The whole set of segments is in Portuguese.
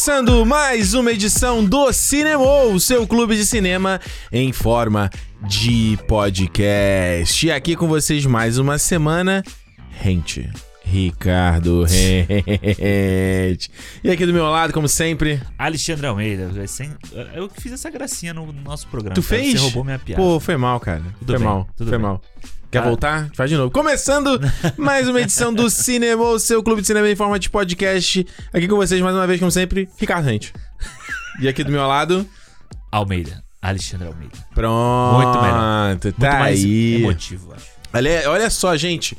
começando mais uma edição do Cinema, o seu clube de cinema em forma de podcast. E aqui com vocês mais uma semana, Rente. Ricardo Rente. E aqui do meu lado, como sempre, Alexandre Almeida. é Eu que fiz essa gracinha no nosso programa. Tu cara. fez? Você roubou minha piada. Pô, foi mal, cara. Tudo foi bem, mal. tudo foi bem. mal. Quer Ah. voltar? Faz de novo. Começando mais uma edição do Cinema, o seu clube de cinema em forma de podcast. Aqui com vocês mais uma vez, como sempre, Ricardo Rente. E aqui do meu lado, Almeida. Alexandre Almeida. pronto. Muito melhor. Tá Muito mais aí. emotivo, acho. Olha, olha só, gente.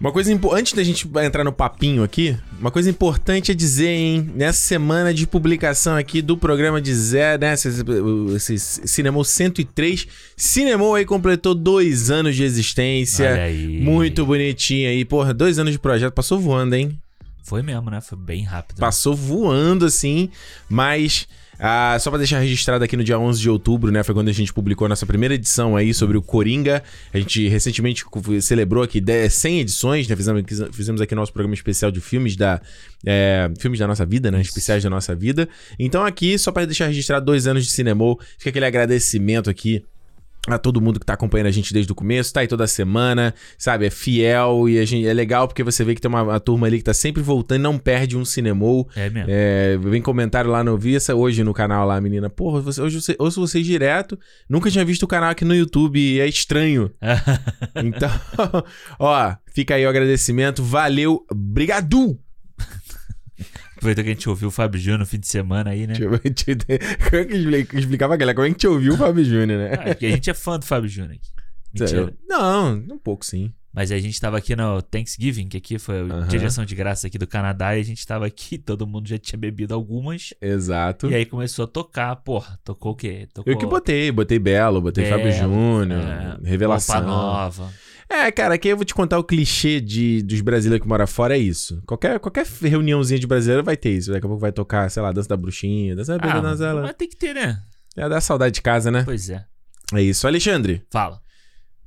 Uma coisa antes da gente entrar no papinho aqui, uma coisa importante é dizer, hein? Nessa semana de publicação aqui do programa de Zé, né? Esse, esse Cinemou 103. Cinemou aí completou dois anos de existência. Olha aí. Muito bonitinho aí. Porra, dois anos de projeto. Passou voando, hein? Foi mesmo, né? Foi bem rápido. Passou voando, assim. Mas, ah, só pra deixar registrado aqui no dia 11 de outubro, né? Foi quando a gente publicou a nossa primeira edição aí sobre o Coringa. A gente recentemente celebrou aqui 10 100 edições, né? Fizemos, fizemos aqui nosso programa especial de filmes da... é, filmes da nossa vida, né? Especiais da nossa vida. Então aqui, só pra deixar registrado dois anos de Cinemou, fica aquele agradecimento aqui a todo mundo que tá acompanhando a gente desde o começo, tá aí toda semana, sabe? É fiel e a gente, é legal porque você vê que tem uma, uma turma ali que tá sempre voltando, não perde um cinemou. É mesmo. É, vem comentário lá no vi essa hoje no canal lá, menina. Porra, você, hoje você, ouço vocês direto. Nunca tinha visto o canal aqui no YouTube, e é estranho. Então, ó, fica aí o agradecimento. Valeu, brigadu! Aproveitou que a gente ouviu o Fábio Júnior no fim de semana aí, né? Como é que explica- explicava a galera? Como é que te ouviu o Fábio Júnior, né? Ah, porque a gente é fã do Fábio Júnior aqui. Mentira. Não, um pouco sim. Mas a gente tava aqui no Thanksgiving, que aqui foi a direção de graça aqui do Canadá, e a gente tava aqui, todo mundo já tinha bebido algumas. Exato. E aí começou a tocar, porra, tocou o quê? Tocou Eu que botei, botei Belo, botei Belo, Fábio Júnior, é, Revelação. Roupa Nova. É, cara, aqui eu vou te contar o clichê de, dos brasileiros que moram fora, é isso. Qualquer, qualquer reuniãozinha de brasileiro vai ter isso. Daqui a pouco vai tocar, sei lá, dança da bruxinha, dança da Ah, dança mas tem que ter, né? É dar saudade de casa, né? Pois é. É isso. Alexandre, Fala.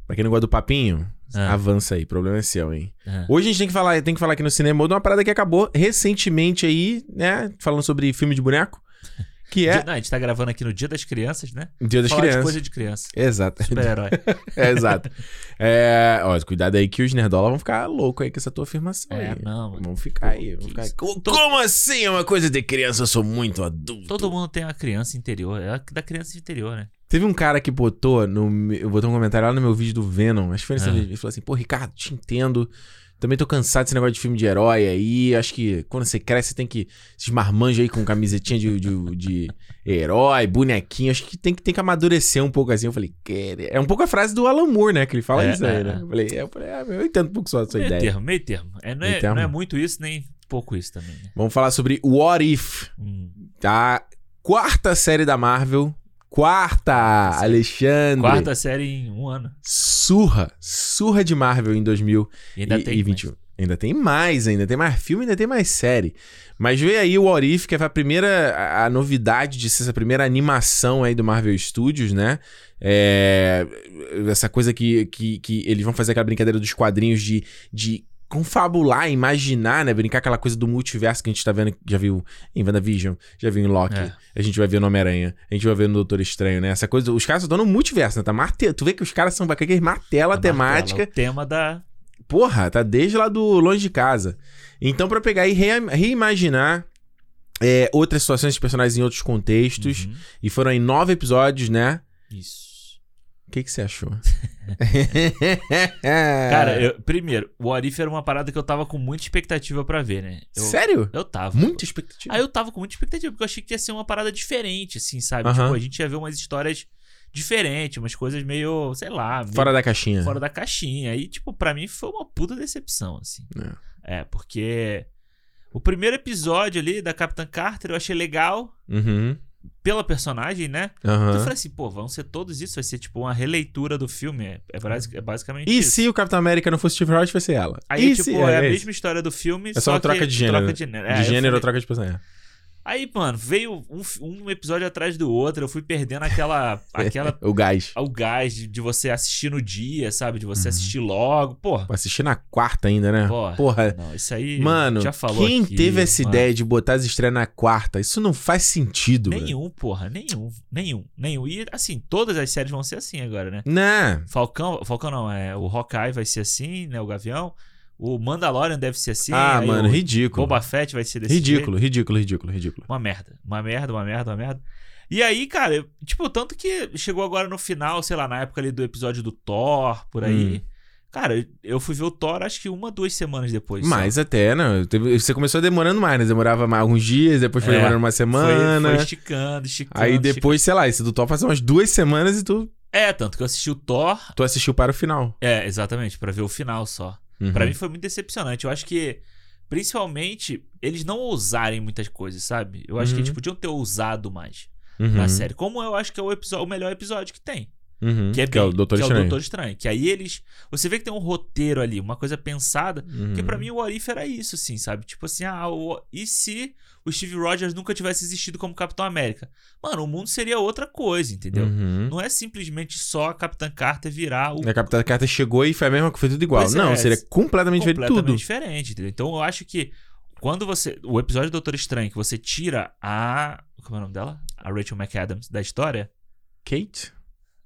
pra quem não gosta do papinho, Ah. avança aí, problema é seu, hein? Ah. Hoje a gente tem que falar, tem que falar aqui no cinema de uma parada que acabou recentemente aí, né? Falando sobre filme de boneco, que é Não, a gente tá gravando aqui no Dia das Crianças, né? Dia das Falar Crianças. de coisa de criança. Exato. Super-herói. É, exato. É, ó, cuidado aí que os nerdola vão ficar loucos aí com essa tua afirmação É, aí. não, mano. Vão ficar aí. Vão ficar aí. isso? Co- Como assim é uma coisa de criança? Eu sou muito adulto. Todo mundo tem uma criança interior. É da criança interior, né? Teve um cara que botou no botou um comentário lá no meu vídeo do Venom. Acho que foi nesse Ah. vídeo. Ele falou assim: pô, Ricardo, te entendo. Também tô cansado desse negócio de filme de herói aí. Acho que quando você cresce, você tem que. Esses marmanjos aí com camisetinha de, de, de herói, bonequinho. Acho que tem, que tem que amadurecer um pouco assim. Eu falei, "Quer- é um pouco a frase do Alan Moore, né? Que ele fala É, isso aí, é, né? Eu falei, é, eu, falei ah, eu entendo um pouco só a sua meio ideia. termo, meio termo. É, não, é, Meio termo. não é muito isso, nem pouco isso também, né? Vamos falar sobre What If, Hum. a quarta série da Marvel. Quarta, série. Alexandre. Quarta série em um ano. Surra, surra de Marvel em 2000 E ainda tem. 21. Ainda tem mais, ainda tem mais filme, ainda tem mais série. Mas veio aí o What If, que foi a primeira, a, a novidade de ser essa primeira animação aí do Marvel Studios, né? É, essa coisa que, que, que eles vão fazer aquela brincadeira dos quadrinhos de, de confabular, imaginar, né? Brincar aquela coisa do multiverso que a gente tá vendo, já viu em WandaVision, já viu em Loki, É. a gente vai ver no Homem-Aranha, a gente vai ver no Doutor Estranho, né? Essa coisa, os caras estão no multiverso, né? Tá marte... Tu vê que os caras são bacanas, martela a A temática. Martela, O tema da. Porra, tá desde lá do longe de casa. Então, pra pegar e rea- reimaginar é, outras situações de personagens em outros contextos. Uhum. E foram aí nove episódios, né? Isso. O que, que você achou? Cara, eu- primeiro, o What If era uma parada que eu tava com muita expectativa pra ver, né? Eu, Sério? Eu tava. Muita expectativa. Aí eu tava com muita expectativa, porque eu achei que ia ser uma parada diferente, assim, sabe? Aham. Tipo, a gente ia ver umas histórias diferentes, umas coisas meio, sei lá, meio Fora da caixinha. fora da caixinha. Aí, tipo, pra mim foi uma puta decepção, assim. É, porque o primeiro episódio ali da Capitã Carter eu achei legal Uhum. Pela personagem, né? Então eu falei assim, pô, vão ser todos isso, vai ser tipo uma releitura do filme. É, é é basicamente E isso. se o Capitão América não fosse Steve Rogers, vai ser ela. Aí, e tipo, se- é, a isso. mesma história do filme, É só uma que troca de gênero. troca de, é, de eu gênero ou troca de personagem. Aí, mano, veio um, um, episódio atrás do outro, eu fui perdendo aquela. aquela o gás. O gás de, de, você assistir no dia, sabe? De você uhum. assistir logo. Porra. Assistir na quarta ainda, né? Porra. Porra. Não, isso aí. Mano, já falou quem aqui, teve essa mano. ideia de botar as estreias na quarta? Isso não faz sentido. Nenhum, velho. porra. Nenhum. Nenhum. Nenhum. E assim, todas as séries vão ser assim agora, né? Né? Falcão. Falcão não, é. O Hawkeye vai ser assim, né? O Gavião. O Mandalorian deve ser assim. Ah, mano, ridículo. Boba Fett vai ser desse ridículo, jeito. Ridículo, ridículo, ridículo, Uma merda. Uma merda, uma merda, uma merda. E aí, cara, tipo, tanto que chegou agora no final, sei lá, na época ali do episódio do Thor, por aí. Hum. Cara, eu fui ver o Thor acho que uma, duas semanas depois. Mais até, né? Você começou demorando mais, né? Demorava mais alguns dias, depois foi é, demorando uma semana. Foi, foi esticando, esticando. Aí depois, esticando. sei lá, esse do Thor faz umas duas semanas e tu. É, tanto que eu assisti o Thor. Tu assistiu para o final. É, exatamente, para ver o final só. Uhum. para mim foi muito decepcionante. Eu acho que, principalmente, eles não ousarem muitas coisas, sabe? Eu acho uhum. que eles podiam ter ousado mais uhum. na série. Como eu acho que é o, episódio, o melhor episódio que tem. Uhum, que, é, bem, que é o Doutor que Estranho. É o Doutor Estranho. Que aí eles. Você vê que tem um roteiro ali, uma coisa pensada. Uhum. Que para mim o Arif era isso, assim, sabe? Tipo assim, ah, o, e se o Steve Rogers nunca tivesse existido como Capitão América? Mano, o mundo seria outra coisa, entendeu? Uhum. Não é simplesmente só a Capitã Carter virar o. A Capitã Carter chegou e foi a mesma coisa, foi tudo igual. Pois Não, é, seria completamente, completamente tudo. diferente, entendeu? Então eu acho que quando você. O episódio do Doutor Estranho, que você tira a. Como é o nome dela? A Rachel McAdams da história. Kate?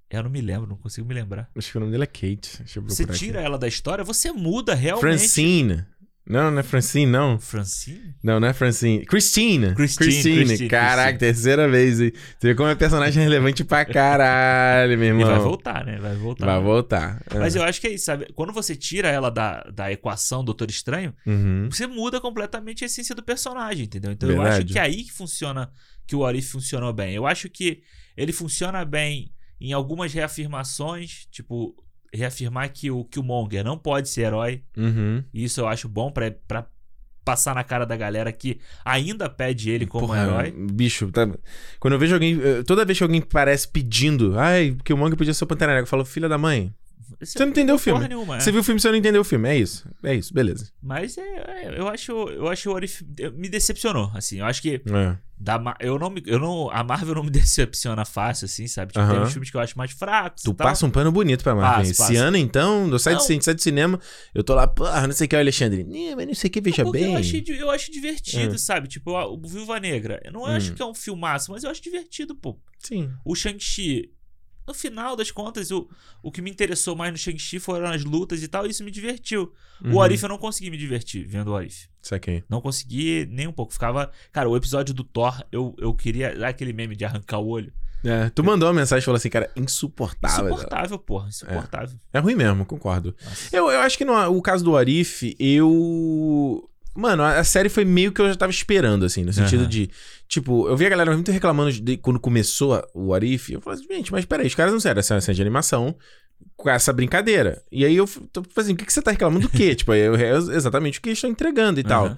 Eu não me lembro, não consigo me lembrar. Acho que o nome dela é Kate. você tira aqui. ela da história, você muda realmente. Francine. Não, não é Francine, não. Francine? Não, não é Francine. Christine. Christine. Christine. Christine Caraca, Christine. terceira vez. Aí. Você vê como é personagem relevante pra caralho, meu irmão. E vai voltar, né? Vai voltar. Vai né? voltar. É. Mas eu acho que é isso, sabe? Quando você tira ela da, da equação Doutor Estranho, uhum. você muda completamente a essência do personagem, entendeu? Então Verdade. eu acho que é aí que funciona, que o Arif funcionou bem. Eu acho que ele funciona bem em algumas reafirmações, tipo, reafirmar que o Killmonger não pode ser herói. Uhum. Isso eu acho bom pra, pra passar na cara da galera que ainda pede ele como Porra, herói. Bicho, tá... quando eu vejo alguém. Eh, toda vez que alguém parece pedindo, ai, que o Monger podia ser o Pantera Negra, eu falo, filha da mãe. Você não entendeu o filme. Nenhuma, é. Você viu o filme, você não entendeu o filme. É isso. É isso, beleza. Mas é, é, eu acho, eu acho o Orif me decepcionou, assim. Eu acho que é. da, eu não, eu não, a Marvel não me decepciona fácil, assim, sabe? Tipo, uh -huh. tem uns filmes que eu acho mais fracos. Tu passa um pano bonito pra Marvel. Passa, Esse passa. ano, então, eu saio, de, saio de cinema, eu tô lá, porra, não sei o que, o Alexandre. Mas não sei o que, veja bem. Eu, achei, eu acho divertido, é. sabe? Tipo, o Viúva Negra. Eu não hum. acho que é um filmaço, mas eu acho divertido, pô. Sim. O Shang-Chi no final das contas, o, o que me interessou mais no Shang-Chi foram as lutas e tal, e isso me divertiu. Uhum. O Arif eu não consegui me divertir vendo o Arif. Não consegui nem um pouco. Ficava. Cara, o episódio do Thor, eu, eu queria. Aquele meme de arrancar o olho. É, tu mandou uma mensagem e falou assim, cara, insuportável. Insuportável, porra, insuportável. É, é ruim mesmo, concordo. Eu, eu acho que no o caso do Arif, eu. Mano, a série foi meio que eu já tava esperando, assim, no sentido uhum. de. Tipo, eu vi a galera muito reclamando de, quando começou o Arif. Eu falei assim, gente, mas peraí, os caras não fizeram essa cena de animação com essa brincadeira. E aí eu tô fazendo, o que, que você tá reclamando do quê? tipo, é exatamente o que eles estão entregando e uhum. tal.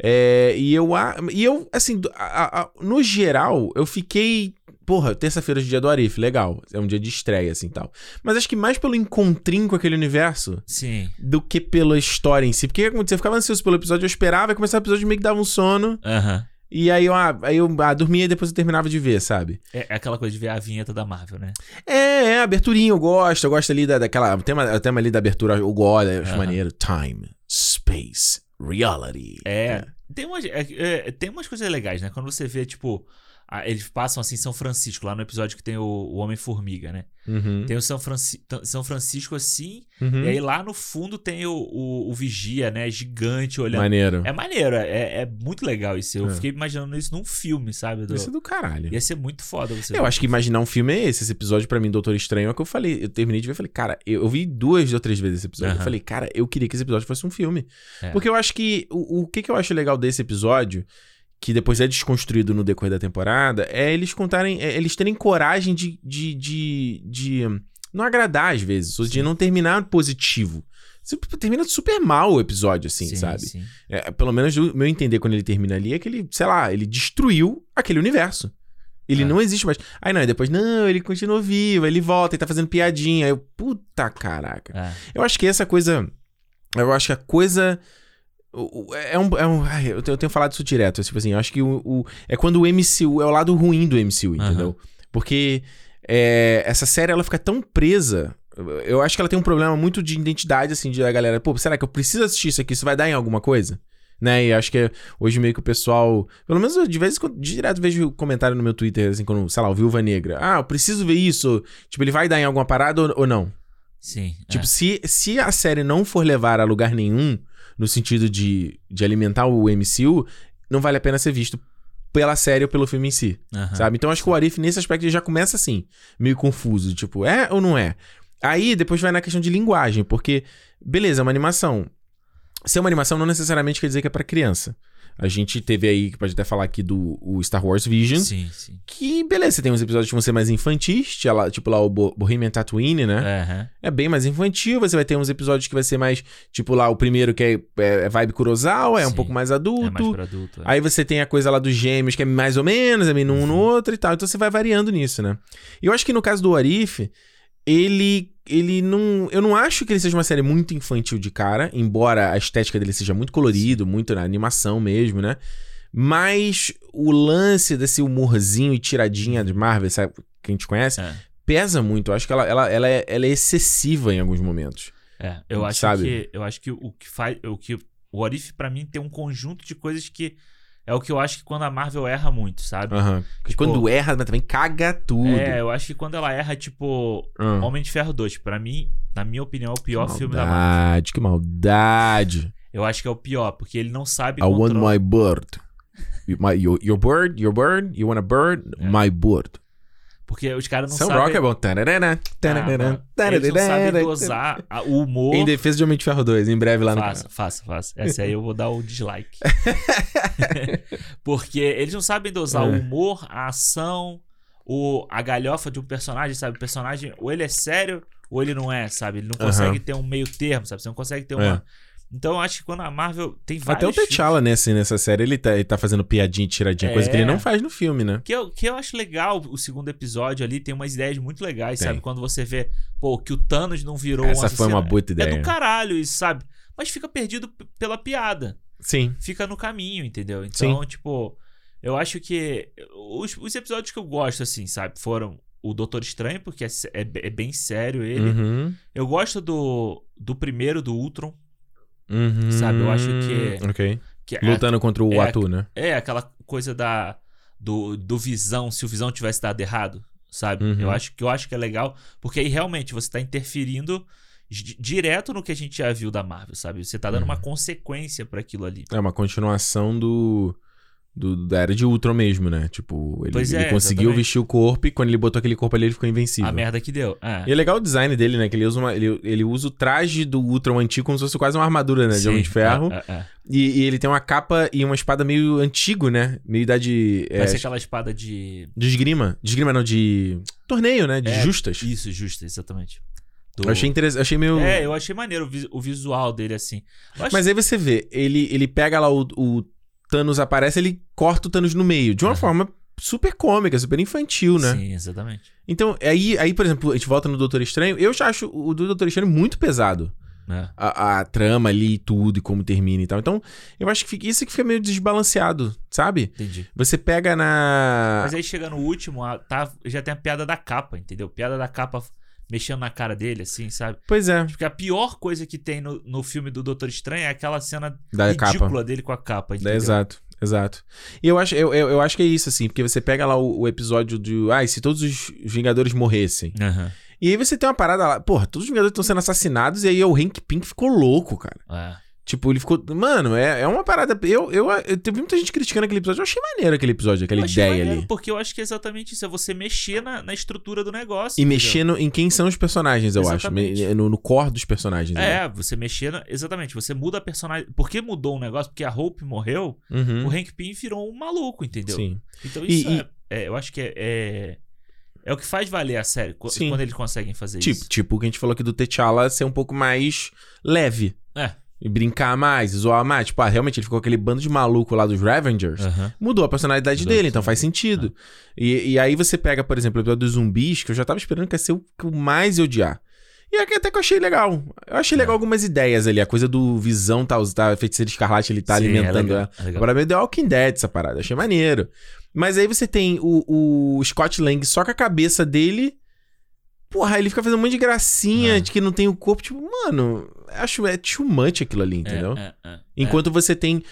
É, e eu, e eu assim, a, a, no geral, eu fiquei porra, terça-feira é dia do Arif, legal. É um dia de estreia, assim tal. Mas acho que mais pelo encontrinho com aquele universo Sim. do que pela história em si. Porque o que acontecia? Eu ficava ansioso pelo episódio, eu esperava, e começava o episódio meio que dava um sono. Aham. Uhum. E aí eu, ah, aí eu ah, dormia e depois eu terminava de ver, sabe? É, é, aquela coisa de ver a vinheta da Marvel, né? É, é, aberturinha eu gosto. Eu gosto ali da, daquela. O tema, o tema ali da abertura eu gosto, eu acho uhum. maneiro. Time, space, reality. É. é. Tem, umas, é, é, tem umas coisas legais, né? Quando você vê, tipo eles passam assim São Francisco, lá no episódio que tem o, o Homem-Formiga, né? Uhum. Tem o São, Franci São Francisco assim, uhum. e aí lá no fundo tem o, o, o, Vigia, né? Gigante olhando. Maneiro. É maneiro, é, é muito legal isso. Eu é. fiquei imaginando isso num filme, sabe? Do... Isso do caralho. Ia ser muito foda você. Eu acho que imaginar um filme é esse. Esse episódio, para mim, Doutor Estranho, é o que eu falei. Eu terminei de ver e falei, cara, eu, eu, vi duas ou três vezes esse episódio. Uhum. Eu falei, cara, eu queria que esse episódio fosse um filme. É. Porque eu acho que. O, o que, que eu acho legal desse episódio que depois é desconstruído no decorrer da temporada, é eles contarem, é eles terem coragem de, de, de, de não agradar às vezes, ou de não terminar positivo. Termina super mal o episódio, assim, sim, sabe? Sim. É, pelo menos o meu entender quando ele termina ali é que ele, sei lá, ele destruiu aquele universo. Ele é. não existe mais. Aí não, depois, não, ele continua vivo, ele volta, ele tá fazendo piadinha. Aí eu, puta caraca. É. Eu acho que essa coisa. Eu acho que a coisa É um. É um eu, tenho, eu tenho falado isso direto. Tipo assim, eu acho que o, o, é quando o MCU. É o lado ruim do MCU, entendeu? Uhum. Porque é, essa série ela fica tão presa. Eu acho que ela tem um problema muito de identidade, assim, de a galera. Pô, será que eu preciso assistir isso aqui? Isso vai dar em alguma coisa? Né? E acho que é, hoje meio que o pessoal. Pelo menos de vez em quando, direto vejo comentário no meu Twitter, assim, quando, sei lá, o Viúva Negra. Ah, eu preciso ver isso. Tipo, ele vai dar em alguma parada ou, ou não? Sim. Tipo, é. se, se a série não for levar a lugar nenhum, no sentido de, de alimentar o MCU, não vale a pena ser visto pela série ou pelo filme em si, uhum. sabe? Então acho que o Arif nesse aspecto já começa assim, meio confuso, tipo, é ou não é? Aí depois vai na questão de linguagem, porque beleza, é uma animação. Ser uma animação não necessariamente quer dizer que é para criança. A gente teve aí, que pode até falar aqui do Star Wars Vision. Sim, sim. Que, beleza, você tem uns episódios que vão ser mais infantis, tipo lá o Bohemian Tatooine, né? Uhum. É bem mais infantil. Você vai ter uns episódios que vai ser mais, tipo lá o primeiro que é, é, é vibe Kurosawa, é sim. um pouco mais adulto. É mais pra adulto. É. Aí você tem a coisa lá dos gêmeos, que é mais ou menos, é meio num uhum. no outro e tal. Então você vai variando nisso, né? E eu acho que no caso do Arif, ele ele não. Eu não acho que ele seja uma série muito infantil de cara, embora a estética dele seja muito colorido, muito na animação mesmo, né? Mas o lance desse humorzinho e tiradinha de Marvel, sabe, que a gente conhece, é. pesa muito. Eu acho que ela, ela, ela, é, ela é excessiva em alguns momentos. É, eu acho sabe? que eu acho que o que faz. O que o Orif, para mim, tem um conjunto de coisas que é o que eu acho que quando a Marvel erra muito, sabe? Uhum. Tipo, quando erra, mas também caga tudo. É, eu acho que quando ela erra, tipo, uhum. Homem de Ferro 2, pra mim, na minha opinião, é o pior filme da Marvel. Que maldade. Eu acho que é o pior, porque ele não sabe I want my bird. My, your, your bird, your bird, you want a bird? É. My bird. Porque os caras não São sabem... Rock é bom. Ah, eles não sabem dosar o humor... Em defesa de Homem de Ferro 2, em breve lá no Faça, faça, faça. Essa aí eu vou dar o dislike. Porque eles não sabem dosar é. o humor, a ação, o, a galhofa de um personagem, sabe? O personagem, ou ele é sério, ou ele não é, sabe? Ele não consegue uhum. ter um meio termo, sabe? Você não consegue ter uma... É então eu acho que quando a Marvel tem vários. Até o T'Challa nesse, nessa série ele tá, ele tá fazendo piadinha tiradinha, é, coisa que ele é. não faz no filme, né? Que eu, que eu acho legal o segundo episódio ali, tem umas ideias muito legais, tem. sabe? Quando você vê, pô, que o Thanos não virou Essa um foi uma boa ideia. É do caralho isso, sabe? Mas fica perdido pela piada. Sim. Fica no caminho, entendeu? Então, Sim. tipo, eu acho que os, os episódios que eu gosto, assim, sabe, foram o Doutor Estranho, porque é, é, é bem sério ele. Uhum. Eu gosto do, do primeiro, do Ultron. Uhum, sabe? Eu acho que. Ok. Que é Lutando é, contra o é, Atu, né? É, aquela coisa da. Do, do visão, se o visão tivesse dado errado, sabe? Uhum. Eu acho que eu acho que é legal, porque aí realmente você tá interferindo direto no que a gente já viu da Marvel, sabe? Você tá dando uhum. uma consequência para aquilo ali. É uma continuação do do, da era de Ultron mesmo, né? Tipo, ele, ele é, conseguiu exatamente. vestir o corpo e quando ele botou aquele corpo ali, ele ficou invencível. A merda que deu. É. E é legal o design dele, né? Que ele usa, uma, ele, ele usa o traje do Ultron antigo como se fosse quase uma armadura, né? Sim, de Homem de Ferro. É, é, é, e, e, ele tem uma capa e uma espada meio antigo, né? Meio idade. É, Parece aquela espada de. De esgrima. De esgrima, não, de. Torneio, né? De justas. Isso, justas, exatamente. Do... Eu achei interessante, achei meio. É, eu achei maneiro o visual dele, assim. Mas aí você vê, ele, ele pega lá o, o Thanos aparece, ele corta o Thanos no meio. De uma uhum. forma super cômica, super infantil, né? Sim, exatamente. Então, aí, aí, por exemplo, a gente volta no Doutor Estranho. Eu já acho o do Doutor Estranho muito pesado. É. A, a, trama ali e tudo, e como termina e tal. Então, eu acho que isso que fica meio desbalanceado, sabe? Entendi. Você pega na. Mas aí chega no último, tá, já tem a piada da capa, entendeu? Piada da capa mexendo na cara dele, assim, sabe? Pois é. Porque a pior coisa que tem no, no filme do Doutor Estranho é aquela cena da ridícula capa. dele com a capa, entendeu? É, exato. Exato. E eu acho, eu, eu, eu, acho que é isso, assim, porque você pega lá o, o episódio de. Ah, se todos os Vingadores morressem. Uhum. E aí você tem uma parada lá. Porra, todos os Vingadores estão sendo assassinados e aí o Hank Pink ficou louco, cara. É. Tipo, ele ficou. Mano, é, é uma parada. Eu, eu, eu, teve muita gente criticando aquele episódio. Eu achei maneiro aquele episódio, aquela ideia maneiro, ali. Porque eu acho que é exatamente isso. É você mexer na, na estrutura do negócio. E mexer no, em quem são os personagens, eu exatamente. acho. No, no core dos personagens. É, né? você mexer. Na, exatamente. Você muda a personagem. Por que mudou um negócio? Porque a Hope morreu. Uhum. O Hank Pym virou um maluco, entendeu? Sim. Então isso e, é, é, Eu acho que é, é. é o que faz valer a série Sim. quando eles conseguem fazer tipo, isso. Tipo, o que a gente falou aqui do T'Challa ser um pouco mais leve. É e brincar mais, zoar mais. Tipo, ah, realmente ele ficou aquele bando de maluco lá dos Ravengers. Uhum. Mudou a personalidade Exato. dele, então faz sentido. Uhum. E, e aí você pega, por exemplo, o episódio dos zumbis, que eu já tava esperando que ia ser o que eu mais odiar. E até que eu achei legal. Eu achei legal é. algumas ideias ali. A coisa do Visão tá, tá feiticeiro escarlate, ele tá Sim, é alimentando. É legal, é legal. Agora meio The Walking Dead essa parada. Achei maneiro. Mas aí você tem o, o Scott Lang só com a cabeça dele. Porra, ele fica fazendo um monte de gracinha é. de que não tem o corpo. Tipo, mano, acho é too much aquilo ali, entendeu? É, é, é. Enquanto você tem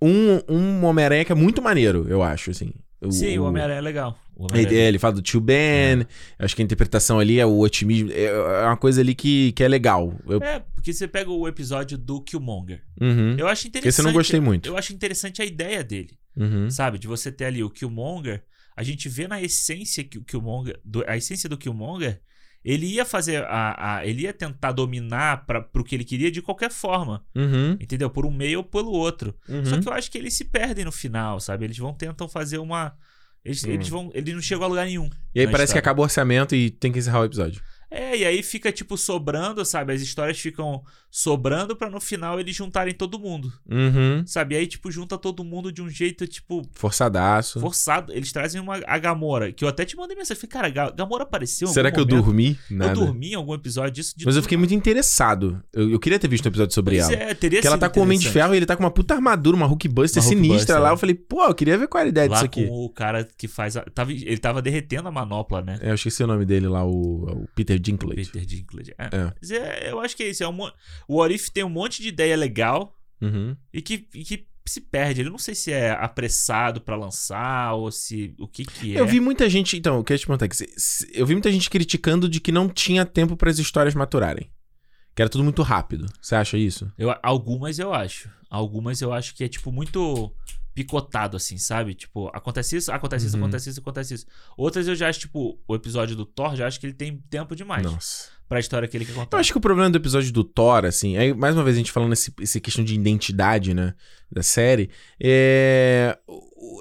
um, um Homem-Aranha que é muito maneiro, eu acho, assim. O, Sim, o Homem-Aranha é legal. Ele, é, ele fala do tio Ben. É. Acho que a interpretação ali é o otimismo. É, é uma coisa ali que, que é legal. Eu... É, porque você pega o episódio do Killmonger. Uhum. Eu acho interessante. Esse eu não gostei muito. Eu acho interessante a ideia dele. Uhum. Sabe? De você ter ali o Killmonger. A gente vê na essência que o Killmonger. Do, a essência do Killmonger ele ia fazer a, a, ele ia tentar dominar para pro que ele queria de qualquer forma. Uhum. Entendeu? Por um meio ou pelo outro. Uhum. Só que eu acho que eles se perdem no final, sabe? Eles vão tentam fazer uma eles, eles vão, ele não chegou a lugar nenhum. E aí parece história. que acaba o orçamento e tem que encerrar o episódio. É, e aí fica, tipo, sobrando, sabe? As histórias ficam sobrando para no final eles juntarem todo mundo. Uhum. Sabe? E aí, tipo, junta todo mundo de um jeito, tipo. Forçadaço. Forçado. Eles trazem uma a Gamora, que eu até te mandei mensagem. Falei, cara, a Gamora apareceu. Será que momento. eu dormi? Nada. Eu dormi em algum episódio disso. Mas eu fiquei muito interessado. Eu, eu, queria ter visto um episódio sobre pois ela. É, teria Porque ela tá com o Homem de Ferro e ele tá com uma puta armadura, uma Hulkbuster uma sinistra Hulk lá. É. Eu falei, pô, eu queria ver qual era a ideia lá disso aqui. com o cara que faz. A... Tava, ele tava derretendo a manopla, né? É, eu esqueci o nome dele lá, o, o Peter Dinklage. Peter Dinklage. É. é. Mas é, eu acho que é isso. É um, o Orif tem um monte de ideia legal uhum. e, que, e que se perde. Eu não sei se é apressado para lançar ou se o que que é. Eu vi muita gente, então, eu queria te perguntar que eu vi muita gente criticando de que não tinha tempo para as histórias maturarem. Que era tudo muito rápido. Você acha isso? Eu, algumas eu acho. Algumas eu acho que é tipo muito picotado, assim, sabe? Tipo, acontece isso, acontece uhum. isso, acontece isso, acontece isso. Outras eu já acho, tipo, o episódio do Thor, já acho que ele tem tempo demais. Nossa. Pra história que ele quer contar. Eu acho que o problema do episódio do Thor, assim, aí, mais uma vez a gente falando esse, essa questão de identidade, né, da série, é,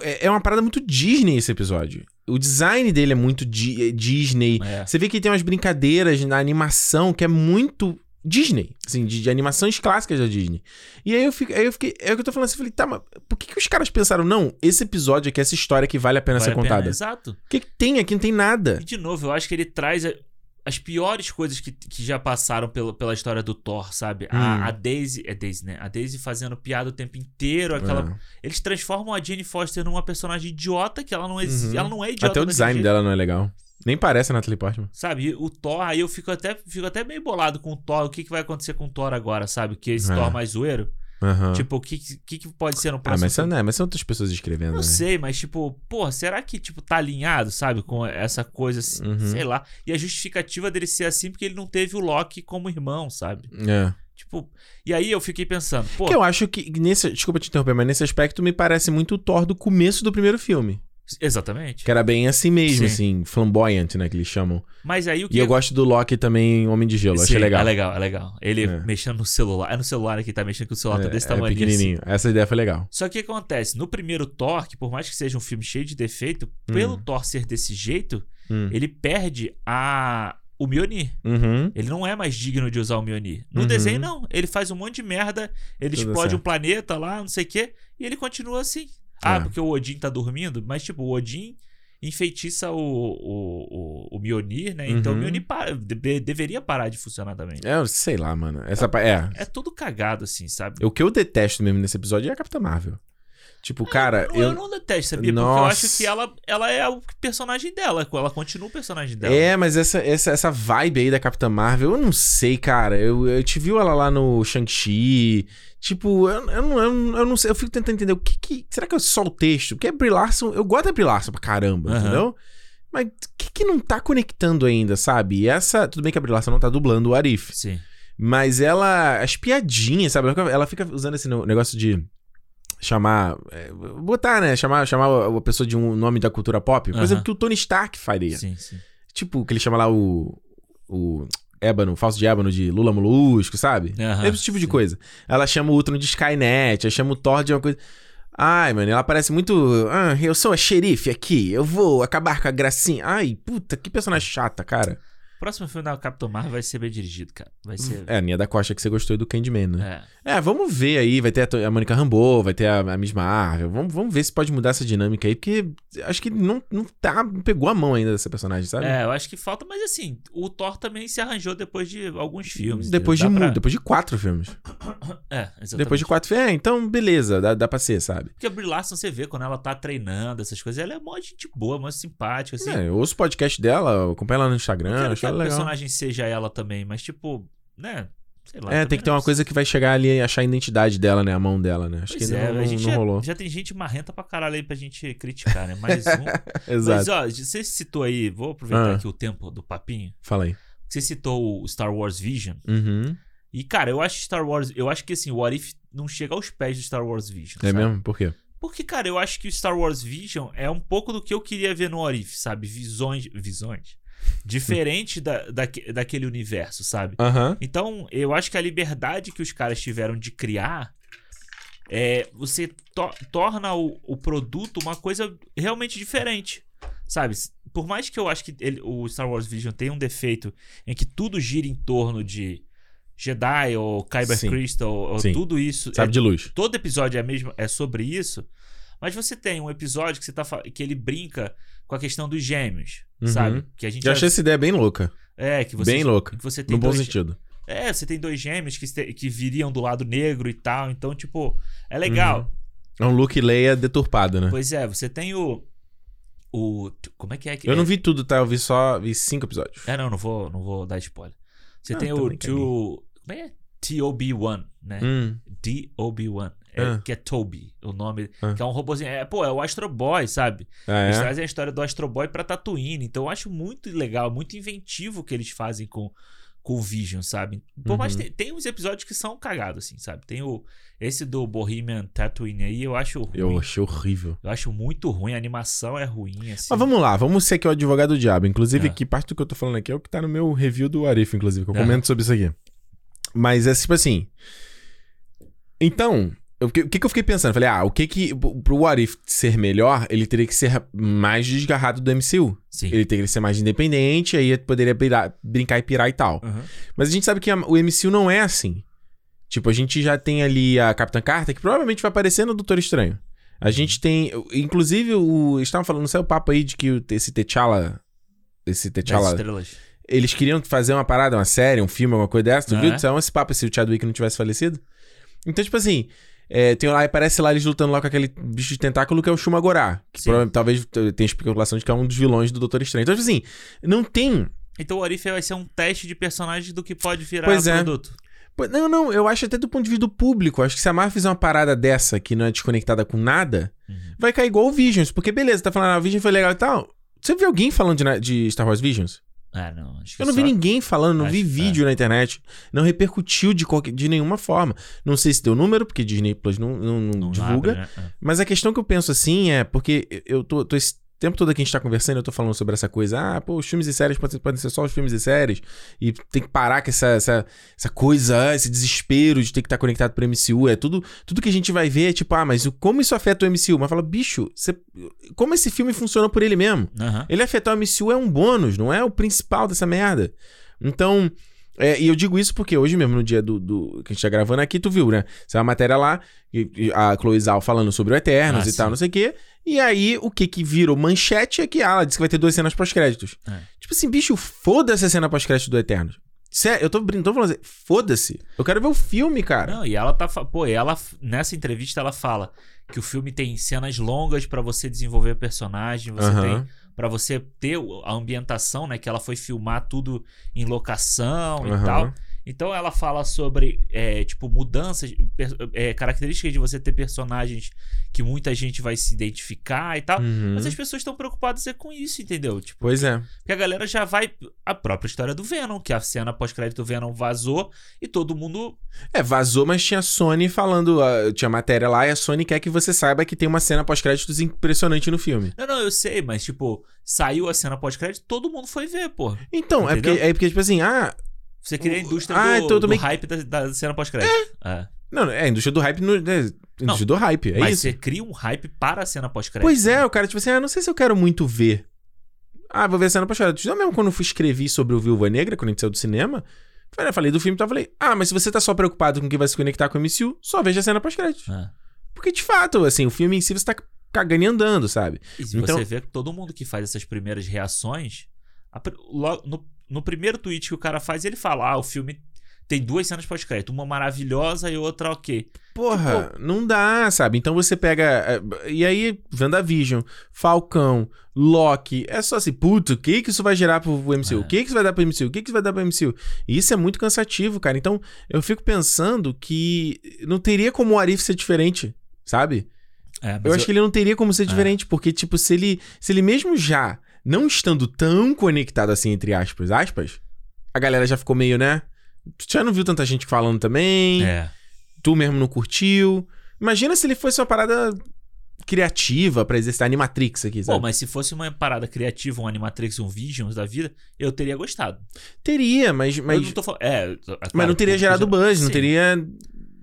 é, é uma parada muito Disney esse episódio. O design dele é muito di Disney. É. Você vê que tem umas brincadeiras na animação que é muito Disney, assim, de, de, animações clássicas da Disney. E aí eu, fico, aí eu fiquei, é o que eu tô falando assim, eu falei, tá, mas por que, que os caras pensaram, não, esse episódio aqui, essa história que vale a pena vale ser a contada? Pena, exato. O que, que tem aqui? Não tem nada. E de novo, eu acho que ele traz as piores coisas que, que já passaram pelo, pela história do Thor, sabe? Hum. A, a, Daisy, é Daisy, né? A Daisy fazendo piada o tempo inteiro, aquela... É. Eles transformam a Jane Foster numa personagem idiota, que ela não, existe, uhum. ela não é idiota. Até o design dela não é legal. Nem parece Natalie Portman. Sabe, o Thor, aí eu fico até, fico até meio bolado com o Thor. O que, que vai acontecer com o Thor agora, sabe? Que esse é. Thor mais zoeiro. Uhum. Tipo, o que, que, que pode ser no próximo? Ah, mas, são, né, mas são outras pessoas escrevendo. Não né? sei, mas tipo, pô, será que tipo tá alinhado, sabe, com essa coisa, assim, uhum. sei lá. E a justificativa dele ser assim porque ele não teve o Loki como irmão, sabe? É. Tipo, e aí eu fiquei pensando, pô. Que eu acho que nesse, desculpa te interromper, mas nesse aspecto me parece muito o Thor do começo do primeiro filme. Exatamente. Que era bem assim mesmo, Sim. assim, flamboyant, né, que eles chamam. Mas aí o que. E eu gosto do Loki também, Homem de Gelo, Sim, achei legal. É legal, é legal. Ele é. mexendo no celular. É no celular que tá mexendo com o celular, tá é, tá desse tamanho. É pequenininho. Assim. Essa ideia foi legal. Só que o que acontece? No primeiro Thor, que por mais que seja um filme cheio de defeito, hum. pelo Thor ser desse jeito, hum. ele perde a o Mjolnir. Uhum. Ele não é mais digno de usar o Mjolnir. No uhum. desenho, não. Ele faz um monte de merda, ele Tudo explode certo. um planeta lá, não sei o quê, e ele continua assim. Ah, é. porque o Odin tá dormindo? Mas, tipo, o Odin enfeitiça o, o, o, o Mjolnir, né? Então uhum. o Mjolnir para, de, deveria parar de funcionar também. É, sei lá, mano. Essa, é, é. é tudo cagado, assim, sabe? O que eu detesto mesmo nesse episódio é a Capitã Marvel. Tipo, é, cara. Eu, eu, não detesto, sabia? Nossa. Porque eu acho que ela, ela é o personagem dela. Ela continua o personagem dela. É, mas essa, essa, essa vibe aí da Capitã Marvel, eu não sei, cara. Eu, eu te vi ela lá no Shang-Chi. Tipo, eu, eu, não, eu, eu, não sei. Eu fico tentando entender o que, que. Será que é só o texto? Porque é Brie Larson. Eu gosto da Brie Larson pra caramba, uhum. entendeu? Mas o que, que não tá conectando ainda, sabe? E essa. Tudo bem que a Brie Larson não tá dublando o Arif. Sim. Mas ela. As piadinhas, sabe? Ela fica usando esse negócio de chamar. É, botar, né? Chamar, chamar a pessoa de um nome da cultura pop. Coisa uhum. que o Tony Stark faria. Sim, sim. Tipo, que ele chama lá o. O ébano, falso de ébano de Lula Molusco, sabe? Uhum, Esse tipo sim. de coisa. Ela chama o Ultron de Skynet, ela chama o Thor de uma coisa. Ai, mano, ela parece muito. Ah, eu sou a xerife aqui, eu vou acabar com a gracinha. Ai, puta, que personagem chata, cara. O próximo filme da Capitão Marvel vai ser bem dirigido, cara. Vai ser. É, a Nia da Costa que você gostou do Candyman, né? É, vamos ver aí. Vai ter a Mônica Rambeau, vai ter a, a Miss Marvel. Vamos, vamos ver se pode mudar essa dinâmica aí, porque acho que não, não, tá, não pegou a mão ainda dessa personagem, sabe? É, eu acho que falta, mas assim, o Thor também se arranjou depois de alguns filmes. Depois de pra... depois de quatro filmes. É, exatamente. Depois de quatro filmes. É, então beleza, dá, dá pra ser, sabe? Porque a Brie Larson, você vê quando ela tá treinando, essas coisas, ela é mó gente boa, mó simpática, assim. É, eu ouço o podcast dela, acompanho ela no Instagram, acho que a legal. personagem seja ela também, mas tipo, né? Sei lá, é, tem que ter uma coisa que vai chegar ali e achar a identidade dela, né? A mão dela, né? Acho pois que é, não, a gente não já, rolou. Já tem gente marrenta pra caralho aí pra gente criticar, né? Mais um. Exato. Mas, ó, você citou aí, vou aproveitar ah. aqui o tempo do papinho. Fala aí. Você citou o Star Wars Vision. Uhum. E, cara, eu acho Star Wars. Eu acho que assim, o What If não chega aos pés do Star Wars Vision. É sabe? mesmo? Por quê? Porque, cara, eu acho que o Star Wars Vision é um pouco do que eu queria ver no What If, sabe? Visões. Visões? Diferente da, da, daquele universo, sabe? Uhum. Então, eu acho que a liberdade que os caras tiveram de criar é você to torna o, o produto uma coisa realmente diferente, sabe? Por mais que eu acho que ele, o Star Wars Vision tenha um defeito em que tudo gira em torno de Jedi ou Kyber Sim. Crystal ou Sim. tudo isso. Sabe é, de luz. Todo episódio é mesmo é sobre isso. Mas você tem um episódio que você tá que ele brinca com a questão dos gêmeos, uhum. sabe? Que a gente Já achei essa ideia bem louca. É, que você bem louca. Que você tem no bom sentido. É, você tem dois gêmeos que, que viriam do lado negro e tal, então tipo, é legal. Uhum. É um Luke Leia deturpado, né? Pois é, você tem o o como é que é que Eu é? não vi tudo, tá? Eu vi só vi cinco episódios. É, não, não vou, não vou dar spoiler. Você ah, tem o como é? TOB1, né? Hum. TOB1 é, ah. que é Toby, o nome, ah. que é um robôzinho. É, pô, é o Astro Boy, sabe? Ah, eles é? trazem a história do Astro Boy pra Tatooine. Então eu acho muito legal, muito inventivo o que eles fazem com, com o Vision, sabe? Por uhum. mais tem, tem uns episódios que são cagados, assim, sabe? Tem o. Esse do Bohemian Tatooine aí, eu acho ruim. Eu achei horrível. Eu acho muito ruim, a animação é ruim, assim. Mas vamos lá, vamos ser aqui o advogado do diabo. Inclusive, é. que parte do que eu tô falando aqui é o que tá no meu review do Arif, inclusive, que eu é. comento sobre isso aqui. Mas é tipo assim. Então, o que, que, eu fiquei pensando? Falei, ah, o que que. Pro What If ser melhor, ele teria que ser mais desgarrado do MCU. Sim. Ele teria que ser mais independente, aí poderia pirar, brincar e pirar e tal. Uhum. Mas a gente sabe que a, o MCU não é assim. Tipo, a gente já tem ali a Capitã Carter, que provavelmente vai aparecer no Doutor Estranho. A gente tem. Inclusive, o. Estavam falando, não sei o papo aí de que esse T'Challa. Esse T'Challa. Eles queriam fazer uma parada, uma série, um filme, alguma coisa dessa. Tu ah, viu? É? Então, esse papo se o Chadwick não tivesse falecido. Então, tipo assim, é, tem lá, aparece lá eles lutando lá com aquele bicho de tentáculo que é o Shumagorá. Que talvez tenha especulação de que é um dos vilões do Doutor Estranho. Então, tipo assim, não tem. Então o Orif vai ser um teste de personagem do que pode virar pois é. produto. Não, não, eu acho até do ponto de vista do público. Acho que se a Marvel fizer uma parada dessa que não é desconectada com nada, uhum. vai cair igual o Visions. Porque beleza, tá falando, ah, o Vision foi legal e tal. Você viu alguém falando de, de Star Wars Visions? Ah, não. eu não só... vi ninguém falando, não acho vi vídeo é. na internet. Não repercutiu de, qualquer, de nenhuma forma. Não sei se deu número, porque Disney Plus não, não, não, não divulga. Abre, né? é. Mas a questão que eu penso assim é porque eu tô, tô o tempo todo que a gente tá conversando, eu tô falando sobre essa coisa. Ah, pô, os filmes e séries podem, podem ser só os filmes e séries. E tem que parar com essa, essa, essa coisa, esse desespero de ter que estar tá conectado pro MCU. É tudo, tudo que a gente vai ver é tipo, ah, mas como isso afeta o MCU? Mas fala, bicho, você, como esse filme funciona por ele mesmo? Uhum. Ele afetar o MCU é um bônus, não é o principal dessa merda. Então, é, e eu digo isso porque hoje mesmo, no dia do, do, que a gente tá gravando aqui, tu viu, né? Essa é uma matéria lá, a Chloe Zhao falando sobre o Eternos ah, e sim. tal, não sei o quê. E aí, o que que virou manchete é que ah, ela disse que vai ter duas cenas pós-créditos. É. Tipo assim, bicho, foda-se a cena pós-crédito do Eternos. Sério, eu tô brincando, tô falando assim, foda-se. Eu quero ver o filme, cara. Não, e ela tá. Pô, ela, nessa entrevista, ela fala que o filme tem cenas longas para você desenvolver personagem, você uhum. tem para você ter a ambientação, né? Que ela foi filmar tudo em locação uhum. e tal. Então ela fala sobre, é, tipo, mudanças, é, características de você ter personagens que muita gente vai se identificar e tal. Uhum. Mas as pessoas estão preocupadas é com isso, entendeu? Tipo, pois é. Porque a galera já vai. A própria história do Venom, que a cena pós-crédito do Venom vazou e todo mundo. É, vazou, mas tinha a Sony falando. Uh, tinha matéria lá e a Sony quer que você saiba que tem uma cena pós-créditos impressionante no filme. Não, não, eu sei, mas, tipo, saiu a cena pós-crédito, todo mundo foi ver, pô. Então, é porque, é porque, tipo assim, ah, você queria a indústria ah, do, então do hype da, da, cena pós-crédito. É. é. Não, é a indústria do hype. No, é, indústria não, do hype, é mas isso. você cria um hype para a cena pós-crédito. Pois é, o cara, tipo assim, ah, não sei se eu quero muito ver. Ah, vou ver a cena pós-crédito. Não, mesmo quando eu fui escrever sobre o Viúva Negra, quando a gente saiu do cinema, Eu falei do filme, então eu falei, ah, mas se você tá só preocupado com quem vai se conectar com o MCU, só veja a cena pós-crédito. É. Porque, de fato, assim, o filme em si você tá cagando e andando, sabe? E então... você vê que todo mundo que faz essas primeiras reações, a, no, no primeiro tweet que o cara faz, ele fala, ah, o filme tem duas cenas pós-crédito, uma maravilhosa e outra ok. Porra, tipo, não dá, sabe? Então você pega. É, e aí, WandaVision, Falcão, Loki, é só assim, puto, o que que isso vai gerar pro MCU? É. O que que isso vai dar pro MCU? O que que isso vai dar pro MCU? E isso é muito cansativo, cara. Então, eu fico pensando que não teria como o Arif ser diferente, sabe? É, eu, eu acho que ele não teria como ser é. diferente, porque, tipo, se ele, se ele mesmo já não estando tão conectado assim, entre aspas, aspas, a galera já ficou meio, né? Tu já não viu tanta gente falando também. É. Tu mesmo não curtiu. Imagina se ele fosse uma parada criativa para exercitar Animatrix aqui, sabe? Pô, mas se fosse uma parada criativa, um Animatrix, um Visions da vida, eu teria gostado. Teria, mas. mas... Eu não tô falando. É, claro, mas não teria gerado já... buzz, Sim. não teria.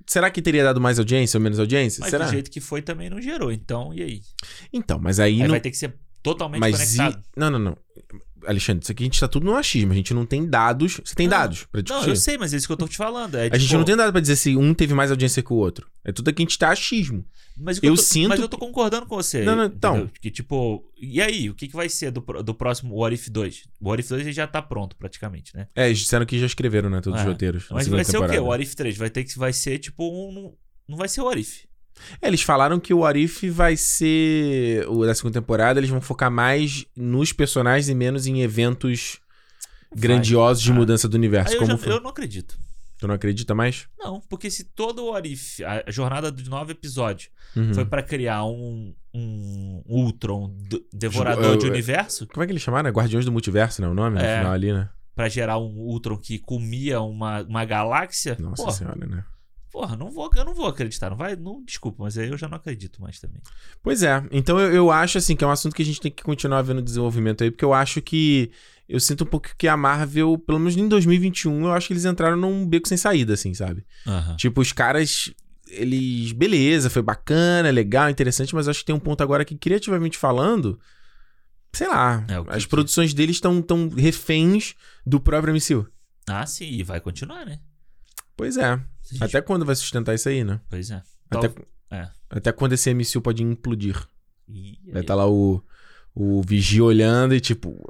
Será que teria dado mais audiência ou menos audiência? Mas Será? do jeito que foi também não gerou. Então, e aí? Então, mas aí. aí não... vai ter que ser totalmente mas conectado. E... Não, não, não. Alexandre, isso aqui a gente tá tudo no achismo. A gente não tem dados. Você tem não, dados pra discutir? Não, eu sei, mas é isso que eu tô te falando. É, a gente tipo não tem dado pra dizer se um teve mais audiência que o outro. É tudo aqui a gente tá achismo. Mas eu, eu tô, sinto. Mas eu tô concordando com você. Não, não, então. Que tipo. E aí, o que, que vai ser do, do próximo What If 2? O What If 2 já tá pronto, praticamente, né? É, eles disseram que já escreveram, né? Todos é. os roteiros. Mas vai ser temporada. o quê? O What If 3? Vai ter que. Vai ser tipo um. Não vai ser o What If. É, eles falaram que o Arif vai ser. O da segunda temporada, eles vão focar mais nos personagens e menos em eventos vai, grandiosos de mudança do universo. Eu, já, eu, não acredito. Tu não acredita mais? Não, porque se todo o Arif, a jornada de nove episódios, uhum. foi para criar um, um Ultron devorador de universo. Como é que eles chamaram? Guardiões do Multiverso, né? O nome é, no final ali, né? Pra gerar um Ultron que comia uma, uma galáxia. Nossa porra, senhora, né? Porra, não vou, eu não vou acreditar. Não vai, não, desculpa, mas aí eu já não acredito mais também. Pois é. Então eu, eu acho assim que é um assunto que a gente tem que continuar vendo desenvolvimento aí, porque eu acho que eu sinto um pouco que a Marvel, pelo menos em 2021, eu acho que eles entraram num beco sem saída, assim, sabe? Uhum. Tipo, os caras, eles. Beleza, foi bacana, legal, interessante, mas eu acho que tem um ponto agora que, criativamente falando, sei lá, é, as que produções que... deles estão tão reféns do próprio MCU. Ah, sim, e vai continuar, né? Pois é. Gente... Até quando vai sustentar isso aí, né? Pois é. Até, Tal... é. até quando esse MCU pode implodir. E... Vai estar tá lá o o Vigia olhando e tipo.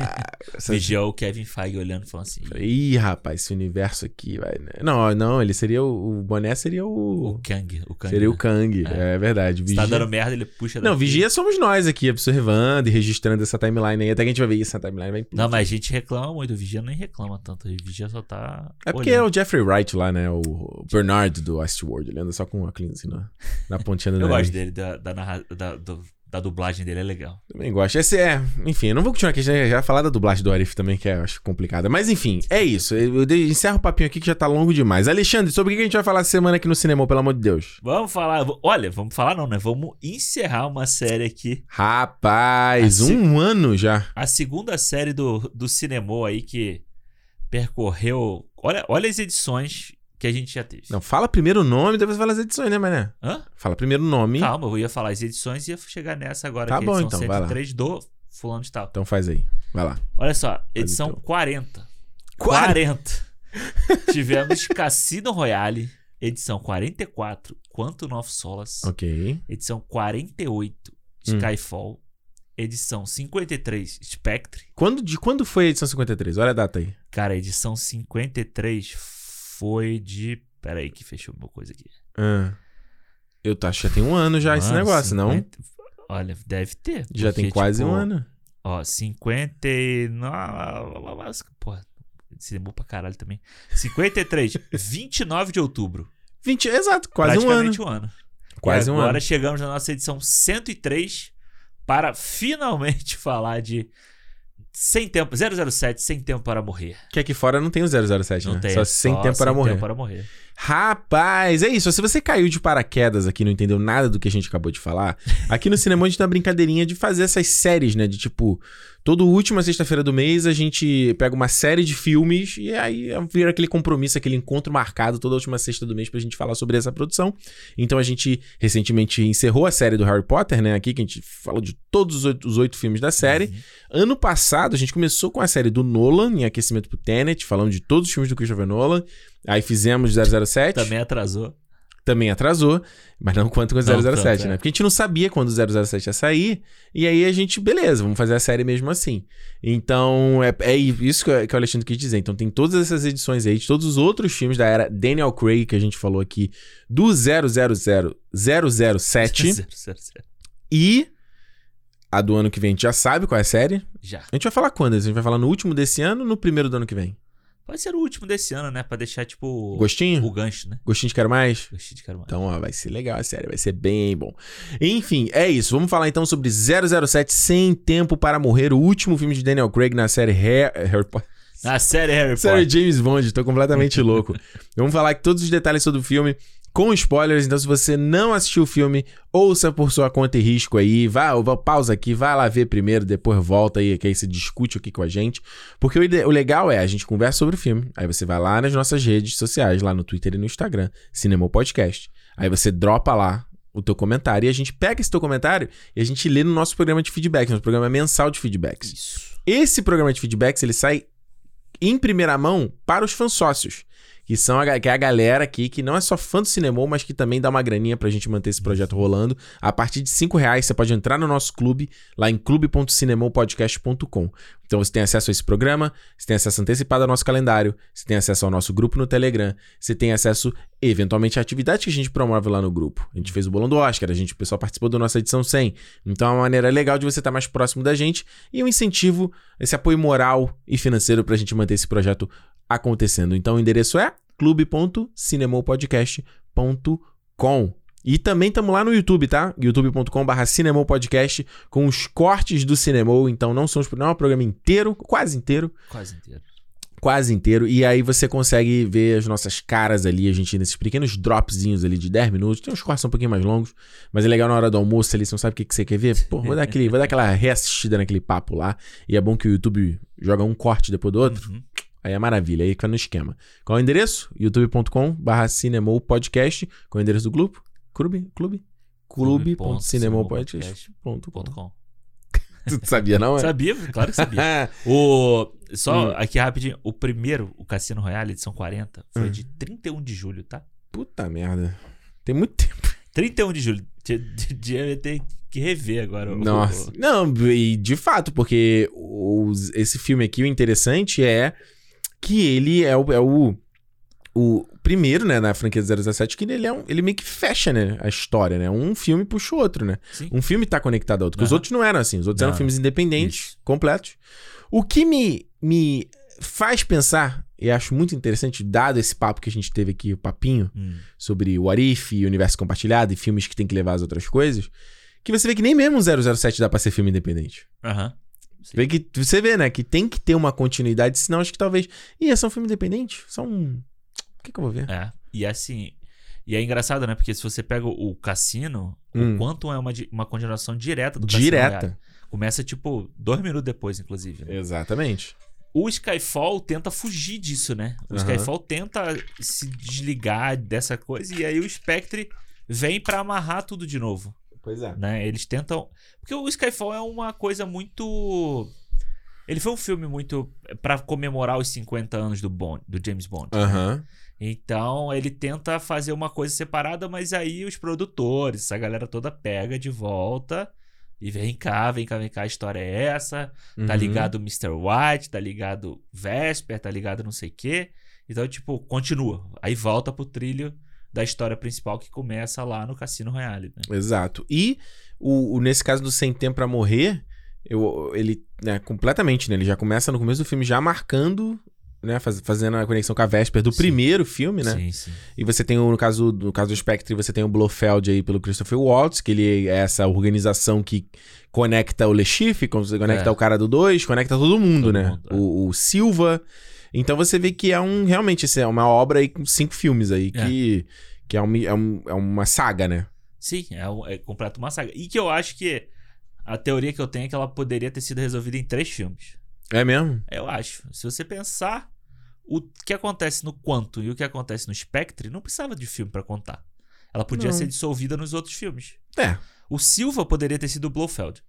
Ah, Vigia o Kevin Feige olhando e falando assim. Ih, rapaz, esse universo aqui vai. Né? Não, não, ele seria o. O boné seria o. O Kang. O Kang seria né? o Kang, é, é verdade. Vigia... Se tá dando merda, ele puxa Não, Vigia somos nós aqui, observando e registrando essa timeline aí. Até que a gente vai ver isso, essa timeline vai. Não, mas a gente reclama muito. O Vigia nem reclama tanto. O Vigia só tá. É porque olhando. é o Jeffrey Wright lá, né? O Bernard do Westworld. Ele anda só com a clean assim na, na pontinha do Eu gosto dele, da, da, da, do da dublagem dele é legal. Também gosto. Esse é, enfim, eu não vou continuar aqui, já, já falar da dublagem do Arif também, que é, eu acho complicada. Mas enfim, é isso. Eu, encerro o papinho aqui que já tá longo demais. Alexandre, sobre o que a gente vai falar semana aqui no cinema, pelo amor de Deus? Vamos falar. Olha, vamos falar não, né? Vamos encerrar uma série aqui. Rapaz, um ano já. A segunda série do, do cinema aí que percorreu. Olha, olha as edições que a gente já teve. Não, fala primeiro o nome, depois fala as edições, né, mané? Hã? Fala primeiro o nome. Calma, eu ia falar as edições e ia chegar nessa agora. Tá que bom, então, 103 vai lá. do fulano de tal. Então faz aí, vai lá. Olha só, edição então. 40. 40! Tivemos Cassino Royale, edição 44, Quanto Novo Solas. Ok. Edição 48, Skyfall. Hum. Edição 53, Spectre. Quando, de quando foi a edição 53? Olha a data aí. Cara, a edição 53 foi de. Pera aí que fechou uma coisa aqui. Ah. Eu acho que já tem um ano já Mano, esse negócio, 50... não? Olha, deve ter. Já tem quase tipo, um ano. Ó, 50 e... Porra, se demorou pra caralho também. 53, 29 de outubro. 20, exato, quase um ano. um ano. Quase um ano. Agora chegamos na nossa edição 103 para finalmente falar de sem tempo, 007, sem tempo para morrer. Que aqui fora não tem o 007, não né? Tem, só sem só tempo para sem morrer. Tempo para morrer. Rapaz, é isso. Se você caiu de paraquedas aqui não entendeu nada do que a gente acabou de falar, aqui no cinema a gente tem uma brincadeirinha de fazer essas séries, né? De tipo, Toda última sexta-feira do mês a gente pega uma série de filmes e aí vira aquele compromisso, aquele encontro marcado toda última sexta do mês pra gente falar sobre essa produção. Então a gente recentemente encerrou a série do Harry Potter, né? Aqui que a gente falou de todos os oito, os oito filmes da série. Uhum. Ano passado a gente começou com a série do Nolan, em aquecimento pro Tenet, falando de todos os filmes do Christopher Nolan. Aí fizemos 007. Também atrasou também atrasou, mas não quanto com o 007, não, tanto, né? É. Porque a gente não sabia quando o 007 ia sair, e aí a gente, beleza, vamos fazer a série mesmo assim. Então, é, é isso que, que o Alexandre quis dizer. Então, tem todas essas edições aí, de todos os outros filmes da era Daniel Craig, que a gente falou aqui, do 000 007. e a do ano que vem, a gente já sabe qual é a série? Já. A gente vai falar quando? A gente vai falar no último desse ano ou no primeiro do ano que vem? Pode ser o último desse ano, né? Pra deixar, tipo. Gostinho? O gancho, né? Gostinho de quero mais? Gostinho de quero mais. Então, ó, vai ser legal a série, vai ser bem bom. Enfim, é isso. Vamos falar então sobre 007 Sem Tempo para Morrer, o último filme de Daniel Craig na série Harry Potter. Na série Harry Potter. Série James Bond, tô completamente louco. Vamos falar aqui todos os detalhes sobre o filme com spoilers. Então, se você não assistiu o filme, ouça por sua conta e risco aí. Vá, vá pausa aqui, vai lá ver primeiro, depois volta aí, que aí você discute aqui com a gente. Porque o, o, legal é, a gente conversa sobre o filme. Aí você vai lá nas nossas redes sociais, lá no Twitter e no Instagram, Cinema Podcast. Aí você dropa lá o teu comentário e a gente pega esse teu comentário e a gente lê no nosso programa de feedback, nosso programa mensal de feedbacks. Isso. Esse programa de feedbacks, ele sai em primeira mão para os fãs sócios que são a, que é a galera aqui que não é só fã do cinema, mas que também dá uma graninha pra gente manter esse projeto rolando. A partir de 5 reais você pode entrar no nosso clube, lá em clube.cinemopodcast.com. Então você tem acesso a esse programa, você tem acesso antecipado ao nosso calendário, você tem acesso ao nosso grupo no Telegram, você tem acesso, eventualmente, a atividades que a gente promove lá no grupo. A gente fez o bolão do Oscar, a gente, o pessoal participou da nossa edição 100. Então é uma maneira legal de você estar mais próximo da gente e um incentivo, esse apoio moral e financeiro pra gente manter esse projeto acontecendo. Então o endereço é clube.cinemopodcast.com. E também estamos lá no YouTube, tá? youtube.com.br cinemopodcast com os cortes do cinema. Então não são os, não é um programa inteiro, quase inteiro. Quase inteiro. Quase inteiro. E aí você consegue ver as nossas caras ali, a gente nesses pequenos dropzinhos ali de 10 minutos. Tem uns cortes um pouquinho mais longos, mas é legal na hora do almoço ali, você não sabe o que, que você quer ver. Pô, vou dar, aquele, vou dar aquela reassistida naquele papo lá. E é bom que o YouTube joga um corte depois do outro. Uhum. Aí é maravilha, aí fica no esquema. Qual é o endereço? youtube.com barra cinemopodcast. Qual é o endereço do clube? Clube? Clube? clube.cinemopodcast.com Tu sabia, não é? Sabia, claro que sabia. o, só hum. aqui rapidinho, o primeiro, o Cassino Royale, edição 40, foi hum. de 31 de julho, tá? Puta merda. Tem muito tempo. 31 de julho. Devia ter que rever agora. Nossa. O... Não, e de fato, porque os, esse filme aqui, o interessante é que ele é o, é o, o primeiro, né, na franquia 017, que ele é um, ele meio que fecha, né, a história, né? Um filme puxa o outro, né? Sim. Um filme tá conectado ao outro. Uhum. Os outros não eram assim, os outros não. eram filmes independentes, Isso. completos. O que me, me faz pensar, e acho muito interessante, dado esse papo que a gente teve aqui, o papinho, hum. sobre o Arif e universo compartilhado e filmes que tem que levar as outras coisas, que você vê que nem mesmo um 007 dá pra ser filme independente. Aham. Uhum. Vê que, você vê, né? Que tem que ter uma continuidade, senão acho que talvez. Ih, é só um filme independente? Só um. O que, que eu vou ver? É. E assim. E é engraçado, né? Porque se você pega o Cassino, hum. o quanto é uma, uma continuação direta do Direta. Cassino Começa, tipo, dois minutos depois, inclusive. Né? Exatamente. O Skyfall tenta fugir disso, né? O uhum. Skyfall tenta se desligar dessa coisa e aí o Spectre vem para amarrar tudo de novo. Pois é. Né? Eles tentam. Porque o Skyfall é uma coisa muito. Ele foi um filme muito para comemorar os 50 anos do Bond, do James Bond. Né? Então ele tenta fazer uma coisa separada, mas aí os produtores, essa galera toda pega de volta e vem cá, vem cá, vem cá, a história é essa. Tá uhum. Tá ligado Mr. White, tá ligado Vesper, tá ligado não sei o quê. Então, tipo, continua. Aí volta pro trilho da história principal que começa lá no Cassino Royale. Né? Exato. E o, o, nesse caso do Sem Tempo para Morrer, eu, ele, né, completamente, né? Ele já começa no começo do filme já marcando, né? Faz, fazendo a conexão com a Vesper do sim. primeiro filme, né? Sim, sim. E você tem, no caso, no caso do Spectre, você tem o Blofeld aí pelo Christopher Waltz, que ele é essa organização que conecta o Le Chiffre, conecta é. o cara do 2, conecta todo mundo, todo né? Mundo, é. o, o Silva... Então você vê que é um realmente assim, é uma obra aí com cinco filmes aí é. que, que é, um, é, um, é uma saga, né? Sim, é, um, é completo uma saga. E que eu acho que a teoria que eu tenho é que ela poderia ter sido resolvida em três filmes. É mesmo? Eu acho. Se você pensar, o que acontece no Quantum e o que acontece no Spectre não precisava de filme para contar. Ela podia não. ser dissolvida nos outros filmes. É. O Silva poderia ter sido o Blofeld.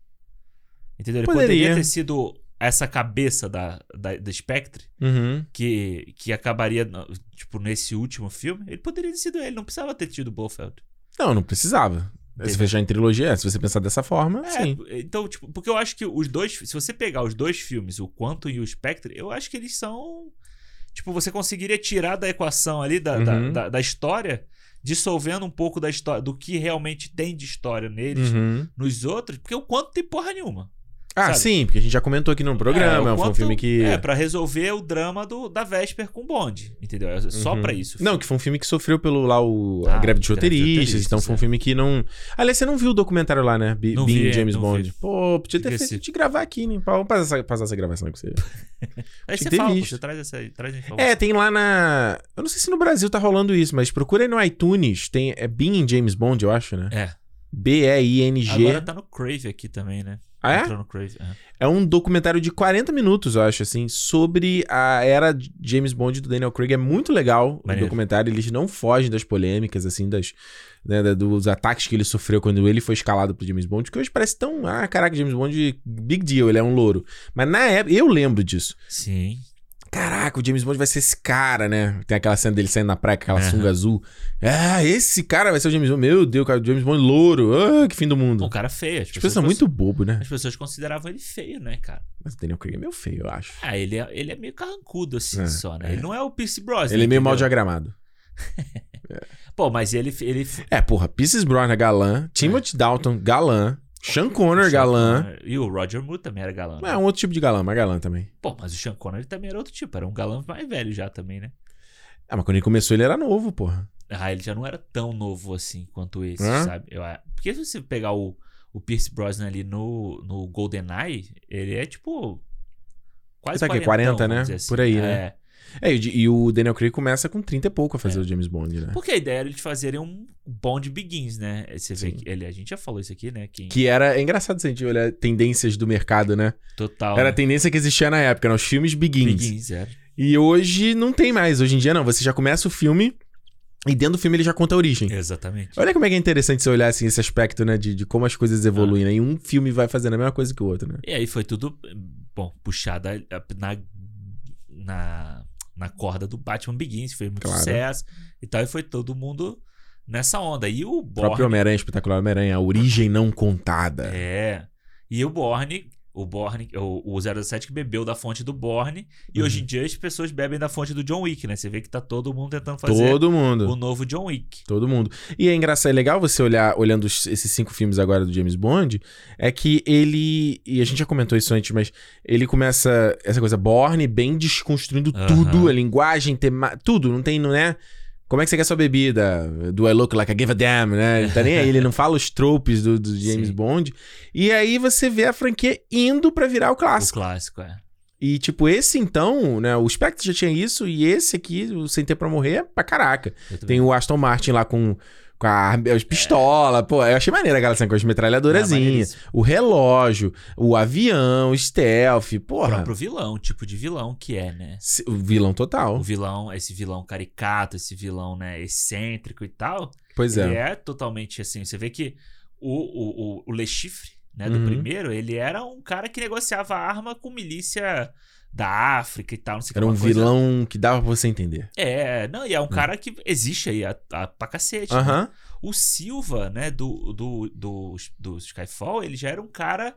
Entendeu? Ele poderia, poderia ter sido essa cabeça da, da, da Spectre, uhum. que, que acabaria, tipo, nesse último filme. Ele poderia ter sido ele, não precisava ter tido o Blofeld. Não, não precisava. Se fechar em trilogia, se você pensar dessa forma, é, sim. Então, tipo, porque eu acho que os dois. Se você pegar os dois filmes, o Quantum e o Spectre, eu acho que eles são. Tipo, você conseguiria tirar da equação ali da, uhum. da, da, da, história, dissolvendo um pouco da história, do que realmente tem de história neles, uhum. nos outros, porque o Quantum tem porra nenhuma. Ah, sabe? sim, porque a gente já comentou aqui no programa, é, foi um filme que... É, pra resolver o drama do, da Vesper com Bond, entendeu? É só uhum. pra isso. Não, que foi um filme que sofreu pelo lá o, ah, a greve de roteiristas, então foi um é. filme que não... Aliás, você não viu o documentário lá, né? B não Being vi, James Bond. Vi. Pô, podia ter feito te gravar aqui, né? Vamos passar essa, passar essa gravação com você. aí você fala, você traz essa traz É, tem lá na... Eu não sei se no Brasil tá rolando isso, mas procura aí no iTunes, tem... É Being James Bond, eu acho, né? É. B-E-I-N-G... Agora tá no Crave aqui também, né? Ah, é? é? um documentário de 40 minutos, eu acho, assim, sobre a era James Bond do Daniel Craig. É muito legal Maneiro. o documentário. Eles não fogem das polêmicas, assim, das, né, dos ataques que ele sofreu quando ele foi escalado pro James Bond. Que hoje parece tão. Ah, caraca, James Bond, big deal, ele é um louro. Mas na época, eu lembro disso. Sim. Caraca, o James Bond vai ser esse cara, né? Tem aquela cena dele saindo na praia com aquela uhum. sunga azul. Ah, esse cara vai ser o James Bond. Meu Deus, cara, o James Bond louro. Ah, que fim do mundo. Um cara feio. As, as pessoas são muito bobo, né? As pessoas consideravam ele feio, né, cara? Mas o Daniel Craig é meio feio, eu acho. Ah, ele é, ele é meio carrancudo, assim, é, só, né? É. Ele não é o Pierce Brosnan. Ele é meio mal diagramado. é. Pô, mas ele, ele... É, porra, Pierce Brosnan galã, Timothy Dalton galã, Sean Conner, Sean galã. E o Roger Moore também era galã. É, um outro tipo de galã, mas galã também. Pô, mas o Sean Conner também era outro tipo, era um galã mais velho já também, né? Ah, mas quando ele começou ele era novo, porra. Ah, ele já não era tão novo assim quanto esse, Hã? sabe? Eu, porque se você pegar o, o Pierce Brosnan ali no, no GoldenEye, ele é tipo. Quase tá aqui, 40, né? Assim. Por aí, né? é. Né? É, e, o Daniel Craig começa com 30 e pouco a fazer é. o James Bond, né? Porque a ideia era de fazerem um Bond Begins, né? Você vê que ele, a gente já falou isso aqui, né? Que, que era. É engraçado se a gente olhar tendências do mercado, né? Total. Era a tendência que existia na época, né? Os filmes Begins. Begins, é. E hoje não tem mais. Hoje em dia não. Você já começa o filme. E dentro do filme ele já conta a origem. Exatamente. Olha como é que é interessante você olhar assim, esse aspecto, né? De, de como as coisas evoluem, ah. né? E um filme vai fazendo a mesma coisa que o outro, né? E aí foi tudo, bom, puxado na, na na corda do Batman Begins, fez muito claro. sucesso e tal, e foi todo mundo nessa onda. E o Borne... O próprio Homem-Aranha, espetacular Homem-Aranha, a origem não contada. É. E o Borne o Borne, o, o 007 que bebeu da fonte do Borne, e uhum. hoje em dia as pessoas bebem da fonte do John Wick, né? Você vê que tá todo mundo tentando fazer todo mundo. o novo John Wick. Todo mundo. E é engraçado, é legal você olhar, olhando esses cinco filmes agora do James Bond, é que ele, e a gente já comentou isso antes, mas ele começa essa coisa Borne bem desconstruindo uhum. tudo, a linguagem, tema, tudo, não tem, não é como é que você quer sua bebida? Do I look like I give a damn, né? Ele tá nem aí, ele não fala os tropes do, do James Sim. Bond. E aí você vê a franquia indo para virar o clássico. O clássico, é. E, tipo, esse então, né? O Spectre já tinha isso, e esse aqui, o Sem Ter Pra Morrer, é pra caraca. Tem o Aston Martin lá com com a, as pistolas, é. pô, eu achei maneira aquela cena com as metralhadorazinhas, é, o relógio, o avião, o stealth, porra. O próprio vilão, o tipo de vilão que é, né? O vilão total. O vilão, esse vilão caricato, esse vilão, né, excêntrico e tal. Pois é. Ele é totalmente assim, você vê que o, o, o, o Le Chiffre, né, do uhum. primeiro, ele era um cara que negociava arma com milícia da África e tal, não sei Era um coisa... vilão que dava pra você entender. É, não, e é um hum. cara que existe aí a, a, pra cacete. Uh -huh. né? O Silva, né, do, do, do, do Skyfall, ele já era um cara.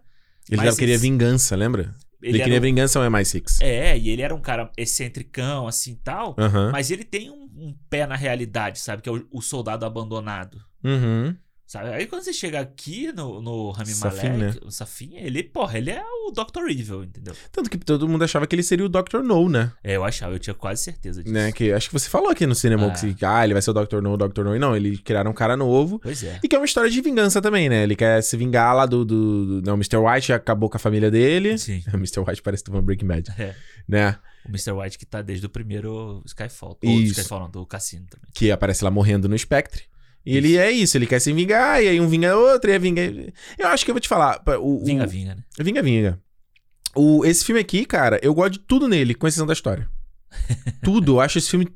Ele já queria vingança, lembra? Ele, ele queria um... vingança ao MI6. É, e ele era um cara excentricão, assim tal. Uh -huh. Mas ele tem um, um, pé na realidade, sabe? Que é o, o soldado abandonado. Uhum. Sabe? Aí quando você chega aqui no, no Rami Safin, Malek, né? o Safin, ele, porra, ele é o Dr. Evil, entendeu? Tanto que todo mundo achava que ele seria o Dr. No, né? É, eu achava, eu tinha quase certeza disso. Né? Que, acho que você falou aqui no cinema ah. que ah, ele vai ser o Dr. No, o Dr. No. E não, eles criaram um cara novo. Pois é. E que é uma história de vingança também, né? Ele quer se vingar lá do. do, do não, o Mr. White acabou com a família dele. Sim. O Mr. White parece que tava Breaking Bad. É. Né? O Mr. White que tá desde o primeiro Skyfall. Ou Skyfall, não, do Cassino também. Que aparece lá morrendo no Spectre. E ele é isso, ele quer se vingar, e aí um vinga outro, e aí vinga. Eu acho que eu vou te falar. O, o... Vinga, vinga, né? Vinga, vinga. O, esse filme aqui, cara, eu gosto de tudo nele, com exceção da história. tudo. Eu acho esse filme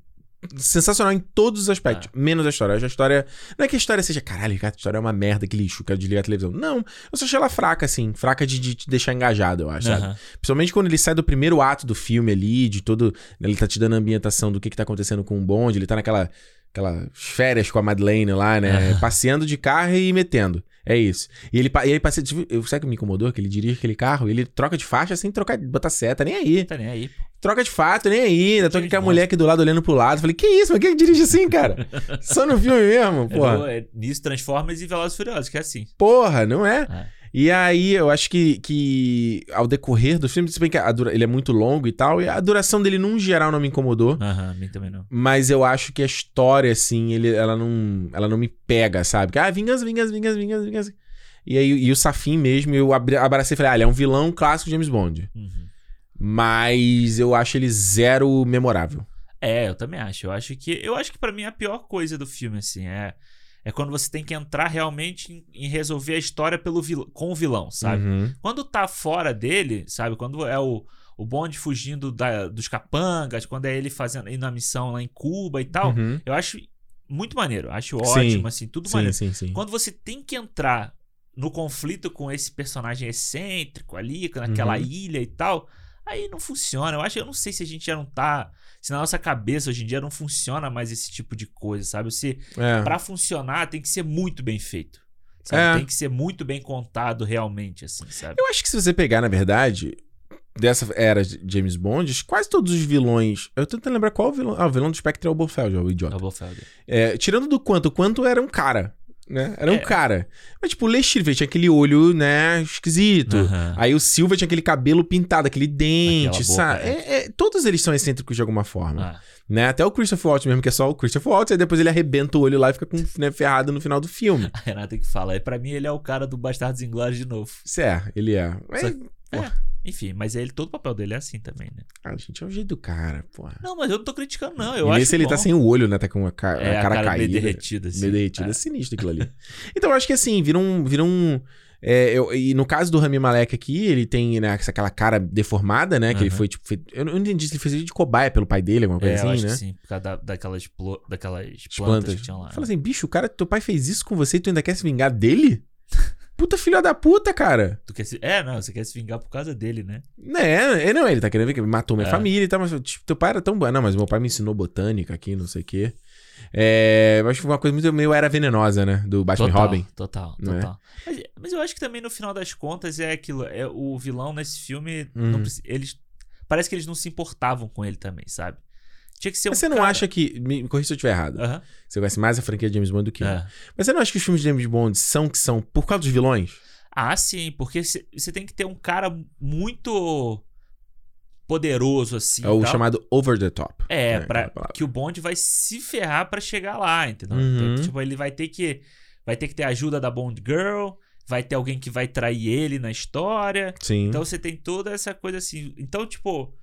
sensacional em todos os aspectos, ah. menos a história. A história. Não é que a história seja, caralho, a história é uma merda, que lixo, quero desligar a televisão. Não, eu só achei ela fraca, assim, fraca de, de te deixar engajado, eu acho, sabe? Principalmente quando ele sai do primeiro ato do filme ali, de todo. Ele tá te dando a ambientação do que, que tá acontecendo com o bonde, ele tá naquela. Aquelas férias com a Madeleine lá, né? Passeando de carro e metendo. É isso. E ele, e ele passeia. Eu, sabe o que me incomodou? Que ele dirige aquele carro, ele troca de faixa sem trocar, botar seta, nem aí. Tá nem aí, pô troca de fato, nem aí. Ainda tô com aquela mulher aqui do lado olhando pro lado. Falei, que isso? Mas quem dirige assim, cara? Só no filme mesmo, porra. É, é, nisso, Transformers e Velozes Furiosos, que é assim. Porra, não é? é? E aí, eu acho que, que ao decorrer do filme, se bem que dura, ele é muito longo e tal, e a duração dele, num geral, não me incomodou. Aham, mim também não. Mas eu acho que a história, assim, ele, ela, não, ela não me pega, sabe? Que, ah, vingas, vingas, vingas, vingas, vingas. E aí, e o Safin mesmo, eu abracei e falei, ah, ele é um vilão clássico de James Bond. Uhum. Mas eu acho ele zero memorável. É, eu também acho. Eu acho que eu acho que para mim a pior coisa do filme assim é é quando você tem que entrar realmente em, em resolver a história pelo vil, com o vilão, sabe? Uhum. Quando tá fora dele, sabe? Quando é o o Bond fugindo da, dos capangas, quando é ele fazendo indo na missão lá em Cuba e tal, uhum. eu acho muito maneiro, acho ótimo, sim. assim, tudo sim, maneiro. Sim, sim. Quando você tem que entrar no conflito com esse personagem excêntrico ali, naquela uhum. ilha e tal, Aí não funciona. Eu acho, eu não sei se a gente já não tá. Se na nossa cabeça hoje em dia não funciona mais esse tipo de coisa, sabe? Se é. para funcionar tem que ser muito bem feito. É. Tem que ser muito bem contado realmente, assim, sabe? Eu acho que se você pegar, na verdade, dessa era de James Bond, quase todos os vilões. Eu tô tentando lembrar qual o vilão. Ah, o vilão do Spectre é o Blofeld, é o idiota. É o Blofeld. É, tirando do quanto, o quanto era um cara né? Era é. um cara. Mas, tipo, o Lechir tinha aquele olho, né, esquisito. Uhum. Aí o Silva tinha aquele cabelo pintado, aquele dente, sabe? É. é, é, todos eles são excêntricos de alguma forma. Ah. Né? Até o Christopher Waltz mesmo, que é só o Christopher Waltz, aí depois ele arrebenta o olho lá e fica com, né, ferrado no final do filme. A Renata que fala, e pra mim ele é o cara do Bastardos Inglórios de novo. Certo, ele é. Mas, só... é. Enfim, mas ele, todo o papel dele é assim também, né? Ah, gente, é o jeito do cara, porra. Não, mas eu não tô criticando, não. Eu e acho nesse ele tá sem o olho, né? Tá com a, ca é, a cara, cara caída. Meio derretida, assim. Meio derretida. É. é sinistro aquilo ali. então, eu acho que assim, vira um. Vira um é, eu, e no caso do Rami Malek aqui, ele tem né, aquela cara deformada, né? Que uhum. ele foi, tipo. Foi, eu não entendi se ele fez de cobaia pelo pai dele, alguma coisa é, assim, né? sim, por causa da, daquelas, plo, daquelas plantas, plantas que tinham lá. Fala assim, bicho, o cara, teu pai fez isso com você e tu ainda quer se vingar dele? Puta filha da puta, cara. Tu quer se... É, não, você quer se vingar por causa dele, né? É, é não, ele tá querendo ver que matou minha é. família e tal, mas tipo, teu pai era tão bom. Não, mas meu pai me ensinou botânica aqui, não sei o quê. É, acho que foi uma coisa muito meio era venenosa, né? Do Batman total, Robin. Total, é? total. É? Mas, mas, eu acho que também no final das contas é aquilo. É, o vilão nesse filme, uhum. não, eles. Parece que eles não se importavam com ele também, sabe? Tinha que ser Mas um você não cara... acha que. Me corrija se eu estiver errado. Uhum. Você conhece mais a franquia de James Bond do que eu. É. Mas você não acha que os filmes de James Bond são que são por causa dos vilões? Ah, sim, porque você tem que ter um cara muito poderoso assim. É o tal. chamado over the top. É, é pra, que o Bond vai se ferrar para chegar lá, entendeu? Uhum. Então, tipo, ele vai ter que vai ter que ter ajuda da Bond Girl, vai ter alguém que vai trair ele na história. Sim. Então você tem toda essa coisa assim. Então, tipo,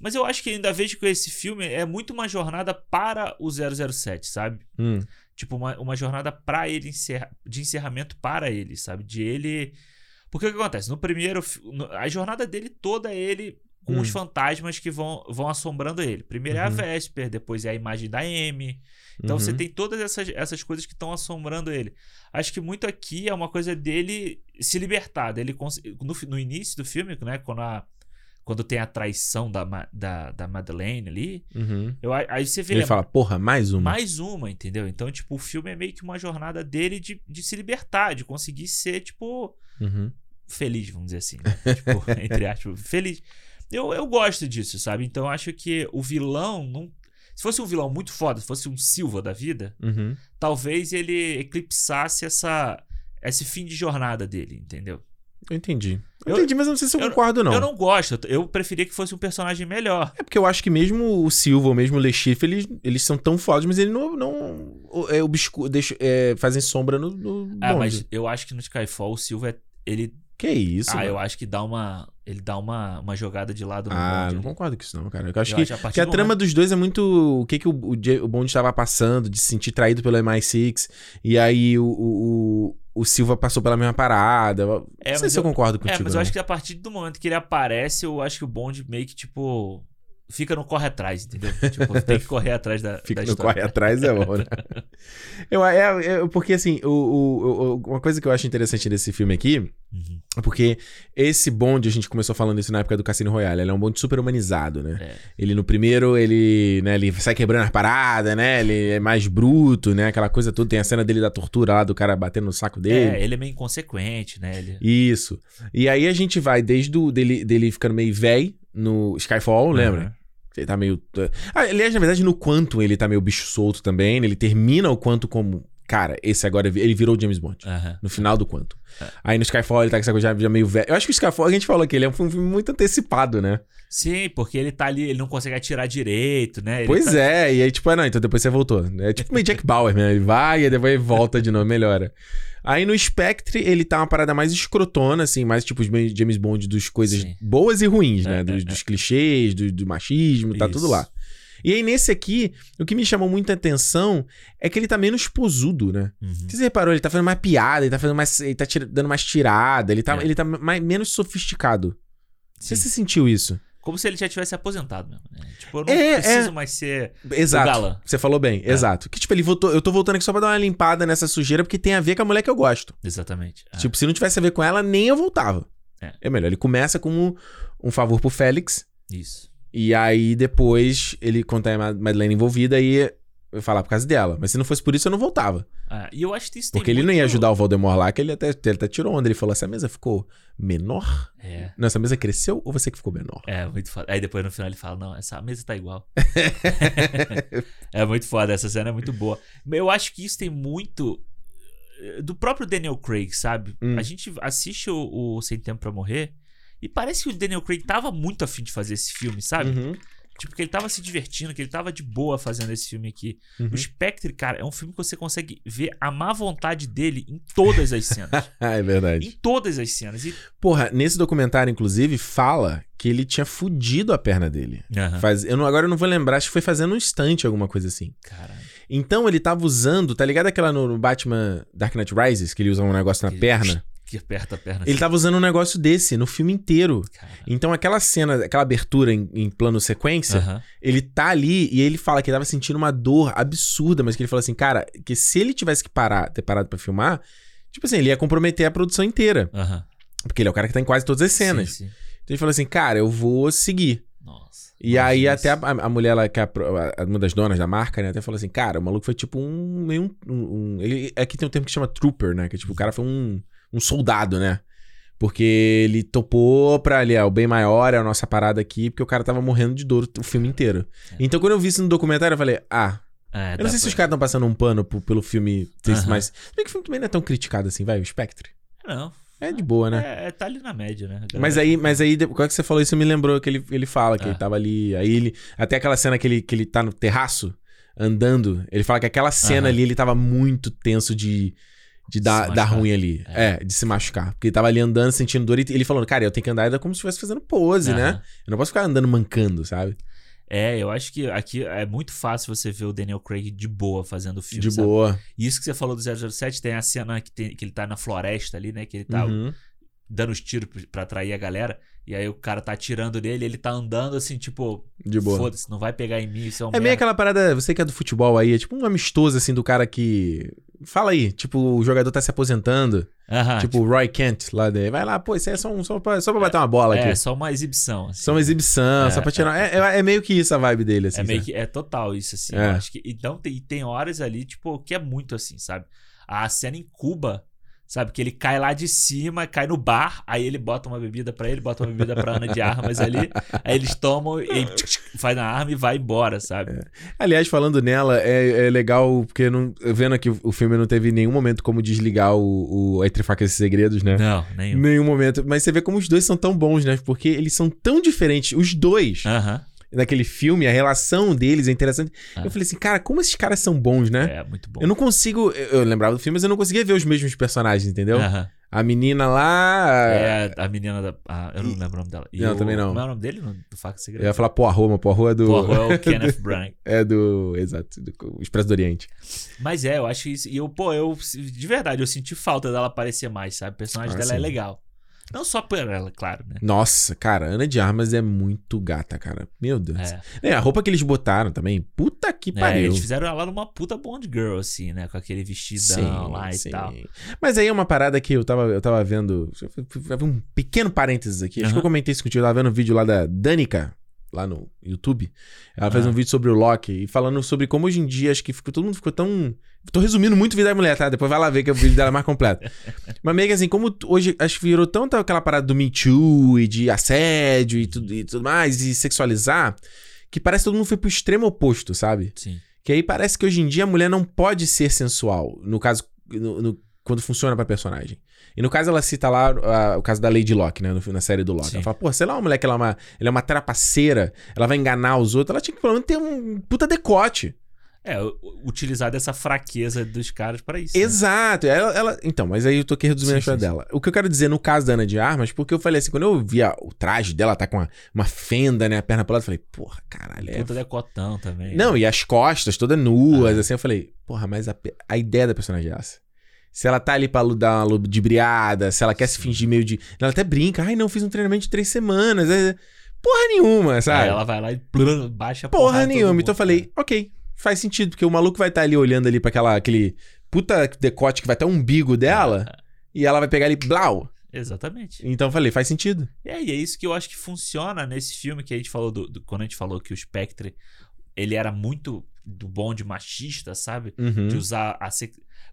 mas eu acho que ainda vejo que esse filme é muito uma jornada para o 007, sabe? Hum. Tipo, uma, uma jornada para ele, encerra, de encerramento para ele, sabe? De ele. Porque o que acontece? No primeiro. No, a jornada dele toda é ele com hum. os fantasmas que vão, vão assombrando ele. Primeiro uhum. é a uhum. Vesper, depois é a imagem da M. Então uhum. você tem todas essas, essas coisas que estão assombrando ele. Acho que muito aqui é uma coisa dele se libertar. Dele, no, no início do filme, né? Quando a quando tem a traição da, da, da Madeleine ali. Uhum. Eu, aí você vê. Ele fala, porra, mais uma. Mais uma, entendeu? Então, tipo, o filme é meio que uma jornada dele de, de se libertar, de conseguir ser, tipo. Uhum. Feliz, vamos dizer assim. Né? tipo, entre aspas, feliz. Eu, eu gosto disso, sabe? Então, acho que o vilão não. Se fosse um vilão muito foda, se fosse um Silva da vida, uhum. talvez ele eclipsasse essa, esse fim de jornada dele, entendeu? Eu entendi. Eu, eu entendi, mas não sei se eu, eu, concordo, não. Eu não gosto. Eu preferia que fosse um personagem melhor. É porque eu acho que mesmo o Silva ou mesmo o Le Chiffre, eles, eles são tão fodas, mas eles não, não é, obscuro, deixa, é, fazem sombra no, no Ah, mas eu acho que no Skyfall o Silva, é, ele Que isso, Ah, mano. eu acho que dá uma. Ele dá uma, uma jogada de lado no Ah, bonde não concordo com isso não, cara. Eu acho Eu que, acho a que a trama dos dois é muito... O que, que o, o, o Bond estava passando, de se sentir traído pelo MI6. E aí o, o, o, Silva passou pela mesma parada. É, não sei se eu, eu- concordo contigo. É, mas eu não. acho que a partir do momento que ele aparece, eu acho que o Bond meio que, tipo. Fica no corre atrás, entendeu? tipo, tem que correr atrás da, Fica da no corre atrás é bom, né? eu, é, é- porque, assim, o, o- o- uma coisa que eu acho interessante desse filme aqui Uhum. é porque esse bonde, a gente começou falando isso na época do Cassino Royale, ele é um bonde super humanizado, né? É. Ele no primeiro, ele, né, ele sai quebrando as paradas, né? Ele é mais bruto, né? Aquela coisa toda. Tem a cena dele da tortura lá, do cara batendo no saco dele. É, ele é meio inconsequente, né? Ele... Isso. E aí a gente vai desde o dele, dele ficando meio velho no Skyfall, lembra? Uhum. Ele tá meio. Ah, aliás, na verdade, no Quantum ele tá meio bicho solto também. Ele termina o Quantum como. Cara, esse agora ele virou o James Bond. Aham. No final do Quantum. Aí no Skyfall ele tá com essa coisa já, já meio velho. Eu acho que o Skyfall, a gente falou que ele é um filme muito antecipado, né? Sim, porque ele tá ali, ele não consegue atirar direito, né? Ele pois tá- é, e aí, tipo, ah, não, então depois você voltou. É tipo meio Jack Bauer, né? Ele vai e depois volta de novo, melhora. Aí no Spectre, ele tá uma parada mais escrotona, assim, mais tipo os James Bond dos coisas Sim. boas e ruins, né? É, dos, é, dos clichês, do, do machismo, tá Isso. tudo lá. E aí nesse aqui, o que me chamou muita atenção é que ele tá menos posudo, né? Uhum. Você reparou, ele tá fazendo mais piada, ele tá fazendo mais. Ele tá tira- dando mais tirada, ele tá, É. ele tá mais, menos sofisticado. Você Sim. se sentiu isso? Como se ele já tivesse aposentado mesmo, né? Tipo, eu não É, preciso é. mais ser Exato. galã. Você falou bem, É. exato. Que tipo, ele voltou. Eu tô voltando aqui só pra dar uma limpada nessa sujeira, porque tem a ver com a mulher que eu gosto. Exatamente. Ah, Tipo, se não tivesse a ver com ela, nem eu voltava. É. melhor. Ele começa como um favor pro Félix. Isso. E aí depois ele conta a Ma- Madeleine envolvida e eu falar por causa dela. Mas se não fosse por isso, eu não voltava. Ah, e eu acho que isso tem Porque ele não ia ajudar o Valdemar lá, que ele até, ele até tirou onda. Ele falou: essa mesa ficou menor? É. Não, essa mesa cresceu ou você que ficou menor? É, muito foda. Aí depois no final ele fala: Não, essa mesa tá igual. é muito foda, essa cena é muito boa. Eu acho que isso tem muito. eh, Do próprio Daniel Craig, sabe? Hum. A gente assiste o, o Sem Tempo pra Morrer e parece que o Daniel Craig tava muito afim de fazer esse filme, sabe? Uhum, Tipo, que ele tava se divertindo, que ele tava de boa fazendo esse filme aqui. uhum. O Spectre, cara, é um filme que você consegue ver a má vontade dele em todas as cenas. Ah, é verdade. em todas as cenas. E... Porra, nesse documentário, inclusive, fala que ele tinha fudido a perna dele. Aham. Faz, eu não, agora eu não vou lembrar, acho que foi fazendo um instante, alguma coisa assim. Caralho. Então ele tava usando, tá ligado aquela no, no Batman Dark Knight Rises, que ele usa um negócio na Aquele- perna? Que aperta a perna. Ele tava usando um negócio desse no filme inteiro. Caralho. Então aquela cena, aquela abertura em, em plano sequência, Aham. ele tá ali e ele fala que ele tava sentindo uma dor absurda, mas que ele falou assim, cara, que se ele tivesse que parar, ter parado pra filmar, tipo assim, ele ia comprometer a produção inteira. Aham. Porque ele é o cara que tá em quase todas as cenas. Sim, sim. Então ele falou assim, cara, eu vou seguir. Nossa. E aí até a, a mulher lá, que é a uma das donas da marca, né, até falou assim, cara, o maluco foi tipo um... um, um- um- ele, aqui tem um termo que chama trooper, né? Que tipo, o cara foi um, um soldado, né? Porque ele topou pra ali, ó, o bem maior é a nossa parada aqui, porque o cara tava morrendo de dor o filme inteiro. É. Então quando eu vi isso no documentário, eu falei, ah, É, eu não sei se pra- os caras estão passando um pano pro- pelo filme Aham. mais... Se bem que o filme também não é tão criticado assim, vai, o Spectre. Não. É de boa, né? É, é, tá ali na média, né? Mas aí, mas aí, quando é que você falou isso, me lembrou que ele, ele fala que Ah. ele tava ali. Aí ele. Até aquela cena que ele, que ele tá no terraço, andando. Ele fala que aquela cena Aham. ali ele tava muito tenso de. De dar, dar ruim ali. É. É. de se machucar. Porque ele tava ali andando, sentindo dor. E ele falando, cara, eu tenho que andar como se estivesse fazendo pose, né? Aham. Eu não posso ficar andando mancando, sabe? É, eu acho que aqui é muito fácil você ver o Daniel Craig de boa fazendo o filme. de sabe? boa. E isso que você falou do 007, tem a cena que, tem- que ele tá na floresta ali, né? Que ele tá Uhum. dando os tiros pra atrair a galera. E aí o cara tá atirando nele, ele tá andando assim, tipo, De boa. foda-se, não vai pegar em mim, isso é um É meio aquela parada, você que é do futebol aí, é tipo um amistoso assim do cara que. Fala aí, tipo, o jogador tá se aposentando. Aham, tipo o Roy Kent lá daí. Vai lá, pô, isso aí é só, um, só, pra, só pra bater uma bola aqui. É, só uma exibição. Assim. Só uma exibição, É, só pra tirar. É, é- é meio que isso a vibe dele, assim. É meio sabe? que é total isso, assim. É. Eu acho que, então tem, tem horas ali, tipo, que é muito assim, sabe? A cena em Cuba, sabe? Que ele cai lá de cima, cai no bar, aí ele bota uma bebida pra ele, bota uma bebida pra Ana de armas ali, aí eles tomam e tchic, tchic, faz na arma e vai embora, sabe? Aliás, falando nela, é, é legal, porque não, vendo aqui o filme não teve nenhum momento como desligar o, o Entre Facas e Segredos, né? Não, nenhum. Nenhum momento. Mas você vê como os dois são tão bons, né? Porque eles são tão diferentes. Os dois, Aham. Naquele filme, a relação deles é interessante. Ah. Eu falei assim, cara, como esses caras são bons, né? É, muito bom. Eu não consigo. Eu, eu lembrava do filme, mas eu não conseguia ver os mesmos personagens, entendeu? Aham. A menina lá. É, a menina da. Ah, eu não lembro o nome dela. E não, o, também não. Como é o nome dele? Do Faca Segredo? Eu ia falar Poirot, mas Poirot é do. Poirot é o Kenneth Branagh. é do. Exato, do Expresso do Oriente. Mas é, eu acho isso. E eu, pô, eu. De verdade, eu senti falta dela aparecer mais, sabe? O personagem ah, dela é sim. é legal. Não só por ela, claro, né? Nossa, cara, Ana de Armas é muito gata, cara. Meu Deus. É. é a roupa que eles botaram também, puta que pariu. É, eles fizeram ela numa puta Bond Girl, assim, né? Com aquele vestidão sim, lá e sim. tal. Mas aí é uma parada que eu tava, eu tava vendo. Um pequeno parênteses aqui. Acho uhum. que eu comentei isso contigo. Eu tava vendo um vídeo lá da Danica, lá no YouTube. Ela fez um vídeo sobre o Loki e falando sobre como hoje em dia acho que ficou, todo mundo ficou tão. Tô resumindo muito Vida da Mulher, tá? Depois vai lá ver que o vídeo dela é mais completo. Mas meio que assim, como hoje acho que virou tanto aquela parada do Me Too e de assédio e tudo, e tudo mais, e sexualizar, que parece que todo mundo foi pro extremo oposto, sabe? Sim. Que aí parece que hoje em dia a mulher não pode ser sensual. No caso, no, no, quando funciona pra personagem. E no caso, ela cita lá o caso da Lady Locke, né? No, na série do Locke. Sim. Ela fala, pô, sei lá, uma mulher que ela é uma, ela é uma trapaceira, ela vai enganar os outros, ela tinha que pelo menos ter um puta decote. É, utilizar dessa fraqueza dos caras para isso. Né? Exato. Né? Ela, ela, Então, mas aí eu tô aqui reduzindo sim, a história dela. O que eu quero dizer no caso da Ana de Armas, porque eu falei assim, quando eu vi o traje dela, tá com uma, uma fenda, né? A perna lado, eu falei, porra, caralho. É... Puta decotão também. Não, né? e as costas todas nuas, ah. assim. Eu falei, porra, mas a, a ideia da personagem é essa. Se ela tá ali pra dar uma ludibriada, se ela quer Sim. se fingir meio de. Ela até brinca, ai não, fiz um treinamento de três semanas. É... Porra nenhuma, sabe? Aí ela vai lá e plum, baixa a Porra nenhuma. Então eu falei, ok, faz sentido, porque o maluco vai estar tá ali olhando ali pra aquela, aquele puta decote que vai até o umbigo dela, é. e ela vai pegar ali, blau. Exatamente. Então eu falei, faz sentido. É, e é isso que eu acho que funciona nesse filme que a gente falou do, do quando a gente falou que o Spectre ele era muito do bonde machista, sabe? Uhum. De usar a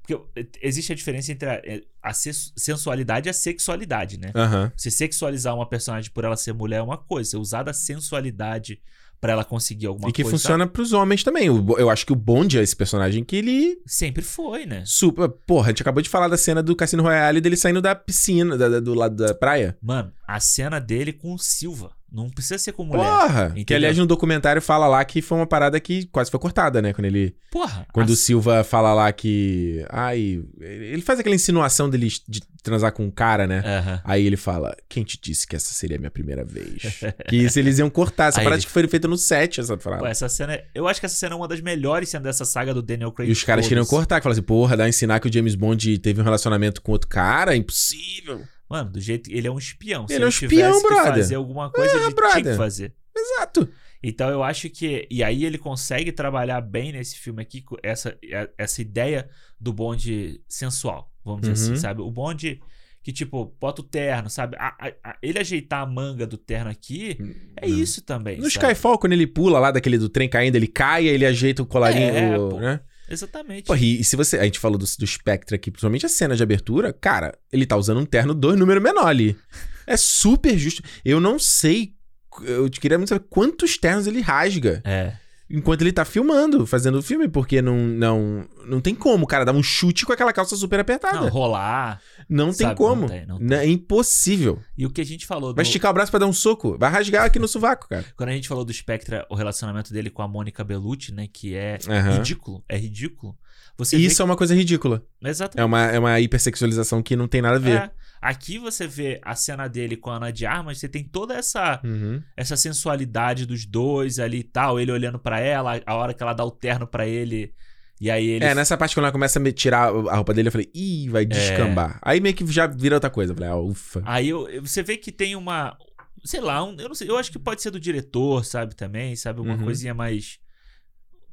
porque existe a diferença entre a, é, a sensualidade e a sexualidade, né? Uhum. Você sexualizar uma personagem por ela ser mulher é uma coisa, você usar da sensualidade para ela conseguir alguma coisa. E que coisa, funciona pros homens também. Eu acho que o Bond é esse personagem que ele. Sempre foi, né? Super. Porra, a gente acabou de falar da cena do Cassino Royale dele saindo da piscina, da, da, do lado da praia. Mano, a cena dele com o Silva. Não precisa ser com mulher. Porra! Entendeu? Que aliás no documentário fala lá que foi uma parada que quase foi cortada, né? Quando ele. Porra! Quando o Silva fala lá que. Ai. Ele faz aquela insinuação dele de transar com um cara, né? Uhum. Aí ele fala: Quem te disse que essa seria a minha primeira vez? que isso eles iam cortar. Essa Aí parada ele... que foi feita no set, essa frase. Pô, essa cena. É... Eu acho que essa cena é uma das melhores cenas dessa saga do Daniel Craig. E os caras queriam cortar, que falaram assim: Porra, dá a ensinar que o James Bond teve um relacionamento com outro cara? Impossível. Mano, do jeito. Ele é um espião. Ele Se é um espião, brother. fazer alguma coisa, é, ele brother. tinha que fazer. Exato. Então eu acho que. E aí ele consegue trabalhar bem nesse filme aqui, essa, essa ideia do bonde sensual, vamos dizer assim, uhum. sabe? O bonde que, tipo, bota o terno, sabe? A, a, a, ele ajeitar a manga do terno aqui é hum. isso também. No sabe? Skyfall, quando ele pula lá daquele do trem caindo, ele cai, ele ajeita o colarinho, é, o, né? Exatamente. Pô, e, e, se você. A gente falou do, do Spectre aqui, principalmente a cena de abertura, cara, ele tá usando um terno dois número menor ali. É super justo. Eu não sei. Eu queria muito saber quantos ternos ele rasga. É enquanto ele tá filmando, fazendo o filme, porque não, não, não tem como cara dar um chute com aquela calça super apertada. Não, rolar. Não sabe, tem como. Não tem, não tem. É impossível. E o que a gente falou. Vai esticar o braço pra dar um soco. Vai rasgar aqui no sovaco, cara. Quando a gente falou do Spectra, o relacionamento dele com a Mônica Bellucci, né? Que é uhum. ridículo. É ridículo. Você Isso que... é uma coisa ridícula. Exatamente. É uma, é uma hipersexualização que não tem nada a ver. É. Aqui você vê a cena dele com a Ana de Armas, você tem toda essa uhum. essa sensualidade dos dois ali e tal, ele olhando para ela, a hora que ela dá o terno para ele. E aí ele. É, nessa parte quando ela começa a me tirar a roupa dele, eu falei, ih, vai é. descambar. É... Aí meio que já vira outra coisa. Eu falei, ah, ufa. Aí eu, você vê que tem uma. Sei lá, um, eu não sei, eu acho que pode ser do diretor, sabe, também, sabe? Uma uhum. coisinha mais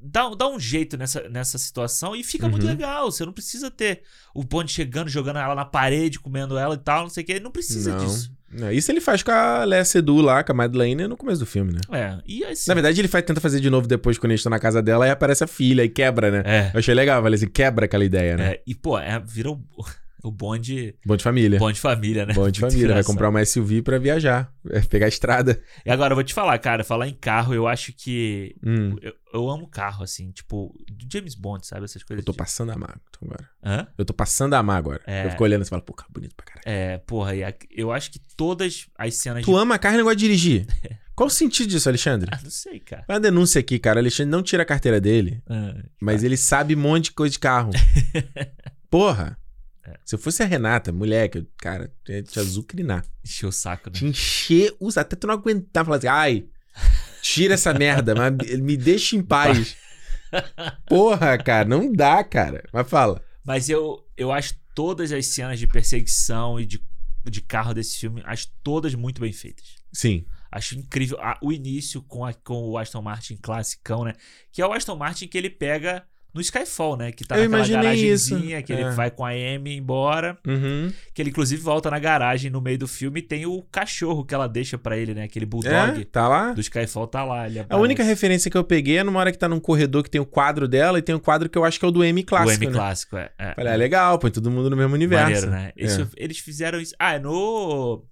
dá, dá um jeito nessa, nessa situação e fica uhum. muito legal. Você não precisa ter o Bond chegando, jogando ela na parede, comendo ela e tal, não sei o que. Não precisa não. disso. É, isso ele faz com a Léa Sedu lá, com a Madeleine, no começo do filme, né? É, e assim... Na verdade, ele faz, tenta fazer de novo depois, quando eles tá na casa dela, e aparece a filha e quebra, né? É. Eu achei legal, falei assim, quebra aquela ideia, né? É, e pô, é, vira o... O bonde. Bonde família. Bonde família, né? Bonde família. Vai comprar uma SUV pra viajar. Vai pegar a estrada. E agora eu vou te falar, cara, falar em carro, eu acho que. Hum. Eu, eu, amo carro, assim, tipo, do James Bond, sabe? Essas coisas. Eu tô de... passando a amar agora. Hã? Eu tô passando a amar agora. É... Eu fico olhando e falo, pô, carro bonito pra caralho. É, porra, e a... eu acho que todas as cenas. Tu de... ama carro e negócio de dirigir. Qual o sentido disso, Alexandre? Ah, não sei, cara. Uma denúncia aqui, cara. Alexandre não tira a carteira dele, ah, mas ele sabe um monte de coisa de carro. Porra. É. Se eu fosse a Renata, mulher, que eu, cara, ia te azucrinar. Encher o saco, né? Te encher os. Até tu não aguentar falar assim, ai, tira essa merda, mas me deixa em paz. Porra, cara, não dá, cara. Mas fala. Mas eu, eu acho todas as cenas de perseguição e de, de carro desse filme, acho todas muito bem feitas. Sim. Acho incrível o início com, a, com o Aston Martin classicão, né? Que é o Aston Martin que ele pega no Skyfall, né? Que tá eu naquela garagenzinha, que é. ele vai com a Amy embora. Uhum. Que ele, inclusive, volta na garagem no meio do filme e tem o cachorro que ela deixa para ele, né? Aquele bulldog. É, tá lá? Do Skyfall tá lá. a única referência que eu peguei é numa hora que tá num corredor que tem o quadro dela e tem o quadro que eu acho que é o do M clássico. O M né? clássico, é. é. Falei, é legal, põe todo mundo no mesmo universo. Maneiro, né? É. Eles fizeram isso. Ah, é no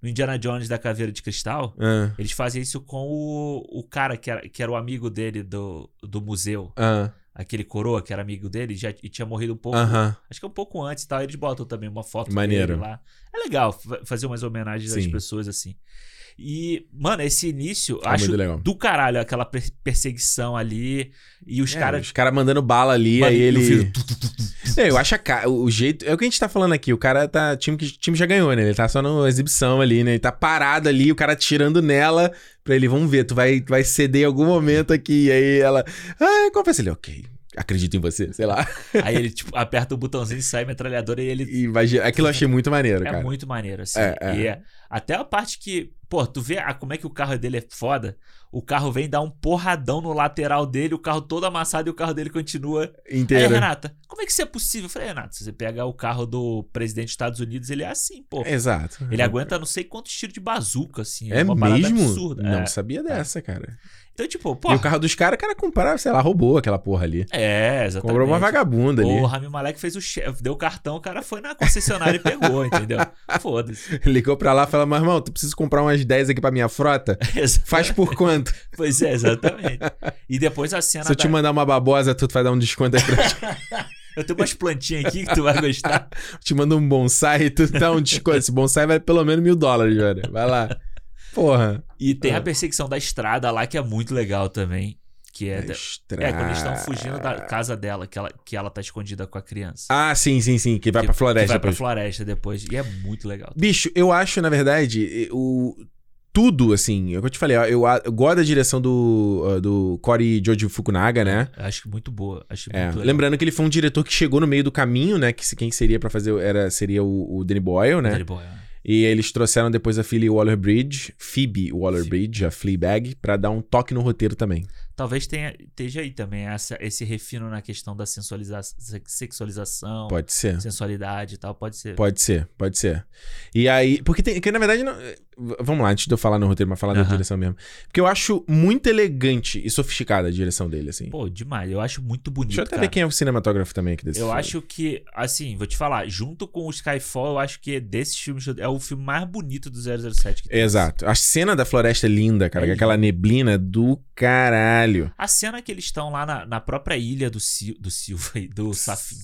no Indiana Jones da Caveira de Cristal, uh. eles fazem isso com o, o cara que era, que era o amigo dele do, do museu. Uh aquele coroa que era amigo dele já, e tinha morrido um pouco. Acho que um pouco antes e tal. Eles botam também uma foto Maneiro. dele lá. É legal fazer umas homenagens Sim. às pessoas assim. E, mano, esse início, é acho do caralho, aquela perseguição ali. E os é, caras. Os caras mandando bala ali, aí ele. é, eu acho a, o jeito. É o que a gente tá falando aqui. O cara tá. O time, time já ganhou, né? Ele tá só na exibição ali, né? Ele tá parado ali, o cara tirando nela pra ele, vamos ver, tu vai, vai ceder em algum momento aqui. E aí ela. Ah, confessa ele, ok acredito em você, sei lá. Aí ele, tipo, aperta o botãozinho, sai a metralhadora e ele. E vai... Aquilo eu achei muito maneiro, é cara. É muito maneiro, assim. É, é. E é... até a parte que. Pô, tu vê a, como é que o carro dele é foda. O carro vem dar um porradão no lateral dele, o carro todo amassado e o carro dele continua. Inteiro. Aí, Renata, como é que isso é possível? Eu falei, Renata, se você pega o carro do presidente dos Estados Unidos, ele é assim, pô. Exato. Ele aguenta não sei quantos tiros de bazuca, assim. É, uma mesmo? absurda. Não é. sabia dessa, cara. Então, tipo, pô. E o carro dos caras, o cara comprava, sei lá, roubou aquela porra ali. É, exatamente. Comprou uma vagabunda ali. O Rami Malek fez o chefe, deu o cartão, o cara foi na concessionária e pegou, entendeu? Foda-se. Ligou pra lá e falou, mas irmão, tu precisa comprar umas 10 aqui pra minha frota? Faz por quanto? pois é, exatamente. E depois a cena. Se eu da... te mandar uma babosa, tu vai dar um desconto aí pra ti. Eu tenho umas plantinhas aqui que tu vai gostar. te mando um bonsai, tu dá um desconto. Esse bonsai vale pelo menos mil dólares, velho. Vai lá. Porra. E tem a perseguição da estrada lá que é muito legal também. Que é, da... é quando eles estão fugindo da casa dela, que ela, que ela tá escondida com a criança. Ah, sim, sim, sim. Que vai que, pra floresta que vai depois. pra floresta depois. E é muito legal. Bicho, eu acho, na verdade, o. Tudo, assim, é o que eu te falei, eu, eu gosto da direção do, do Cory Joji Fukunaga, né? Acho que muito boa. Acho é, muito lembrando que ele foi um diretor que chegou no meio do caminho, né? Que quem seria para fazer era, seria o, o Danny Boyle, né? Danny Boyle. E eles trouxeram depois a Philly Waller-Bridge, Phoebe Waller-Bridge, a Fleabag, para dar um toque no roteiro também. Talvez tenha, esteja aí também essa, esse refino na questão da sensualização, sexualização. Pode ser. Sensualidade e tal, pode ser. Pode ser, pode ser. E aí, porque tem, que na verdade, não, vamos lá, antes de eu falar no roteiro, mas falar uh -huh. da direção mesmo. Porque eu acho muito elegante e sofisticada a direção dele, assim. Pô, demais. Eu acho muito bonito, Deixa eu até ver quem é o cinematógrafo também aqui desse Eu filme. acho que, assim, vou te falar, junto com o Skyfall, eu acho que desses filmes é o filme mais bonito do 007 que tem. Exato. A cena da floresta é linda, cara. É aquela neblina do caralho. A cena que eles estão lá na, na própria ilha do, Sil, do Silva e do Safin.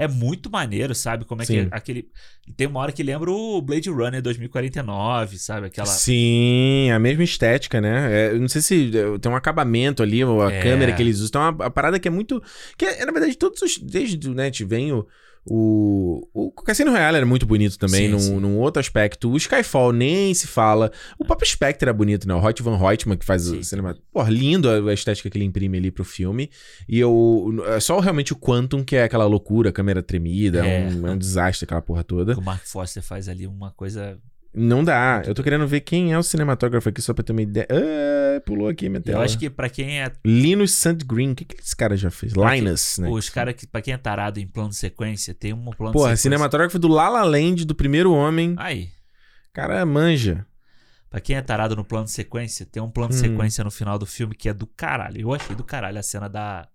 É muito maneiro, sabe? Como é Sim. que é aquele. Tem uma hora que lembra o Blade Runner 2049, sabe? Aquela. Sim, a mesma estética, né? É, eu não sei se tem um acabamento ali, a É. câmera que eles usam. Tem uma, uma parada que é muito. Que é, na verdade, todos os. Desde o net vem o. O, o Cassino Royale era muito bonito também, Sim, num, sim. num outro aspecto. O Skyfall nem se fala. O próprio Spectre é bonito, né? O Hot Van Reutemann que faz Sim, o cinema. Pô, lindo a estética que ele imprime ali pro filme. E eu. É só realmente o Quantum, que é aquela loucura, câmera tremida, é, É. um, é um desastre aquela porra toda. o Mark Foster faz ali uma coisa. Não dá. Eu tô querendo ver quem é o cinematógrafo aqui, só pra ter uma ideia. Ah, pulou aqui minha tela. Eu acho que pra quem é. Linus Sandgreen. O que, que esse cara já fez? Pra Linus, né? Os caras que, pra quem é tarado em plano de sequência, tem um plano Porra, de sequência. cinematógrafo do La La Land, do primeiro homem. Aí. Cara, manja. Pra quem é tarado no plano de sequência, tem um plano de Hum. sequência no final do filme que é do caralho. Eu achei do caralho a cena da,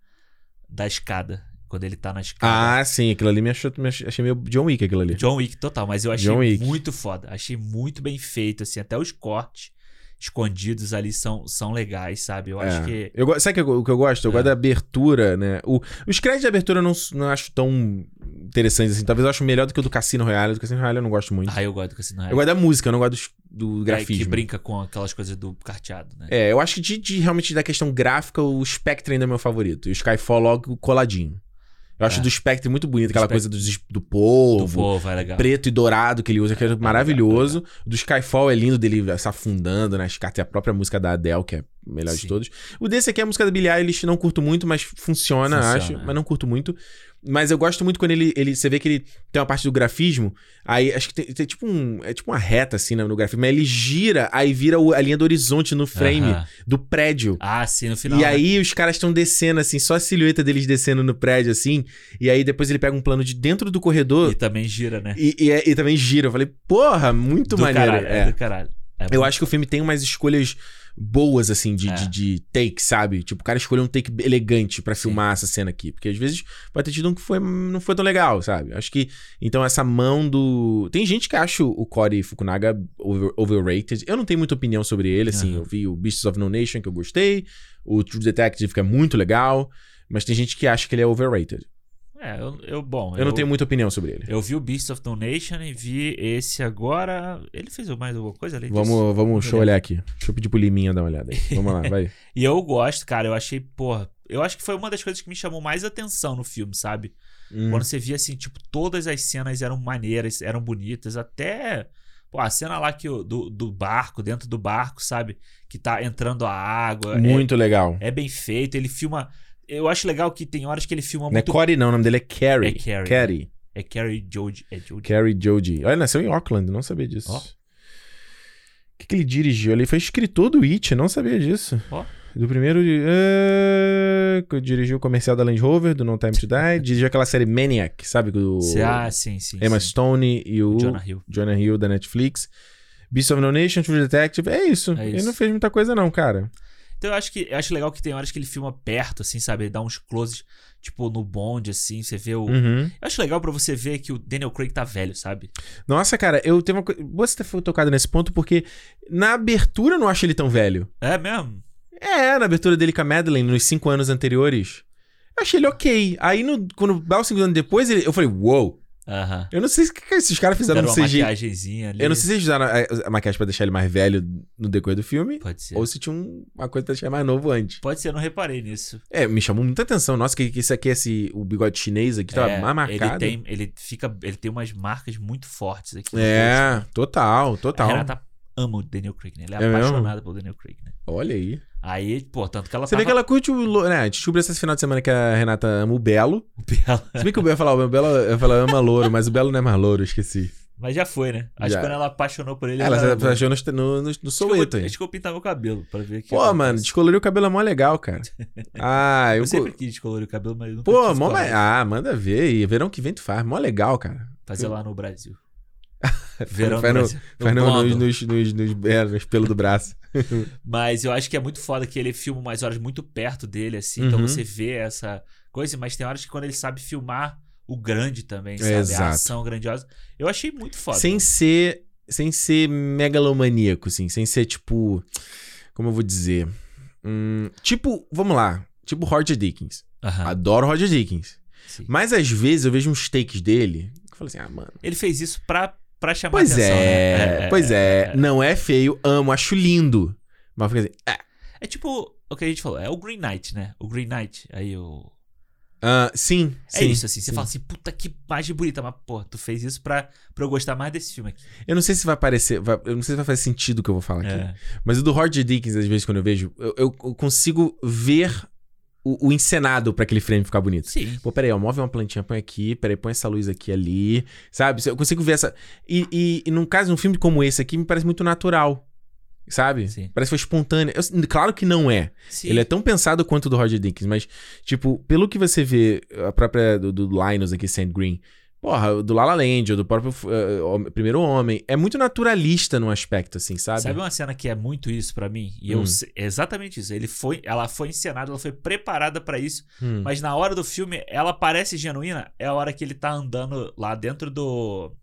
da escada. Quando ele tá na escada. Ah, sim. Aquilo ali me achou, me ach- achei meio John Wick, aquilo ali. John Wick total, mas eu achei muito foda. Achei muito bem feito, assim. Até os cortes escondidos ali são, são legais, sabe? Eu acho É. que. Eu, sabe o que eu- eu gosto? Eu É. gosto da abertura, né? O, os créditos de abertura eu não, não acho tão interessantes assim. Talvez eu acho melhor do que o do Cassino Royale. Do Cassino Royale eu não gosto muito. Ah, eu gosto do Cassino Eu Royale. gosto da música, eu não gosto do, do É, grafismo. que brinca com aquelas coisas do carteado, né? É, eu acho que de, de realmente da questão gráfica, o Spectre ainda é meu favorito. E o Skyfall logo coladinho. Eu acho é. do Spectre muito bonito, aquela coisa do, do polvo. Do polvo, é legal. Preto e dourado que ele usa, que é, é maravilhoso. Legal, é do Skyfall é lindo dele se afundando nas né? cartas. a própria música da Adele, que é melhor Sim. de todos. O desse aqui é a música da Billie Eilish, não curto muito, mas funciona, funciona acho. É. Mas não curto muito. Mas eu gosto muito quando ele, ele. Você vê que ele tem uma parte do grafismo. Aí acho que tem, tem tipo um. É tipo uma reta assim no grafismo. Mas ele gira, aí vira a linha do horizonte no frame uh -huh. do prédio. Ah, sim, no final. E né? aí os caras estão descendo, assim, só a silhueta deles descendo no prédio, assim. E aí depois ele pega um plano de dentro do corredor. E também gira, né? E, e, e também gira. Eu falei, porra, muito do maneiro. Caralho, é. é do caralho. É eu acho que o filme tem umas escolhas boas, assim, de, é. de, de, take, sabe? Tipo, o cara escolheu um take elegante para filmar essa cena aqui. Porque às vezes pode ter tido um que foi, não foi tão legal, sabe? Acho que. Então, essa mão do. Tem gente que acha o Cory Fukunaga over, overrated. Eu não tenho muita opinião sobre ele, assim. Uhum. Eu vi o Beasts of No Nation, que eu gostei. O True Detective, que é muito legal. Mas tem gente que acha que ele é overrated. É, eu, eu bom. Eu, eu, não tenho muita opinião sobre ele. Eu vi o Beast of No Nation e vi esse agora. Ele fez mais alguma coisa ali? Vamos, disso? vamos, deixa eu olhar aqui. Deixa eu pedir pro Liminha dar uma olhada aí. Vamos lá, vai. e eu gosto, cara. Eu achei, porra. Eu acho que foi uma das coisas que me chamou mais atenção no filme, sabe? Hum. Quando você via assim, tipo, todas as cenas eram maneiras, eram bonitas, até. Pô, a cena lá que, do, do barco, dentro do barco, sabe? Que tá entrando a água. Muito é, legal. É bem feito. Ele filma eu acho legal que tem horas que ele filma muito. Não é Corey, não, o nome dele é Carrie. É Carrie. Carrie. É Carrie Joji. É Joji. Carrie Joji. Olha, nasceu em Auckland, não sabia disso. O que, que ele dirigiu? Ele foi escritor do It, não sabia disso. Ó. Do primeiro. Uh, dirigiu o comercial da Land Rover, do No Time to Die. dirigiu aquela série Maniac, sabe? Do, ah, sim, sim. Emma sim. Stone e o. Jonah Hill. Jonah Hill da Netflix. Beast of No Nation, True Detective. É isso. É isso. Ele não fez muita coisa, não, cara. Então eu acho que eu acho legal que tem horas que ele filma perto, assim, sabe? Ele dá uns closes, tipo, no bonde, assim, você vê o. Uhum. Eu acho legal para você ver que o Daniel Craig tá velho, sabe? Nossa, cara, eu tenho uma coisa. Você ter tocado nesse ponto, porque na abertura eu não acho ele tão velho. É mesmo? É, na abertura dele com a Madeline, nos cinco anos anteriores. Eu achei ele ok. Aí, no, quando dá os cinco anos depois, ele, eu falei, uou. Wow, Uhum. Eu não sei se, se os caras fizeram Deram um CG. ali. Eu não sei se eles usaram a, a, maquiagem pra deixar ele mais velho no decorrer do filme. Pode ser. Ou se tinha um, uma coisa pra deixar ele mais novo antes. Pode ser, eu não reparei nisso. É, me chamou muita atenção. Nossa, que, que isso aqui, esse, o bigode chinês aqui, tava é, mais marcado. Ele tem, ele, fica, ele tem umas marcas muito fortes aqui. É, total, total. A Renata ama o Daniel Craig, né? Ela é, é apaixonada pelo Daniel Craig, né? Olha aí. Aí, pô, tanto que ela Você tava... vê que ela curte o. Né, a gente descobriu esse final de semana que a Renata ama o Belo. O Belo. Se bem que o Belo ia falar, o Belo eu falar, ama louro, mas o Belo não é mais louro, esqueci. Mas já foi, né? Acho já. que quando ela apaixonou por ele. Ela, ela se apaixonou no, no, no Soweto. Acho que eu pintar meu cabelo pra ver que. Pô, mano, descolorir o cabelo é mó legal, cara. Ah, eu. eu sempre quis descolorir o cabelo, mas nunca Pô, mó. Ah, manda ver. E verão que vem tu faz. Mó legal, cara. Fazer eu... lá no Brasil. Verão faz no, no, faz no, nos, nos, nos, nos, é, nos pelos do braço. mas eu acho que é muito foda que ele filma umas horas muito perto dele, assim. Então uhum. Então você vê essa coisa, mas tem horas que quando ele sabe filmar o grande também, sabe? Exato. A ação grandiosa. Eu achei muito foda. Sem ser, sem ser megalomaníaco, assim. Sem ser tipo. Como eu vou dizer? Hum, tipo, vamos lá. Tipo Roger Dickens. Uhum. Adoro Roger Dickens. Sim. Mas às vezes eu vejo uns takes dele. Eu falo assim, ah, mano. Ele fez isso pra pra chamar pois atenção, é, né? é, Pois é, é, é, Não é feio, amo, acho lindo. Mas fica assim, é. É tipo o que a gente falou, é o Green Knight, né? O Green Knight, aí o... Uh, sim, é sim, isso, assim. Sim. Você fala assim, puta que imagem bonita, mas, pô, tu fez isso pra, pra eu gostar mais desse filme aqui. Eu não sei se vai parecer. Vai, eu não sei se vai fazer sentido o que eu vou falar aqui. É. Mas o do Roger Dickens, às vezes, quando eu vejo, eu, eu consigo ver o, o encenado para aquele frame ficar bonito. Sim. Pô, peraí, ó, move uma plantinha, põe aqui, peraí, põe essa luz aqui ali, sabe? Eu consigo ver essa. E, e, e num caso, num filme como esse aqui, me parece muito natural. Sabe? Sim. Parece que foi espontâneo. Eu, claro que não é. Sim. Ele é tão pensado quanto o do Roger Dickens, mas, tipo, pelo que você vê, a própria do, do Linus aqui, Sand Green, Porra, do La La Land, ou do próprio uh, Primeiro Homem. É muito naturalista num aspecto, assim, sabe? Sabe uma cena que é muito isso para mim? E hum. eu é exatamente isso. Ele foi, ela foi encenada, ela foi preparada para isso, hum. mas na hora do filme ela parece genuína. É a hora que ele tá andando lá dentro do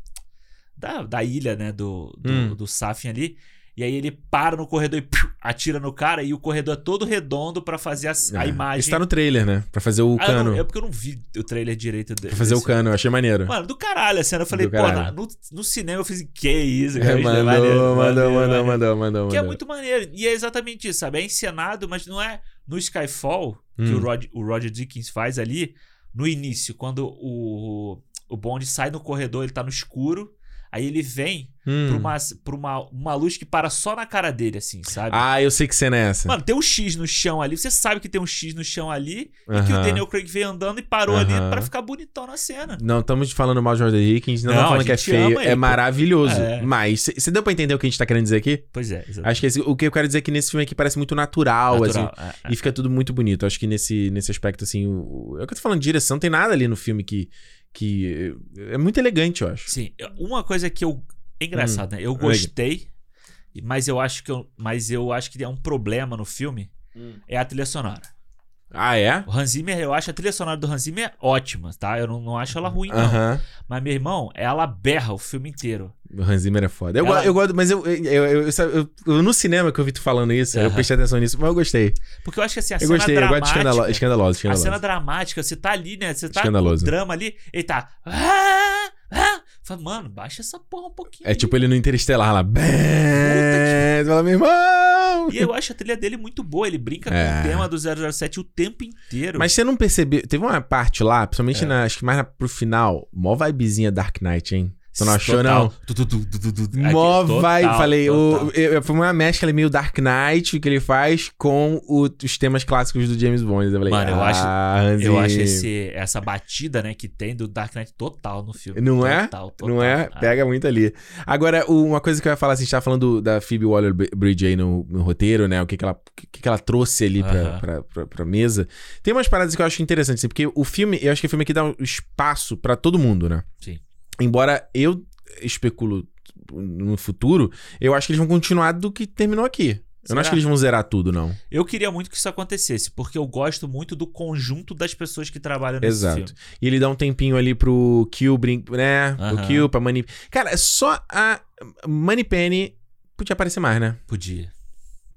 da, da ilha, né, do do, hum. do Safin ali. E aí ele para no corredor e piu, atira no cara e o corredor é todo redondo para fazer a, a, é. imagem. Está no trailer, né? Pra fazer o ah, cano. Não, é porque eu não vi o trailer direito dele. Pra fazer o cano, eu achei maneiro. Mano, do caralho a cena. Eu falei, pô, no, no, cinema eu fiz, que isso, cara. É, mandou, mandou, mandou, mandou, mandou, mandou, Que é muito maneiro. E é exatamente isso, sabe? É encenado, mas não é no Skyfall, que hum. o, Rod, o Roger Dickens faz ali. no início, quando o, o Bond sai no corredor, ele tá no escuro. Aí ele vem hum. pra, uma, pra uma, uma luz que para só na cara dele, assim, sabe? Ah, eu sei que cena é essa. Mano, tem um X no chão ali. Você sabe que tem um X no chão ali. Uh -huh. E que o Daniel Craig veio andando e parou uh -huh. ali pra ficar bonitão na cena. Não estamos falando mal de Jordan Hickens, não, estamos falando que é feio. Ele, é maravilhoso. É. Mas, você deu pra entender o que a gente tá querendo dizer aqui? Pois é, exatamente. Acho que esse, o que eu quero dizer é que nesse filme aqui parece muito natural, natural assim. É, é. E fica tudo muito bonito. Acho que nesse, nesse aspecto, assim. O, é o que eu tô falando de direção, não tem nada ali no filme que que é muito elegante, eu acho. Sim, uma coisa que eu é engraçado, hum, né? Eu gostei, mas eu acho que eu, mas eu acho que é um problema no filme hum. é a trilha sonora. Ah, é? O Hans Zimmer, eu acho a trilha sonora do Hans Zimmer ótima, tá? Eu não, não acho ela ruim, não. Mas, meu irmão, ela berra o filme inteiro. O Hans Zimmer é foda. Eu, ela... eu gosto, mas eu, eu, eu, eu, no cinema que eu vi tu falando isso, eu prestei atenção nisso, mas eu gostei. Porque eu acho que assim, a eu cena gostei, dramática... Eu gosto de escandalo, escandaloso, escandaloso. A cena dramática, você tá ali, né? Você tá com drama ali, ele tá... Ah, ah, Fala, mano, baixa essa porra um pouquinho. É tipo ele no Interestelar lá. Bem, fala, meu irmão! E eu acho a trilha dele muito boa. Ele brinca é. com o tema do 007 o tempo inteiro. Mas você não percebeu. Teve uma parte lá, principalmente é. na, acho que mais na, pro final, mó vibezinha Dark Knight, hein? Tu não achou, total. não? Mó vai. Falei, o, eu, foi uma mescla meio Dark Knight que ele faz com o, os temas clássicos do James Bond. Eu falei, Mano, eu acho, ah, eu acho esse, essa batida, né, que tem do Dark Knight total no filme. Não é? Total, total. Não é? Pega muito ali. Agora, uma coisa que eu ia falar, assim, a gente tava falando da Phoebe Waller-Bridge aí no, no, roteiro, né? O que, que, ela, que, que ela trouxe ali pra, uh -huh. pra, pra, pra, mesa. Tem umas paradas que eu acho interessantes, assim, porque o filme, eu acho que o filme aqui dá um espaço pra todo mundo, né? Sim. Embora eu especulo no futuro, eu acho que eles vão continuar do que terminou aqui. Eu não acho que eles vão zerar tudo, não. Eu queria muito que isso acontecesse, porque eu gosto muito do conjunto das pessoas que trabalham nesse Exato. filme. E ele dá um tempinho ali pro Kill, brin né? Uhum. O Kill, pra Money... Cara, só a Money Penny podia aparecer mais, né? Podia.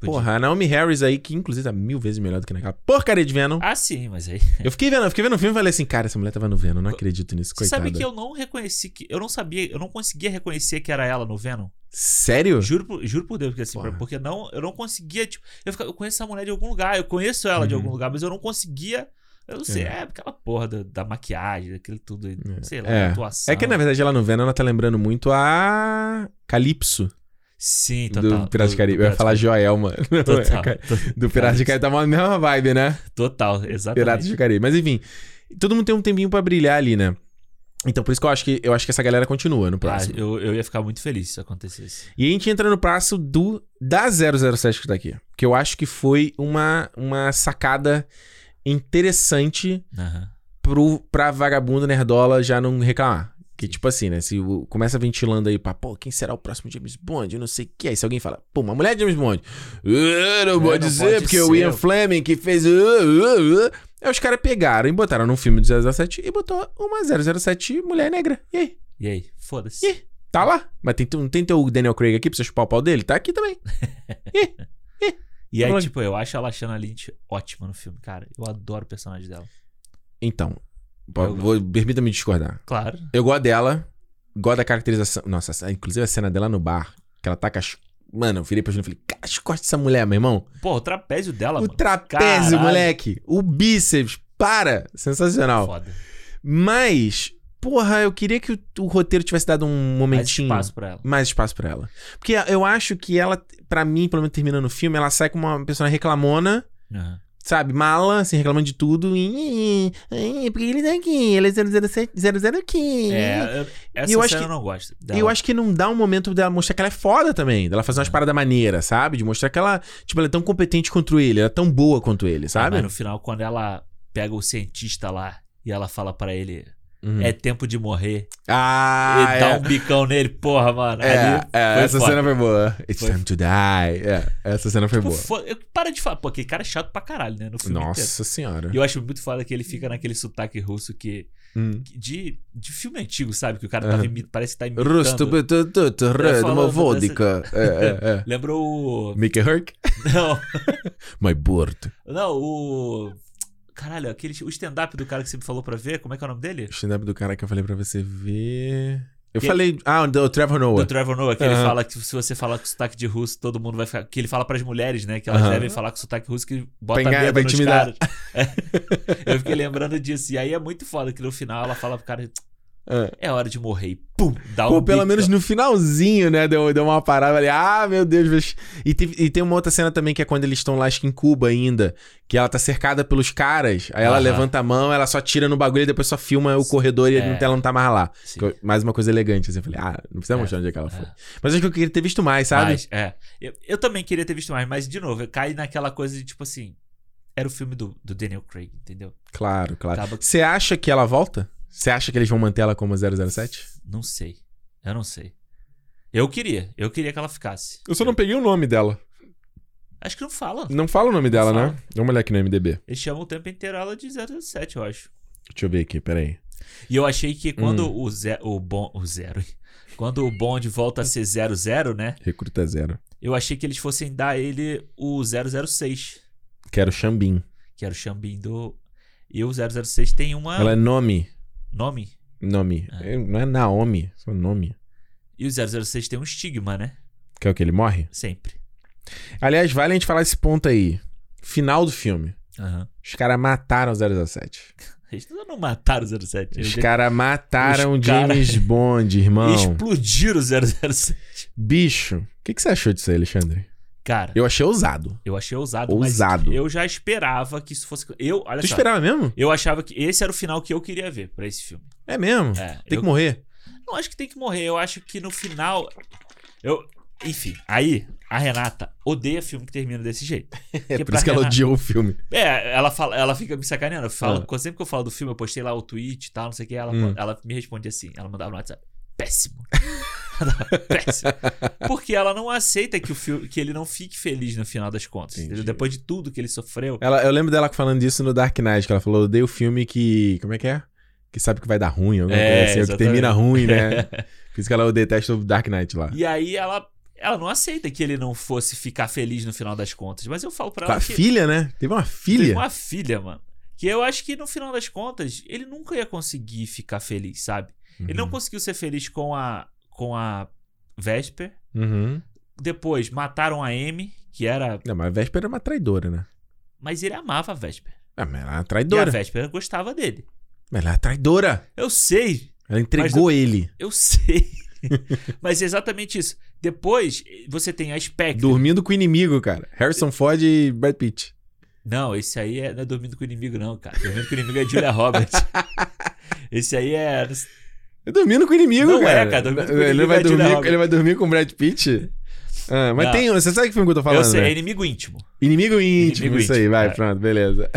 Porra, a Naomi Harris aí, que inclusive tá mil vezes melhor do que naquela porcaria de Venom. Ah, sim, mas aí. eu fiquei vendo, eu fiquei vendo o filme e falei assim, cara, essa mulher tava no Venom, não acredito nisso, coitada. Sabe que eu não reconheci que. Eu não sabia, eu não conseguia reconhecer que era ela no Venom. Sério? Juro por, juro por Deus, porque assim, Porra. porque não, eu não conseguia, tipo, eu, ficava, eu conheço essa mulher de algum lugar, eu conheço ela uhum. de algum lugar, mas eu não conseguia. Eu não sei, é, é aquela porra da, da maquiagem, daquele tudo, é. sei lá, é. atuação. É que na verdade ela no Venom, ela tá lembrando muito a Calypso. Sim, total. Do Pirata do, Caribe. Eu ia falar Joelma. Total. do Pirata de Caribe tá uma mesma vibe, né? Total, exatamente. Pirata de Caribe. Mas enfim, todo mundo tem um tempinho para brilhar ali, né? Então, por isso que eu acho que eu acho que essa galera continua no ah, próximo. Ah, eu, eu ia ficar muito feliz se acontecesse. E a gente entra no passo do da 007 que tá aqui. Que eu acho que foi uma, uma sacada interessante uhum. pro, pra vagabundo nerdola já não reclamar. Que tipo assim, né? Se o, começa ventilando aí pra, pô, quem será o próximo James Bond? Eu não sei o que. Aí se alguém fala, pô, uma mulher de James Bond. Uh, não, pode não ser, pode porque ser. o Ian Fleming que fez. Uh, uh, uh. Aí os caras pegaram e botaram num filme de 007 e botou uma 007 mulher negra. E aí? E aí? Foda-se. E tá lá. Mas tem, não tem teu Daniel Craig aqui pra você chupar o pau dele? Tá aqui também. e, e. e aí, tipo, eu acho a Lynch ótima no filme, cara. Eu adoro o personagem dela. Então, permita-me discordar. Claro. Eu gosto dela, gosto da caracterização. Nossa, inclusive a cena dela no bar, que ela tá com as. Mano, eu virei pra Juliana e falei, as costas dessa mulher, meu irmão. Pô, o trapézio dela, o mano. O trapézio, Caralho. moleque. O bíceps, para. Sensacional. Foda. Mas, porra, eu queria que o, o, roteiro tivesse dado um momentinho. Mais espaço pra ela. Mais espaço pra ela. Porque eu acho que ela, para mim, pelo menos terminando o filme, ela sai como uma pessoa reclamona. Uhum sabe, mala, assim, reclamando de tudo. E, e, porque ele tá aqui, ele é 007, 00 aqui. É, essa e eu acho que, eu não gosto. E eu acho que não dá um momento dela mostrar que ela é foda também, dela fazer umas é. paradas maneiras, sabe? De mostrar que ela, tipo, ela é tão competente quanto ele, ela é tão boa quanto ele, sabe? Ah, mas no final, quando ela pega o cientista lá e ela fala para ele, Uhum. É tempo de morrer. Ah, e é. dá um bicão nele, porra, mano. É, é essa foda. cena foi boa. It's foi. time to die. É, essa cena foi tipo, boa. Foda. Para de falar, pô, aquele cara é chato pra caralho, né? No filme Nossa inteiro. senhora. E eu acho muito foda que ele fica naquele sotaque russo que. Hum. De, de filme antigo, sabe? Que o cara tava imitando, parece que tá imitando. Rusto, uma vodka. É, é, é. Lembrou o. Mickey Herc? Não. My board. Não, o. Caralho, aquele, o stand-up do cara que você me falou pra ver, como é que é o nome dele? O stand-up do cara que eu falei pra você ver. Eu que falei. Ah, do Trevor Noah. Do Trevor Noah, que ele fala que se você falar com sotaque de russo, todo mundo vai ficar. Que ele fala pras mulheres, né? Que elas devem falar com sotaque russo, que bota Pengar, medo vai nos intimidar. caras. É. Eu fiquei lembrando disso. E aí é muito foda que no final ela fala pro cara. É. é hora de morrer. E pum, dá Pô, um pelo menos no finalzinho, né? Deu, deu uma parada ali. Ah, meu Deus. E, tem, e tem uma outra cena também que é quando eles estão lá, acho que em Cuba ainda. Que ela tá cercada pelos caras. Aí ela levanta a mão, ela só tira no bagulho e depois só filma o corredor e é. ela não tá mais lá. Eu, mais uma coisa elegante. Assim, eu falei, ah, não precisa é. mostrar onde é que ela foi. É. Mas acho que eu queria ter visto mais, sabe? Mas, é. Eu, eu também queria ter visto mais, mas de novo, cai naquela coisa de tipo assim. Era o filme do, do Daniel Craig, entendeu? Claro, claro. Você acha que ela volta? Você acha que eles vão manter ela como 007? Não sei. Eu não sei. Eu queria. Eu queria que ela ficasse. Eu só não peguei o nome dela. Acho que não fala. Não fala o nome dela, né? Dá uma olhada aqui no MDB. Eles chamam o tempo inteiro ela de 007, eu acho. Deixa eu ver aqui, peraí. E eu achei que quando hum. o, ze o, bon o zero. Quando o Bond volta a ser 00, né? Recruta zero. Eu achei que eles fossem dar ele o 006. Que era o Xambin. Que era o Xambin do. E o 006 tem uma. Ela é nome. Nome? Nome. É. Não é Naomi, só nome. E o 006 tem um estigma, né? Que é o que? Ele morre? Sempre. Aliás, vale a gente falar esse ponto aí. Final do filme. Uhum. Os caras mataram o 007. Eles não mataram o 07. Os caras mataram Os James cara... Bond, irmão. Explodiram o 007. Bicho, o que, que você achou disso aí, Alexandre? Cara. Eu achei ousado. Eu achei ousado. Ousado. eu já esperava que isso fosse. Eu, olha tu só, esperava mesmo? Eu achava que esse era o final que eu queria ver para esse filme. É mesmo? É, tem eu... que morrer. Não acho que tem que morrer. Eu acho que no final. Eu. Enfim, aí a Renata odeia filme que termina desse jeito. é por isso que Renata... ela odiou o filme. É, ela, fala, ela fica me sacaneando. Eu falo, ah. Sempre que eu falo do filme, eu postei lá o tweet e tal, não sei o que. Ela, hum. ela me responde assim. Ela mandava no WhatsApp. Péssimo. Péssimo. Porque ela não aceita que, o filme, que ele não fique feliz no final das contas. Depois de tudo que ele sofreu. Ela, eu lembro dela falando disso no Dark Knight, que ela falou: odeio o filme que. Como é que é? Que sabe que vai dar ruim, alguma é, coisa assim, que termina ruim, né? Por isso que ela detesta o Dark Knight lá. E aí ela ela não aceita que ele não fosse ficar feliz no final das contas. Mas eu falo pra ela. Com a que... filha, né? Teve uma filha. Teve uma filha, mano. Que eu acho que no final das contas, ele nunca ia conseguir ficar feliz, sabe? Uhum. Ele não uhum. conseguiu ser feliz com a, com a Vesper. Uhum. Depois mataram a Amy, que era. Não, mas a Vesper era uma traidora, né? Mas ele amava a Vesper. Ah, mas ela era uma traidora. E a Vesper gostava dele. Mas ela era traidora. Eu sei. Ela entregou eu, ele. Eu sei. mas é exatamente isso. Depois, você tem a Spectre. Dormindo com o inimigo, cara. Harrison Ford e Brad Pitt. Não, esse aí é, não é dormindo com o inimigo, não, cara. Dormindo com o inimigo é Julia Roberts. esse aí é. Dormindo com o inimigo, não cara. É, cara. Dormindo com ele, vai é dormir, ele vai dormir com o Brad Pitt? Ah, mas não. tem. Você sabe que filme que eu tô falando? Eu sei, né? é inimigo íntimo. Inimigo íntimo, inimigo isso íntimo, aí, vai, é. pronto, beleza.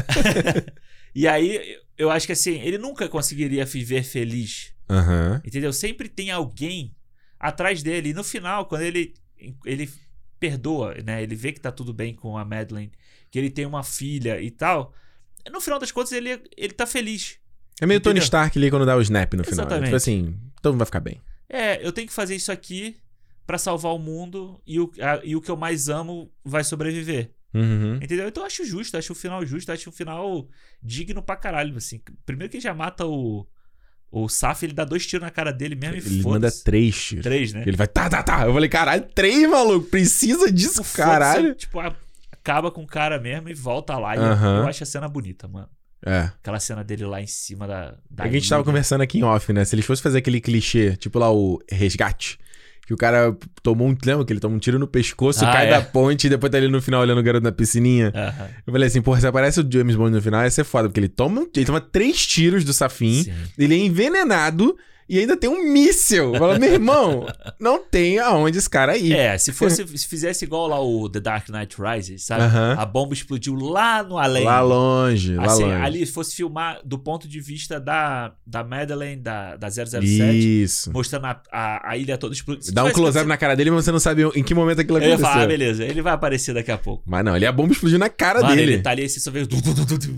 e aí, eu acho que assim, ele nunca conseguiria viver feliz. Uhum. Entendeu? Sempre tem alguém atrás dele. E no final, quando ele, ele perdoa, né? Ele vê que tá tudo bem com a Madeline, que ele tem uma filha e tal. No final das contas, ele, ele tá feliz. É meio Entendeu? Tony Stark ali quando dá o snap no final. Exatamente. Tipo assim, todo mundo vai ficar bem. É, eu tenho que fazer isso aqui para salvar o mundo e o, a, e o que eu mais amo vai sobreviver. Uhum. Entendeu? Então eu acho justo, acho o final justo, acho o final digno pra caralho, assim. Primeiro que ele já mata o. O Saf, ele dá dois tiros na cara dele mesmo ele e Ele manda três tiros. Três, né? Ele vai, tá, tá, tá. Eu falei, caralho, três, maluco. Precisa disso, tipo, caralho. Tipo, acaba com o cara mesmo e volta lá. E uhum. eu acho a cena bonita, mano. É. Aquela cena dele lá em cima da. da é a gente tava conversando aqui em off, né? Se eles fossem fazer aquele clichê, tipo lá o resgate. Que o cara tomou um. Lembra que ele toma um tiro no pescoço, ah, cai é. da ponte e depois tá ali no final olhando o garoto na piscininha. Uhum. Eu falei assim, porra, se aparece o James Bond no final, ia ser foda, porque ele toma, ele toma três tiros do Safin, ele é envenenado e ainda tem um míssil. Fala, meu irmão, não tem aonde esse cara ir. É, se fosse, se fizesse igual lá o The Dark Knight Rises, sabe? Uh -huh. A bomba explodiu lá no além. Lá longe, assim, lá longe. Ali, fosse filmar do ponto de vista da, da Madeleine, da, da 007. Isso. Mostrando a, a, a ilha toda explodindo. Dá um close-up na cara dele, mas você não sabe em que momento aquilo aconteceu. Eu ia falar, ah, beleza, ele vai aparecer daqui a pouco. Mas não, ele é a bomba explodiu na cara Mano, dele. ele tá ali, assim, só veio...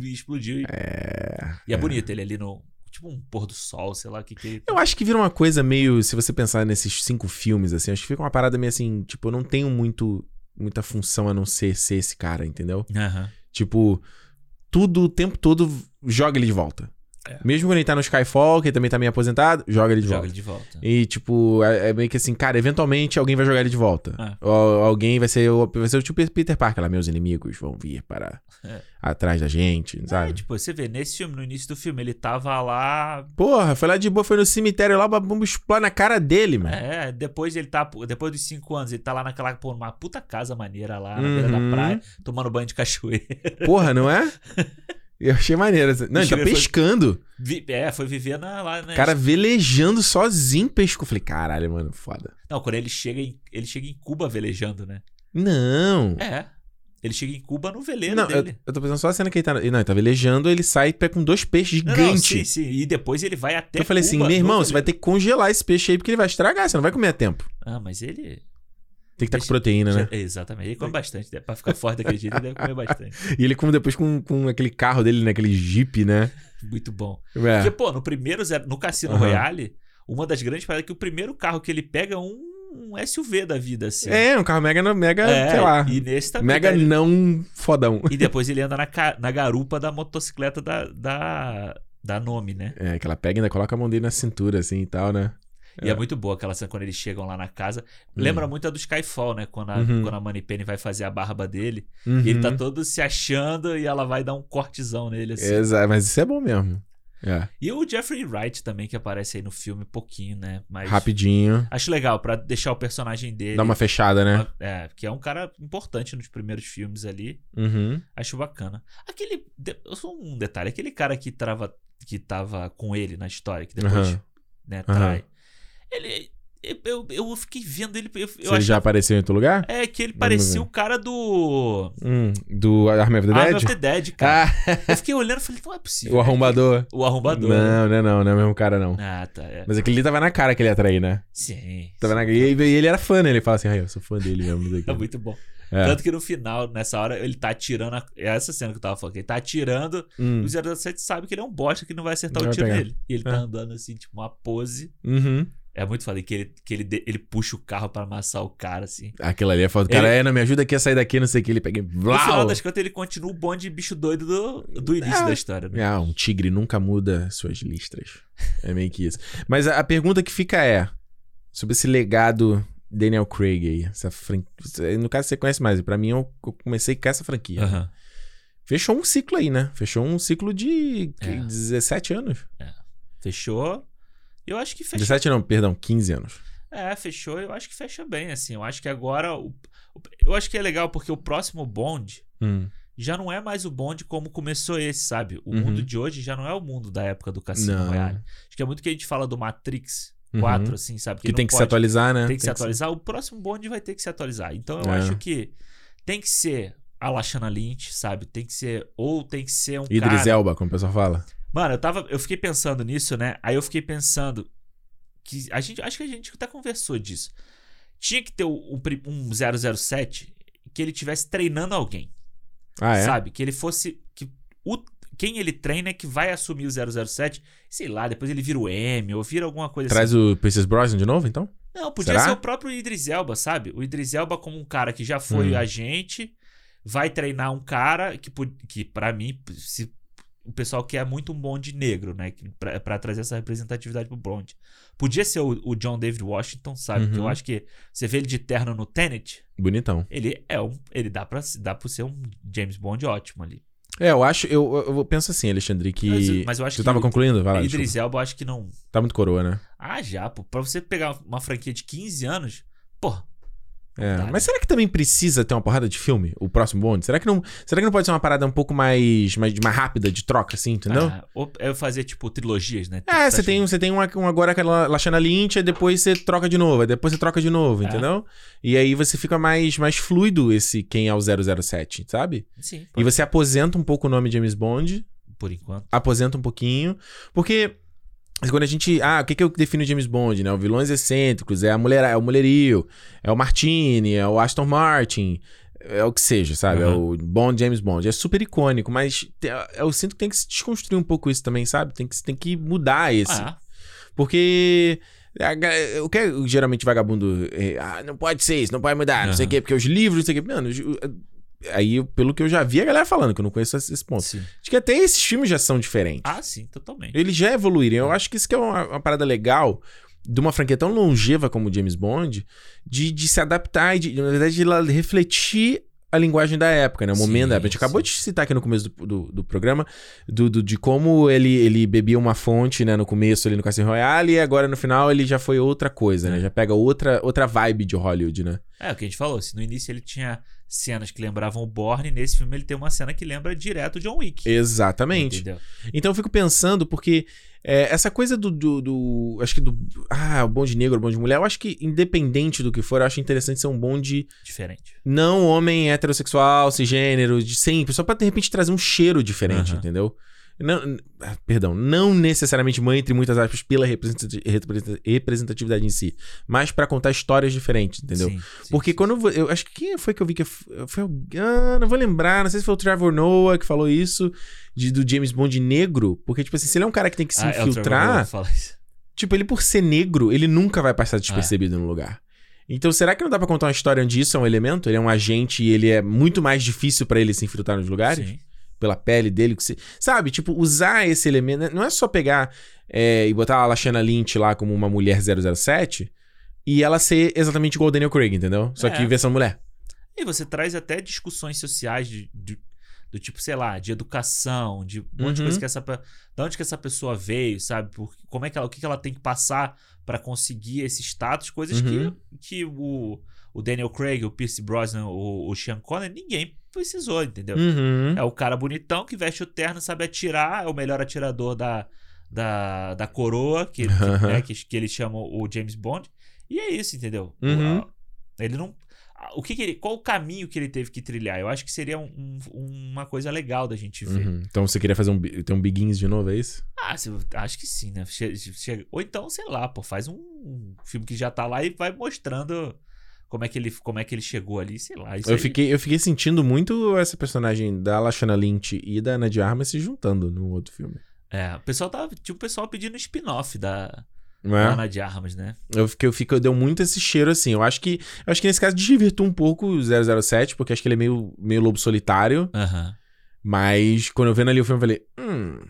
E explodiu. É... E é, é bonito ele ali no tipo um pôr do sol, sei lá o que que. Eu acho que vira uma coisa meio. Se você pensar nesses cinco filmes, assim, acho que fica uma parada meio assim, tipo, eu não tenho muito, muita função a não ser ser esse cara, entendeu? Uhum. Tipo, tudo o tempo todo joga ele de volta. É. Mesmo quando ele tá no Skyfall, que ele também tá meio aposentado, joga ele de joga volta. Ele de volta. E, tipo, é, é, meio que assim, cara, eventualmente alguém vai jogar ele de volta. É. Ou, alguém vai ser, vai ser o tipo Peter Parker lá, meus inimigos vão vir para é. atrás da gente, sabe? É, tipo, você vê, nesse filme, no início do filme, ele tava lá. Porra, foi lá de boa, foi no cemitério lá, bomba explode na cara dele, mano. É, depois ele tá. Depois dos cinco anos, ele tá lá naquela, pô, numa puta casa maneira lá, na uhum. beira da uhum. praia, tomando banho de cachoeira. Porra, não é? Eu achei maneiro. Não, ele tá pescando. Foi, é, foi viver na, lá, né? Cara velejando sozinho pesco. Falei, caralho, mano, foda. Não, quando ele chega em, ele chega em Cuba velejando, né? Não. É. Ele chega em Cuba no veleiro não, dele. Eu, eu tô pensando só a cena que ele tá. Não, ele tá velejando, ele sai com dois peixes gigantes. sim, sim. E depois ele vai até. Eu falei assim, Cuba, assim, meu irmão, você vai ter que congelar esse peixe aí porque ele vai estragar, você não vai comer a tempo. Ah, mas ele. Tem que estar tá com proteína, né? Exatamente. Ele come bastante. Né? Pra ficar forte daquele jeito, ele deve comer bastante. e ele come depois com, com aquele carro dele, né? Aquele Jeep, né? Muito bom. É. Porque, pô, no primeiro, no Cassino uhum. Royale, uma das grandes paradas é que o primeiro carro que ele pega é um um SUV da vida, assim. É, um carro mega, mega é, sei lá. E nesse também. Mega ele... não fodão. E depois ele anda na, na garupa da motocicleta da, da, da Nome, né? É, que ela pega e ainda coloca a mão dele na cintura, assim e tal, né? E é. é. muito boa aquela cena quando eles chegam lá na casa. Uhum. Lembra muito a do Skyfall, né? Quando a, uhum. quando a Money Penny vai fazer a barba dele. Uhum. E ele tá todo se achando e ela vai dar um cortezão nele, assim. Exato, mas isso é bom mesmo. É. E o Jeffrey Wright também, que aparece aí no filme pouquinho, né? Mas Rapidinho. Acho legal para deixar o personagem dele. Dar uma fechada, né? Uma, é, que é um cara importante nos primeiros filmes ali. Uhum. Acho bacana. Aquele. Só um detalhe: aquele cara que, trava, que tava com ele na história, que depois uhum. né, trai. Ele. Eu, eu fiquei vendo ele. Eu, eu Você já apareceu em outro lugar? É, que ele parecia o cara do. Hum, do Army of the Dead? Army of the Dead, cara. Ah. eu fiquei olhando e falei, não é possível. O arrombador. O arrombador. Não, não é não, não é o mesmo cara, não. Ah, tá. É. Mas aquele ali tava na cara que ele ia trair, né? Sim. Tava na... e, e ele era fã, né? Ele fala assim, ai, eu sou fã dele mesmo. é muito bom. É. Tanto que no final, nessa hora, ele tá atirando. A... É essa cena que eu tava falando. Ele tá atirando. Hum. O 007 sabe que ele é um bosta que não vai acertar não o tiro dele. E ele tá é. tá andando assim, tipo, uma pose. Uhum. É muito foda que ele, que ele, ele puxa o carro para amassar o cara, assim. Aquilo ali é foda. O cara, ele... é, não me ajuda aqui a sair daqui, não sei o que. Ele pega e. No final das contas, ele continua o bonde bicho doido do, do início é. da história. Né? Ah, um tigre nunca muda suas listras. É meio que isso. Mas a, a pergunta que fica é: sobre esse legado Daniel Craig aí. Essa fran... No caso, você conhece mais. Para mim, eu comecei com essa franquia. Uhum. Fechou um ciclo aí, né? Fechou um ciclo de é. 17 anos. É. Fechou. Eu acho que fechou. 17 não, perdão, 15 anos. É, fechou. Eu acho que fecha bem, assim. Eu acho que agora. O, eu acho que é legal porque o próximo Bond hum. já não é mais o Bond como começou esse, sabe? O uhum. mundo de hoje já não é o mundo da época do Cassino Royale. Acho que é muito que a gente fala do Matrix 4, uhum. assim, sabe? Que, que tem que pode, se atualizar, né? Tem que tem se atualizar. Que... O próximo Bond vai ter que se atualizar. Então eu é. acho que tem que ser a Lashana Lynch, sabe? Tem que ser. Ou tem que ser um. Idris cara... Elba, como o pessoal fala. Mano, eu tava. Eu fiquei pensando nisso, né? Aí eu fiquei pensando. que a gente Acho que a gente até conversou disso. Tinha que ter um, um 007 que ele tivesse treinando alguém. Ah, é? Sabe? Que ele fosse. Que o, quem ele treina é que vai assumir o 007. Sei lá, depois ele vira o M ou vira alguma coisa Traz assim. Traz o Princess Brosnan de novo, então? Não, podia Será? ser o próprio Idris Elba, sabe? O Idris Elba como um cara que já foi hum. agente, vai treinar um cara que, que para mim, se o pessoal quer muito um bonde negro, né? Pra, pra trazer essa representatividade pro bonde. Podia ser o, o John David Washington, sabe? Uhum. Que eu acho que você vê ele de terno no Tenet. Bonitão. Ele é um. Ele dá pra, dá pra ser um James Bond ótimo ali. É, eu acho. Eu, eu penso assim, Alexandre, que. Mas, mas eu acho Você que. tava concluindo? Vai lá. Idris Elba, eu acho que não. Tá muito coroa, né? Ah, já, pô. Pra você pegar uma franquia de 15 anos, pô, é, mas será que também precisa ter uma porrada de filme, o próximo Bond? Será que não, será que não pode ser uma parada um pouco mais, mais, mais rápida de troca, assim, entendeu? Ah, ou eu fazer, tipo, trilogias, né? É, você tem, você tem uma, uma agora aquela Lashana Lynch, e depois você troca de novo, depois você troca de novo, é. entendeu? E aí você fica mais, mais fluido esse quem é o 007, sabe? Sim. E você aposenta um pouco o nome James Bond. Por enquanto. Aposenta um pouquinho. Porque mas quando a gente. Ah, o que, que eu defino James Bond, né? O vilões excêntricos, é a mulher, é o mulherio, é o Martini, é o Aston Martin, é o que seja, sabe? Uhum. É o Bond, James Bond. É super icônico, mas eu sinto que tem que se desconstruir um pouco isso também, sabe? Tem que, tem que mudar esse. Ah. Porque. O que é geralmente vagabundo. É, ah, não pode ser isso, não pode mudar, uhum. não sei o quê, porque os livros, não sei o quê. Mano, aí, pelo que eu já vi a galera falando, que eu não conheço esse ponto. Sim. Acho que até esses filmes já são diferentes. Ah, sim, totalmente. Eles já evoluíram. Eu acho que isso que é uma, uma parada legal de uma franquia tão longeva como James Bond, de, de se adaptar e, de, na verdade, de ela refletir a linguagem da época, né? O momento sim, da época. A gente sim. acabou de citar aqui no começo do, do, do programa do, do, de como ele, ele bebia uma fonte, né? No começo ali no Cassino Royale e agora no final ele já foi outra coisa, né? É. Já pega outra, outra vibe de Hollywood, né? É, o que a gente falou. Se no início ele tinha cenas que lembravam o Bourne, nesse filme ele tem uma cena que lembra direto John Wick. Exatamente. Entendeu? Então eu fico pensando, porque é, essa coisa do, do, do, Acho que do. Ah, o bonde negro, o bonde mulher, eu acho que, independente do que for, eu acho interessante ser um bonde. Diferente. Não homem heterossexual, cisgênero, de sempre, só pra de repente trazer um cheiro diferente, uhum. entendeu? Não, ah, perdão, não necessariamente mãe, entre muitas aspas, pela representatividade em si, mas para contar histórias diferentes, entendeu? Sim, sim, Porque sim, quando eu, acho que quem foi que eu vi que foi ah, não vou lembrar, não sei se foi o Trevor Noah que falou isso de, do James Bond negro, porque tipo assim, se ele é um cara que tem que se ah, infiltrar, é tipo, ele por ser negro, ele nunca vai passar despercebido é. no lugar. Então, será que não dá pra contar uma história onde isso é um elemento? Ele é um agente e ele é muito mais difícil para ele se infiltrar nos lugares? Sim pela pele dele. Sabe? Tipo, usar esse elemento. Né? Não é só pegar é, e botar a Lashana Lynch lá como uma mulher 007 e ela ser exatamente igual o Daniel Craig, entendeu? Só é. que versão mulher. E você traz até discussões sociais de, de do tipo, sei lá, de educação, de um monte de coisa uhum. que essa. De onde que essa pessoa veio, sabe? Por, como é que ela, o que, que ela tem que passar para conseguir esse status, coisas uhum. que, que o, o Daniel Craig, o Pierce Brosnan, o, o Sean Connery, ninguém precisou, entendeu? Uhum. É o cara bonitão que veste o terno, sabe atirar, é o melhor atirador da, da, da coroa, que, uhum. que, né, que, que eles chamam o James Bond. E é isso, entendeu? Uhum. ele não. O que, que, ele, qual o caminho que ele teve que trilhar? Eu acho que seria um, um, uma coisa legal da gente ver. Uhum. Então você queria fazer um, ter um Begins de novo, é isso? Ah, acho que sim, né? Chega, ou então, sei lá, pô, faz um filme que já tá lá e vai mostrando como é que ele, como é que ele chegou ali, sei lá. eu, aí... fiquei, eu fiquei sentindo muito essa personagem da Lashana Lynch e da Ana de Armas se juntando no outro filme. É, o pessoal tava. Tinha o pessoal pedindo spin-off da, é? da Ana de Armas, né? Eu fiquei, eu fiquei, deu muito esse cheiro assim. Eu acho que. Eu acho que nesse caso desvirtou um pouco o 007, porque acho que ele é meio, meio lobo solitário. Uhum. Mas quando eu vendo ali o filme, eu falei. Hum.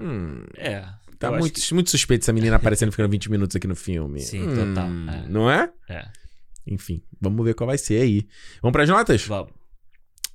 Hum. É. Tá muito, que... muito suspeito essa menina aparecendo ficando 20 minutos aqui no filme. Sim, hum, total. É. Não é? É. Enfim, vamos ver qual vai ser aí. Vamos para as notas? Vamos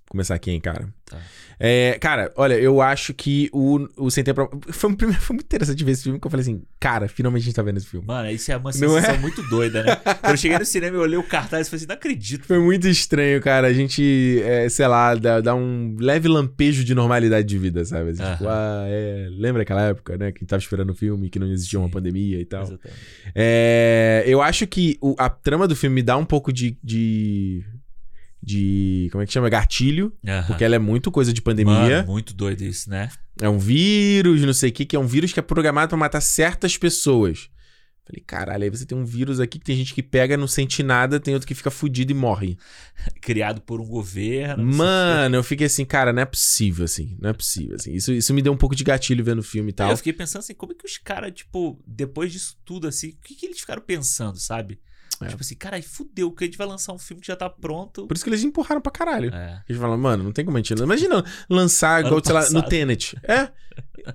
começar aqui, hein, cara. Tá. É, cara, olha, eu acho que o, o Sem Tempo... Foi, foi muito interessante ver esse filme, que eu falei assim, cara, finalmente a gente tá vendo esse filme. Mano, isso é uma sensação é? muito doida, né? Quando eu cheguei no cinema e olhei o cartaz e falei assim, não acredito. Foi muito estranho, cara. A gente, é, sei lá, dá, dá, um leve lampejo de normalidade de vida, sabe? Assim, tipo, ah, é... Lembra aquela época, né? Que tava esperando o filme, que não existia Sim, uma pandemia e tal. Exatamente. É, eu acho que o, a trama do filme me dá um pouco de, de de. Como é que chama? Gatilho. Uhum. Porque ela é muito coisa de pandemia. Mano, muito doido isso, né? É um vírus, não sei o que, que é um vírus que é programado para matar certas pessoas. Falei, caralho, aí você tem um vírus aqui que tem gente que pega, não sente nada, tem outro que fica fudido e morre. Criado por um governo. Mano, eu fiquei assim, cara, não é possível, assim. Não é possível, assim. Isso, isso me deu um pouco de gatilho vendo o filme e tal. Eu fiquei pensando assim, como é que os caras, tipo, depois disso tudo, assim, o que, que eles ficaram pensando, sabe? É. Tipo assim, cara, fudeu, que a gente vai lançar um filme que já tá pronto. Por isso que eles empurraram pra caralho. É. Eles falaram, mano, não tem como a gente. Imagina lançar, igual, sei lá, no Tenet. É.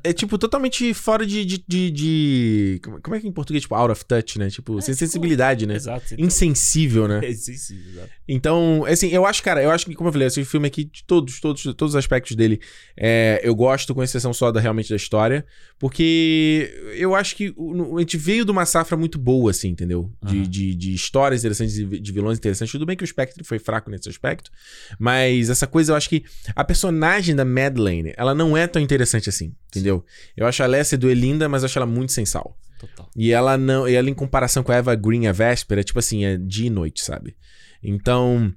É tipo totalmente fora de. de, de, de... Como é que é em português? Tipo, out of touch, né? Tipo, é, sem tipo, sensibilidade, né? Exato. Insensível, né? É insensível, exato. Então, assim, eu acho, cara, eu acho que, como eu falei, esse filme aqui, de todos, todos, todos os aspectos dele, é, eu gosto, com exceção só da realmente da história, porque eu acho que a gente veio de uma safra muito boa, assim, entendeu? De, uhum. de, de histórias interessantes, de vilões interessantes. Tudo bem que o Spectre foi fraco nesse aspecto, mas essa coisa, eu acho que a personagem da Madeleine, ela não é tão interessante assim. Entendeu? Eu acho a Alessia do linda, mas eu acho ela muito sem sal. Total. E ela não. E ela, em comparação com a Eva Green, a Véspera, é tipo assim, é dia e noite, sabe? Então.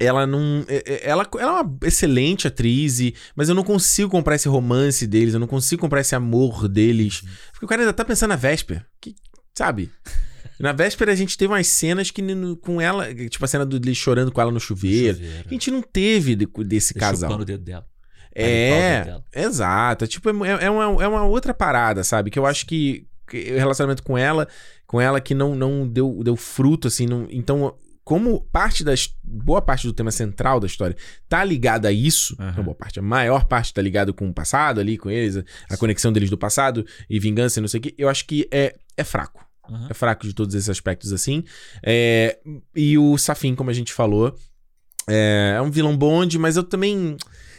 Ela não. É, é, ela, ela é uma excelente atriz, e, mas eu não consigo comprar esse romance deles, eu não consigo comprar esse amor deles. Uhum. Porque o cara ainda tá pensando na véspera. Que, sabe? Na véspera a gente teve umas cenas que com ela, tipo a cena dele chorando com ela no chuveiro. chuveiro. A gente não teve de, desse casal. O dedo dela. É, exato. Tipo, é, é, uma, é uma outra parada, sabe? Que eu acho que, o relacionamento com ela, com ela que não, não deu, deu fruto, assim. Não, então, como parte das. Boa parte do tema central da história tá ligada a isso. Uhum. boa parte. A maior parte tá ligado com o passado ali, com eles, a, a conexão deles do passado e vingança e não sei o que. Eu acho que é, é fraco. Uhum. É fraco de todos esses aspectos assim. É, e o Safin, como a gente falou, é, é um vilão bonde, mas eu também.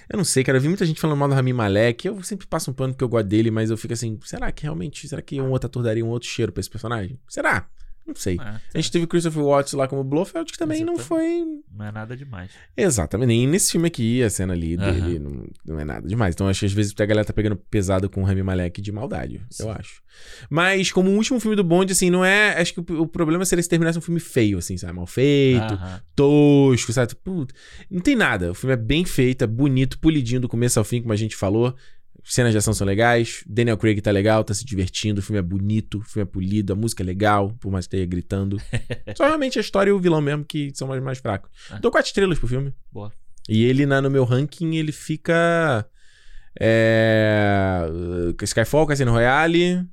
Eu não sei, cara. Eu vi muita gente falando mal do Rami Malek. Eu sempre passo um pano porque eu gosto dele, mas eu fico assim: será que realmente. Será que um outro ator daria um outro cheiro pra esse personagem? Será? Não sei. É, a gente teve Christopher Watts lá como Blofeld, que também Exatamente. não foi. Não é nada demais. Exatamente. Nem nesse filme aqui, a cena ali dele não, não, é nada demais. Então acho que às vezes a galera tá pegando pesado com o Rami Malek de maldade, Sim. eu acho. Mas como o último filme do Bond, assim, não é. Acho que o, o problema seria se terminasse um filme feio, assim, sabe? Mal feito, tosco, sabe? Puta, não tem nada. O filme é bem feito, é bonito, polidinho do começo ao fim, como a gente falou cenas de ação são legais, Daniel Craig tá legal, tá se divertindo, o filme é bonito, o filme é polido, a música é legal, por mais que esteja gritando. Só realmente a história e o vilão mesmo que são mais, mais fracos. Ah. Dou quatro estrelas pro filme. Boa. E ele, na, no meu ranking, ele fica. É. Skyfall, Casino Royale.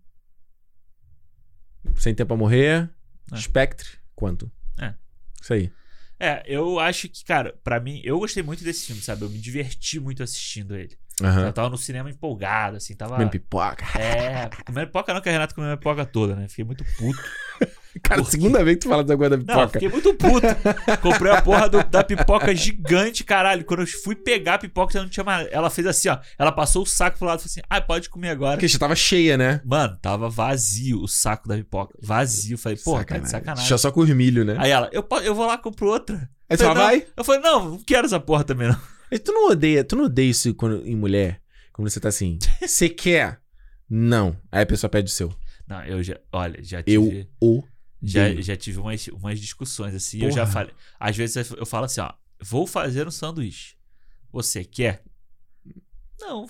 Sem Tempo a Morrer. É. Spectre. Quanto? É. Isso aí. É, eu acho que, cara, para mim, eu gostei muito desse filme, sabe? Eu me diverti muito assistindo ele. Uhum. Eu tava no cinema empolgado, assim, tava. Comendo pipoca. É, comendo pipoca não, que a Renata comeu a pipoca toda, né? Fiquei muito puto. Cara, Porque... segunda vez que tu fala dessa coisa da pipoca. Não, fiquei muito puto. Comprei a porra do, da pipoca gigante, caralho. Quando eu fui pegar a pipoca, não tinha mais. Ela fez assim, ó. Ela passou o saco pro lado e falou assim: ah, pode comer agora. Porque já tava cheia, né? Mano, tava vazio o saco da pipoca. Vazio. Falei, pô, tá de sacanagem. Deixa só com os milho, né? Aí ela, eu, eu vou lá compro outra. Aí tu vai? Eu falei, não, não quero essa porra também, não. Mas tu não odeia, tu não odeia isso quando, em mulher? Quando você tá assim, você quer? Não. Aí a pessoa pede o seu. Não, eu já, olha, já tive. Eu o já, já tive umas, umas discussões assim. Porra. Eu já falei. Às vezes eu falo assim, ó. Vou fazer um sanduíche. Você quer? Não.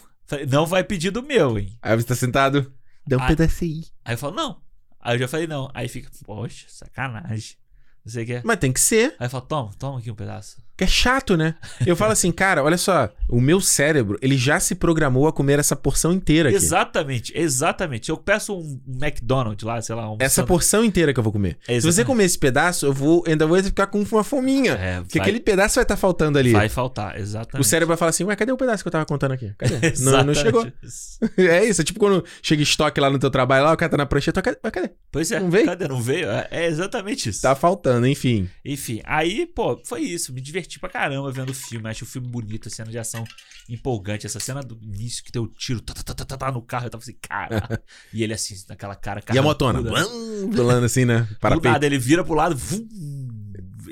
Não vai pedir do meu, hein? Aí você tá sentado. Dá um aí, pedacinho. Aí eu falo, não. Aí eu já falei, não. Aí fica, poxa, sacanagem. Você quer? Mas tem que ser. Aí eu falo, toma, toma aqui um pedaço. Que é chato, né? Eu falo assim, cara, olha só, o meu cérebro, ele já se programou a comer essa porção inteira aqui. Exatamente, exatamente. Eu peço um McDonald's lá, sei lá, um Essa porção inteira que eu vou comer. Exatamente. Se você comer esse pedaço, eu vou ainda vou ficar com uma fominha. É, porque vai... aquele pedaço vai estar tá faltando ali. Vai faltar, exatamente. O cérebro vai falar assim, ué, cadê o pedaço que eu tava contando aqui? Cadê? não, não chegou. é isso, é tipo quando chega estoque lá no teu trabalho, lá o cara tá na prancheta, cadê? cadê? Pois é, não veio? Cadê? Não veio? É, é exatamente isso. Tá faltando, enfim. Enfim, aí, pô, foi isso. Me diverti pra caramba vendo o filme. Acho o filme bonito, a cena de ação empolgante. Essa cena do início que deu o tiro tá, tá, tá, tá, tá, no carro, eu tava assim, cara. e ele assim, naquela cara. E a motona? Pulando assim, né? Para nada, ele vira pro lado. Vum,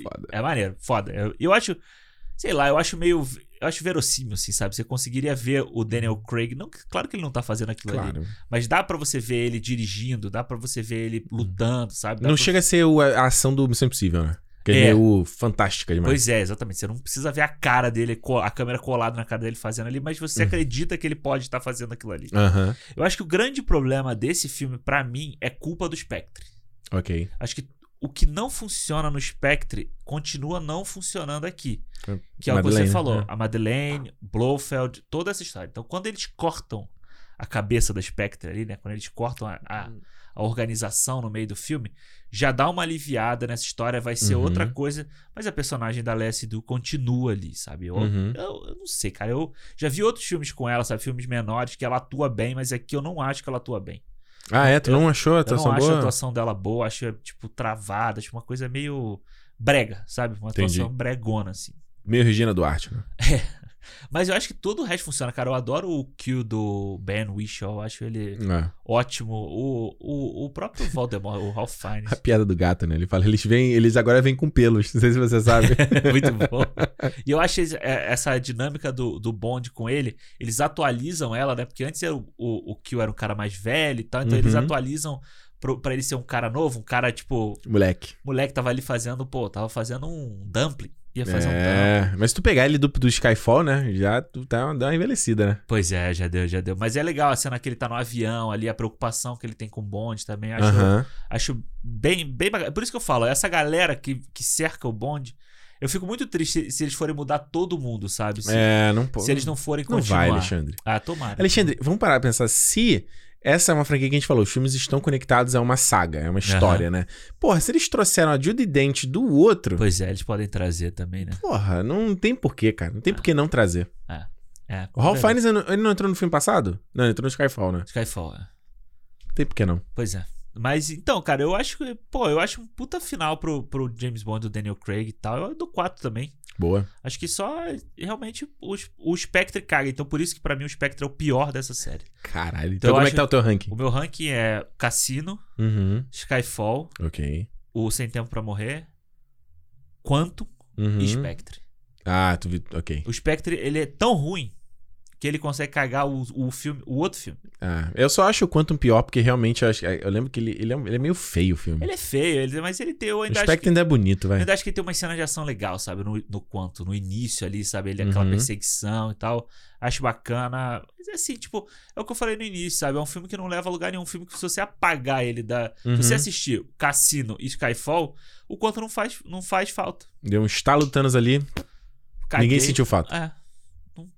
foda. É maneiro, foda. Eu, eu acho, sei lá, eu acho meio eu acho verossímil, assim, sabe? Você conseguiria ver o Daniel Craig. Não, claro que ele não tá fazendo aquilo claro. ali. Mas dá para você ver ele dirigindo, dá para você ver ele lutando, sabe? Dá não pra... chega a ser a ação do Missão Impossível, né? Que é, é meio fantástica demais. Pois é, exatamente. Você não precisa ver a cara dele, a câmera colada na cara dele fazendo ali, mas você uhum. acredita que ele pode estar fazendo aquilo ali. Uhum. Eu acho que o grande problema desse filme, para mim, é culpa do Spectre. Ok. Acho que o que não funciona no Spectre continua não funcionando aqui. Que é o que você falou. É. A Madeleine, Blofeld, toda essa história. Então, quando eles cortam a cabeça da Spectre ali, né? Quando eles cortam a, a, hum. A organização no meio do filme, já dá uma aliviada nessa história, vai ser uhum. outra coisa, mas a personagem da Leslie Du continua ali, sabe? Eu, uhum. eu, eu, não sei, cara. Eu já vi outros filmes com ela, sabe? Filmes menores que ela atua bem, mas aqui eu não acho que ela atua bem. Ah, é? Tu eu, não achou a atuação boa? Eu não acho a atuação dela boa, acho, tipo, travada, tipo, uma coisa meio brega, sabe? Uma atuação Entendi. bregona, assim. Meio Regina Duarte, né? É. Mas eu acho que todo o resto funciona, cara. Eu adoro o kill do Ben Whishaw. Eu acho ele é. ótimo. O, o, o próprio Voldemort, o Ralph Fiennes. A piada do gato, né? Ele fala, eles vêm, eles agora vêm com pelos. Não sei se você sabe. Muito bom. E eu acho é, essa dinâmica do, do Bond com ele, eles atualizam ela, né? Porque antes o, o, o Kill era um cara mais velho e tal, então uhum. eles atualizam pra ele ser um cara novo, um cara tipo. Moleque. Moleque tava ali fazendo, pô, tava fazendo um dumpling. Ia fazer é, um dumpling. Mas se tu pegar ele do, do Skyfall, né? Já tu tá, dá uma envelhecida, né? Pois é, já deu, já deu. Mas é legal a cena que ele tá no avião ali, a preocupação que ele tem com o Bond também. Acho, acho bem, bem bacana. Por isso que eu falo, essa galera que, que cerca o Bond. Eu fico muito triste se eles forem mudar todo mundo, sabe? Se, é, não pode. Se eles não forem continuar. Não vai, Alexandre. Ah, tomara. Alexandre, vamos parar pra pensar. Se essa é uma franquia que a gente falou, os filmes estão conectados a uma saga, é uma história, uhum. né? Porra, se eles trouxeram a Judy Dent do outro... Pois é, eles podem trazer também, né? Porra, não tem porquê, cara. Não tem ah. porquê não trazer. É. é o Ralph Fiennes, ele não entrou no filme passado? Não, ele entrou no Skyfall, né? Skyfall, é. Não tem porquê não. Pois é. Mas então, cara, eu acho que, pô, eu acho um puta final pro, pro James Bond, do Daniel Craig e tal. Eu do 4 também. Boa. Acho que só realmente o, o Spectre caga. Então por isso que para mim o Spectre é o pior dessa série. Caralho. Então, então como é que tá o teu ranking? O meu ranking é Cassino, uhum. Skyfall, ok. o Sem Tempo para Morrer, Quantum uhum. e Spectre. Ah, tu viu, ok. O Spectre, ele é tão ruim que ele consegue cagar o, o filme, o outro filme. Ah, eu só acho o Quantum pior, porque realmente eu, acho, eu lembro que ele, ele, é, ele é meio feio o filme. Ele é feio, ele, mas ele tem. O aspecto ainda é bonito. Eu ainda acho que ele tem uma cena de ação legal, sabe? No, no Quantum, no início ali, sabe? Ele aquela uhum. perseguição e tal. Acho bacana. Mas é assim, tipo, é o que eu falei no início, sabe? É um filme que não leva a lugar nenhum. Um filme que se você apagar ele da. Uhum. Se você assistir Cassino e Skyfall, o Quantum não faz, não faz falta. Deu um estalo Thanos ali. Caguei. Ninguém sentiu falta. É.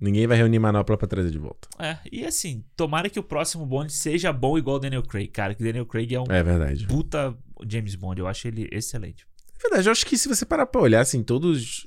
Ninguém vai reunir manopla pra trazer de volta. É, e assim, tomara que o próximo Bond seja bom igual o Daniel Craig, cara. Que Daniel Craig é um é verdade. puta James Bond. Eu acho ele excelente. É verdade, eu acho que se você parar pra olhar, assim, todos.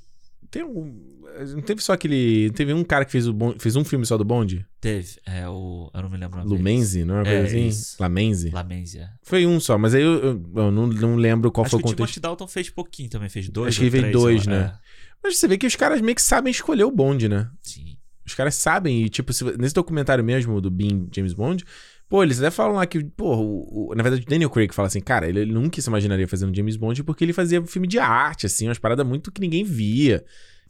Tem um. Não teve só aquele. Teve um cara que fez, o Bond, fez um filme só do Bond? Teve. É o. Eu não me lembro. Lumenzi, não é uma coisa é, assim? Isso. Lamenzi. Lamenzi, é. Foi um só, mas aí eu, eu, eu não, não lembro qual acho foi o contexto. Acho que o Dalton fez pouquinho também, fez dois. Acho que ele fez dois, né? É. Mas você vê que os caras meio que sabem escolher o Bond, né? Sim. Os caras sabem, e tipo, se, nesse documentário mesmo do Bean James Bond, pô, eles até falam lá que, pô, o, o, na verdade o Daniel Craig fala assim, cara, ele, ele, nunca se imaginaria fazendo James Bond porque ele fazia filme de arte, assim, umas paradas muito que ninguém via.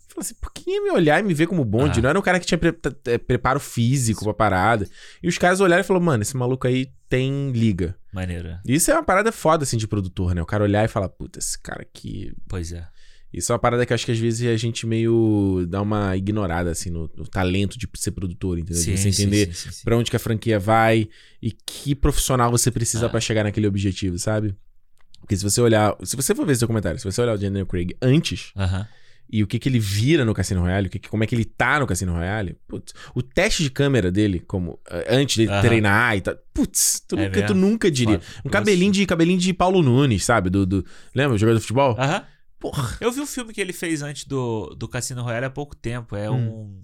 Fala assim, por que ia me olhar e me ver como Bond? Ah. Não era um cara que tinha pre é, preparo físico pra parada. E os caras olharam e falaram, mano, esse maluco aí tem liga. Maneira. Isso é uma parada foda, assim, de produtor, né? O cara olhar e falar, puta, esse cara aqui. Pois é. Isso é uma parada que eu acho que às vezes a gente meio dá uma ignorada, assim, no, no talento de ser produtor, entendeu? Sim, de você entender pra onde que a franquia vai e que profissional você precisa ah. para chegar naquele objetivo, sabe? Porque se você olhar. Se você for ver esse documentário, se você olhar o Daniel Craig antes. Uh -huh. E o que, que ele vira no Cassino Royale, o que, como é que ele tá no Cassino Royale, putz, o teste de câmera dele, como eh, antes de uh -huh. treinar e tal, putz, tu, é nunca, tu nunca diria. Um cabelinho de, cabelinho de Paulo Nunes, sabe? Do, do, lembra o jogador de futebol? Aham. Uh -huh. Porra. Eu vi um filme que ele fez antes do, do Cassino Royale há pouco tempo. É hum. um.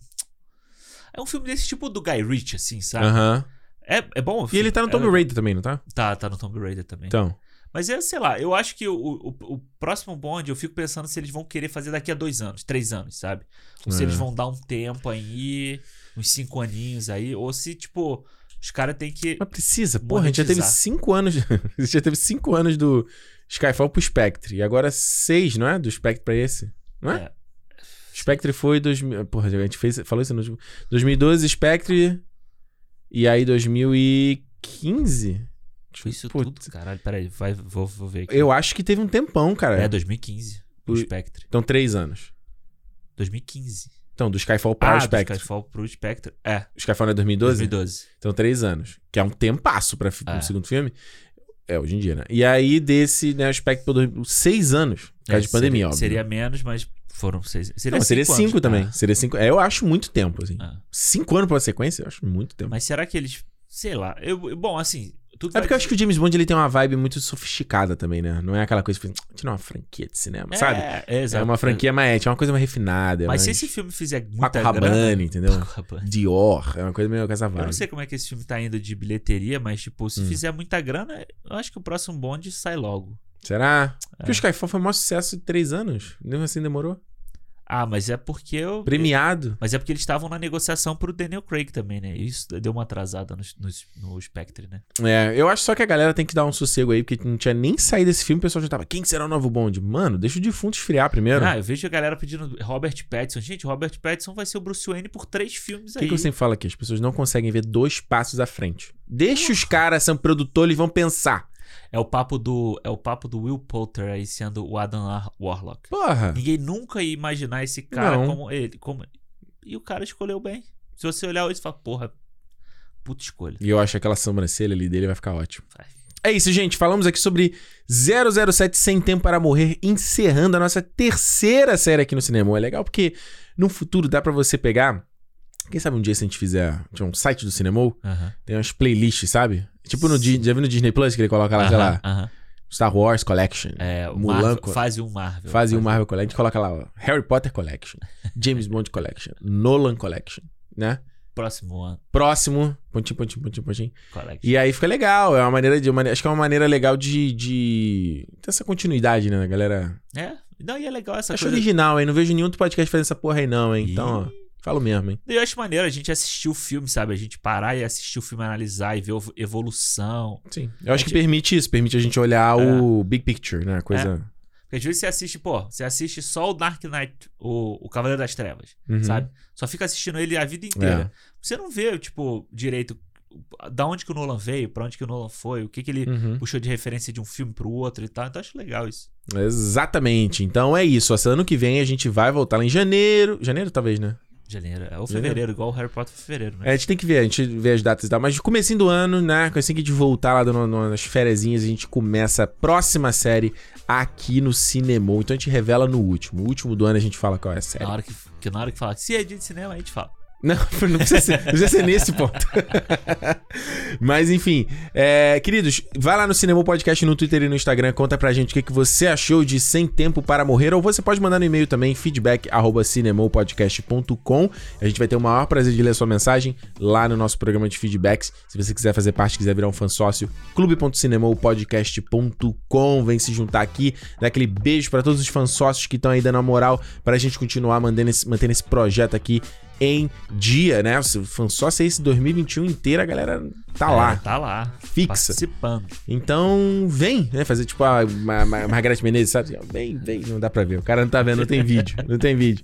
É um filme desse tipo do Guy Ritchie, assim, sabe? Aham. Uh -huh. É, é bom. E ele tá no Tomb é Raider também, não tá? Tá, tá no Tomb Raider também. Então. Mas é, sei lá, eu acho que o, o, o, próximo Bond, eu fico pensando se eles vão querer fazer daqui a dois anos, três anos, sabe? Ou é. se eles vão dar um tempo aí, uns cinco aninhos aí, ou se, tipo, os caras têm que. Mas precisa, porra, a gente já teve cinco anos. a gente já teve cinco anos do Skyfall pro Spectre. E agora seis, não é? Do Spectre pra esse. Não é? é. Spectre foi. Dois, porra, a gente fez, falou isso no. 2012, Spectre. E aí 2015. Foi isso Putz. tudo? Caralho, peraí, vai, vou, vou ver aqui. Eu acho que teve um tempão, cara. É, 2015. O Spectre. Então, três anos. 2015. Então, do Skyfall para ah, o Spectre. Do Skyfall pro Spectre. É. O Skyfall não é 2012? 2012. Então, três anos. Que é um tempasso pra é. um segundo filme. É, hoje em dia, né? E aí, desse, né, o Spectre por seis anos. Por causa é, de pandemia, seria, óbvio. Seria menos, mas foram seis. Seria, não, seria cinco, cinco também. Ah. Seria cinco. É, eu acho muito tempo, assim. Ah. Cinco anos pra sequência, eu acho muito tempo. Mas será que eles. Sei lá. Eu, bom, assim, tudo é porque eu acho que o James Bond ele tem uma vibe muito sofisticada também, né? Não é aquela coisa que tirar uma franquia de cinema, é, sabe? É, exato. É uma franquia mais. É uma coisa mais refinada. Mas mais... se esse filme fizer muita Paco Rabanne, entendeu? Dior. É uma coisa meio com essa vibe. Eu não sei como é que esse filme tá indo de bilheteria, mas, tipo, se hum. fizer muita grana, eu acho que o próximo Bond sai logo. Será? É. Porque o Skyfall foi um maior sucesso de três anos. Mesmo assim demorou. Ah, mas é porque eu. Premiado. Mas é porque eles estavam na negociação pro Daniel Craig também, né? Isso deu uma atrasada no, no, no Spectre, né? É, eu acho só que a galera tem que dar um sossego aí, porque não tinha nem saído desse filme, o pessoal já tava. Quem será o novo Bond? Mano, deixa o defunto esfriar primeiro. Ah, eu vejo a galera pedindo Robert Pattinson. Gente, Robert Pattinson vai ser o Bruce Wayne por três filmes aí. O que, que você fala aqui? As pessoas não conseguem ver dois passos à frente. Deixa os caras, são produtores, vão pensar. É o papo do é o papo do Will Poulter aí sendo o Adam Warlock. Porra. Ninguém nunca ia imaginar esse cara Não. como ele, como e o cara escolheu bem. Se você olhar hoje, você fala, porra, puta escolha. E eu acho que aquela sobrancelha ali dele vai ficar ótimo. Vai. É isso, gente. Falamos aqui sobre 007 Sem Tempo para Morrer, encerrando a nossa terceira série aqui no cinema. É legal porque no futuro dá para você pegar. Quem sabe um dia se a gente fizer um site do cinema, uhum. tem umas playlists, sabe? Tipo no, já viu no Disney Plus que ele coloca lá, sei lá. Star Wars Collection. É, Mulan. Marvel, fase 1 Marvel. Fase 1 Marvel Collection. A gente coloca lá, ó, Harry Potter Collection. James Bond Collection. Nolan Collection. Né? Próximo ano. Próximo. Pontinho, pontinho, pontinho, pontinho. E aí fica legal. É uma maneira de. Uma, acho que é uma maneira legal de. de ter essa continuidade, né, galera? É. Não, e é legal essa acho coisa. Acho original, hein? Não vejo nenhum outro podcast fazendo essa porra aí, não, hein? Então, ó. Falo mesmo, hein? Eu acho maneiro a gente assistir o filme, sabe? A gente parar e assistir o filme, analisar e ver evolução. Sim. Eu acho gente... que permite isso, permite a gente olhar é. o big picture, né? A coisa. É. Porque às vezes você assiste, pô, você assiste só o Dark Knight, o, o Cavaleiro das Trevas, uhum. sabe? Só fica assistindo ele a vida inteira. É. Você não vê, tipo, direito da onde que o Nolan veio, para onde que o Nolan foi, o que que ele uhum. puxou de referência de um filme pro outro e tal. Então acho legal isso. Exatamente. Então é isso. Ano que vem a gente vai voltar lá em janeiro. Janeiro, talvez, né? Janeiro. É o fevereiro, igual o Harry Potter fevereiro, né? É, a gente tem que ver, a gente vê as datas e tal. Mas no comecinho do ano, né? Assim que a gente voltar lá no, no, nas férias, a gente começa a próxima série aqui no cinema. Então a gente revela no último. O último do ano a gente fala qual é a série. Na hora que, que na hora que fala, se é dia de cinema, a gente fala. Não, não precisa ser, não precisa ser nesse ponto. Mas enfim, é, queridos, vai lá no Cinema Podcast no Twitter e no Instagram, conta pra gente o que, que você achou de Sem Tempo para Morrer, ou você pode mandar no e-mail também, feedback arroba cinemopodcast.com. A gente vai ter o maior prazer de ler sua mensagem lá no nosso programa de feedbacks. Se você quiser fazer parte, quiser virar um fã sócio, clube.cinemopodcast.com. Vem se juntar aqui, dá aquele beijo para todos os fãs sócios que estão aí dando a moral pra gente continuar mantendo esse, mantendo esse projeto aqui em dia, né? Se só ser esse 2021 inteiro, a galera tá é, lá. Tá lá. Fixa. Participando. Então, vem, né? Fazer tipo a, a, a Margareth Menezes, sabe? Vem, vem. Não dá pra ver. O cara não tá vendo, não tem vídeo. Não tem vídeo.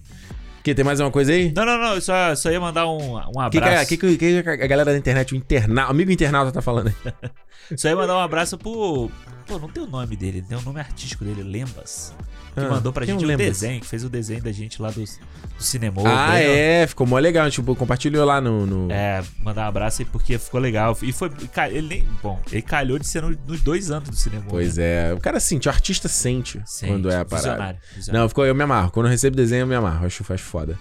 Que, tem mais uma coisa aí? Não, não, não. Só, só ia mandar um, um abraço. O que, que, que, que, a galera da internet, o internauta, amigo internauta tá falando aí? só ia mandar um abraço pro. Pô, não tem o nome dele, tem o nome artístico dele, Lembas que ah, mandou pra gente um desenho, que fez o desenho da gente lá do, do cinema. Ah, né? é, ficou mó legal. Tipo, compartilhou lá no, no, É, mandar um abraço aí porque ficou legal. E foi. Ele nem. Bom, ele calhou de ser no, nos dois anos do cinema. Pois né? é. O cara sente, o artista sente, sente quando é a parada. Visionário, visionário. Não, ficou, eu me amarro. Quando eu recebo desenho, eu me amarro. Acho, acho foda.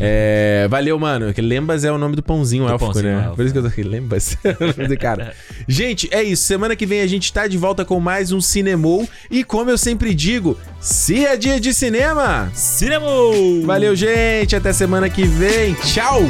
É, valeu, mano. Lembas é o nome do pãozinho do élfico, pãozinho né? Élfico. Por isso que eu tô aqui. Lembas. cara. gente, é isso. Semana que vem a gente tá de volta com mais um Cinemou. E como eu sempre digo, se é dia de cinema, Cinemou! Valeu, gente. Até semana que vem. Tchau!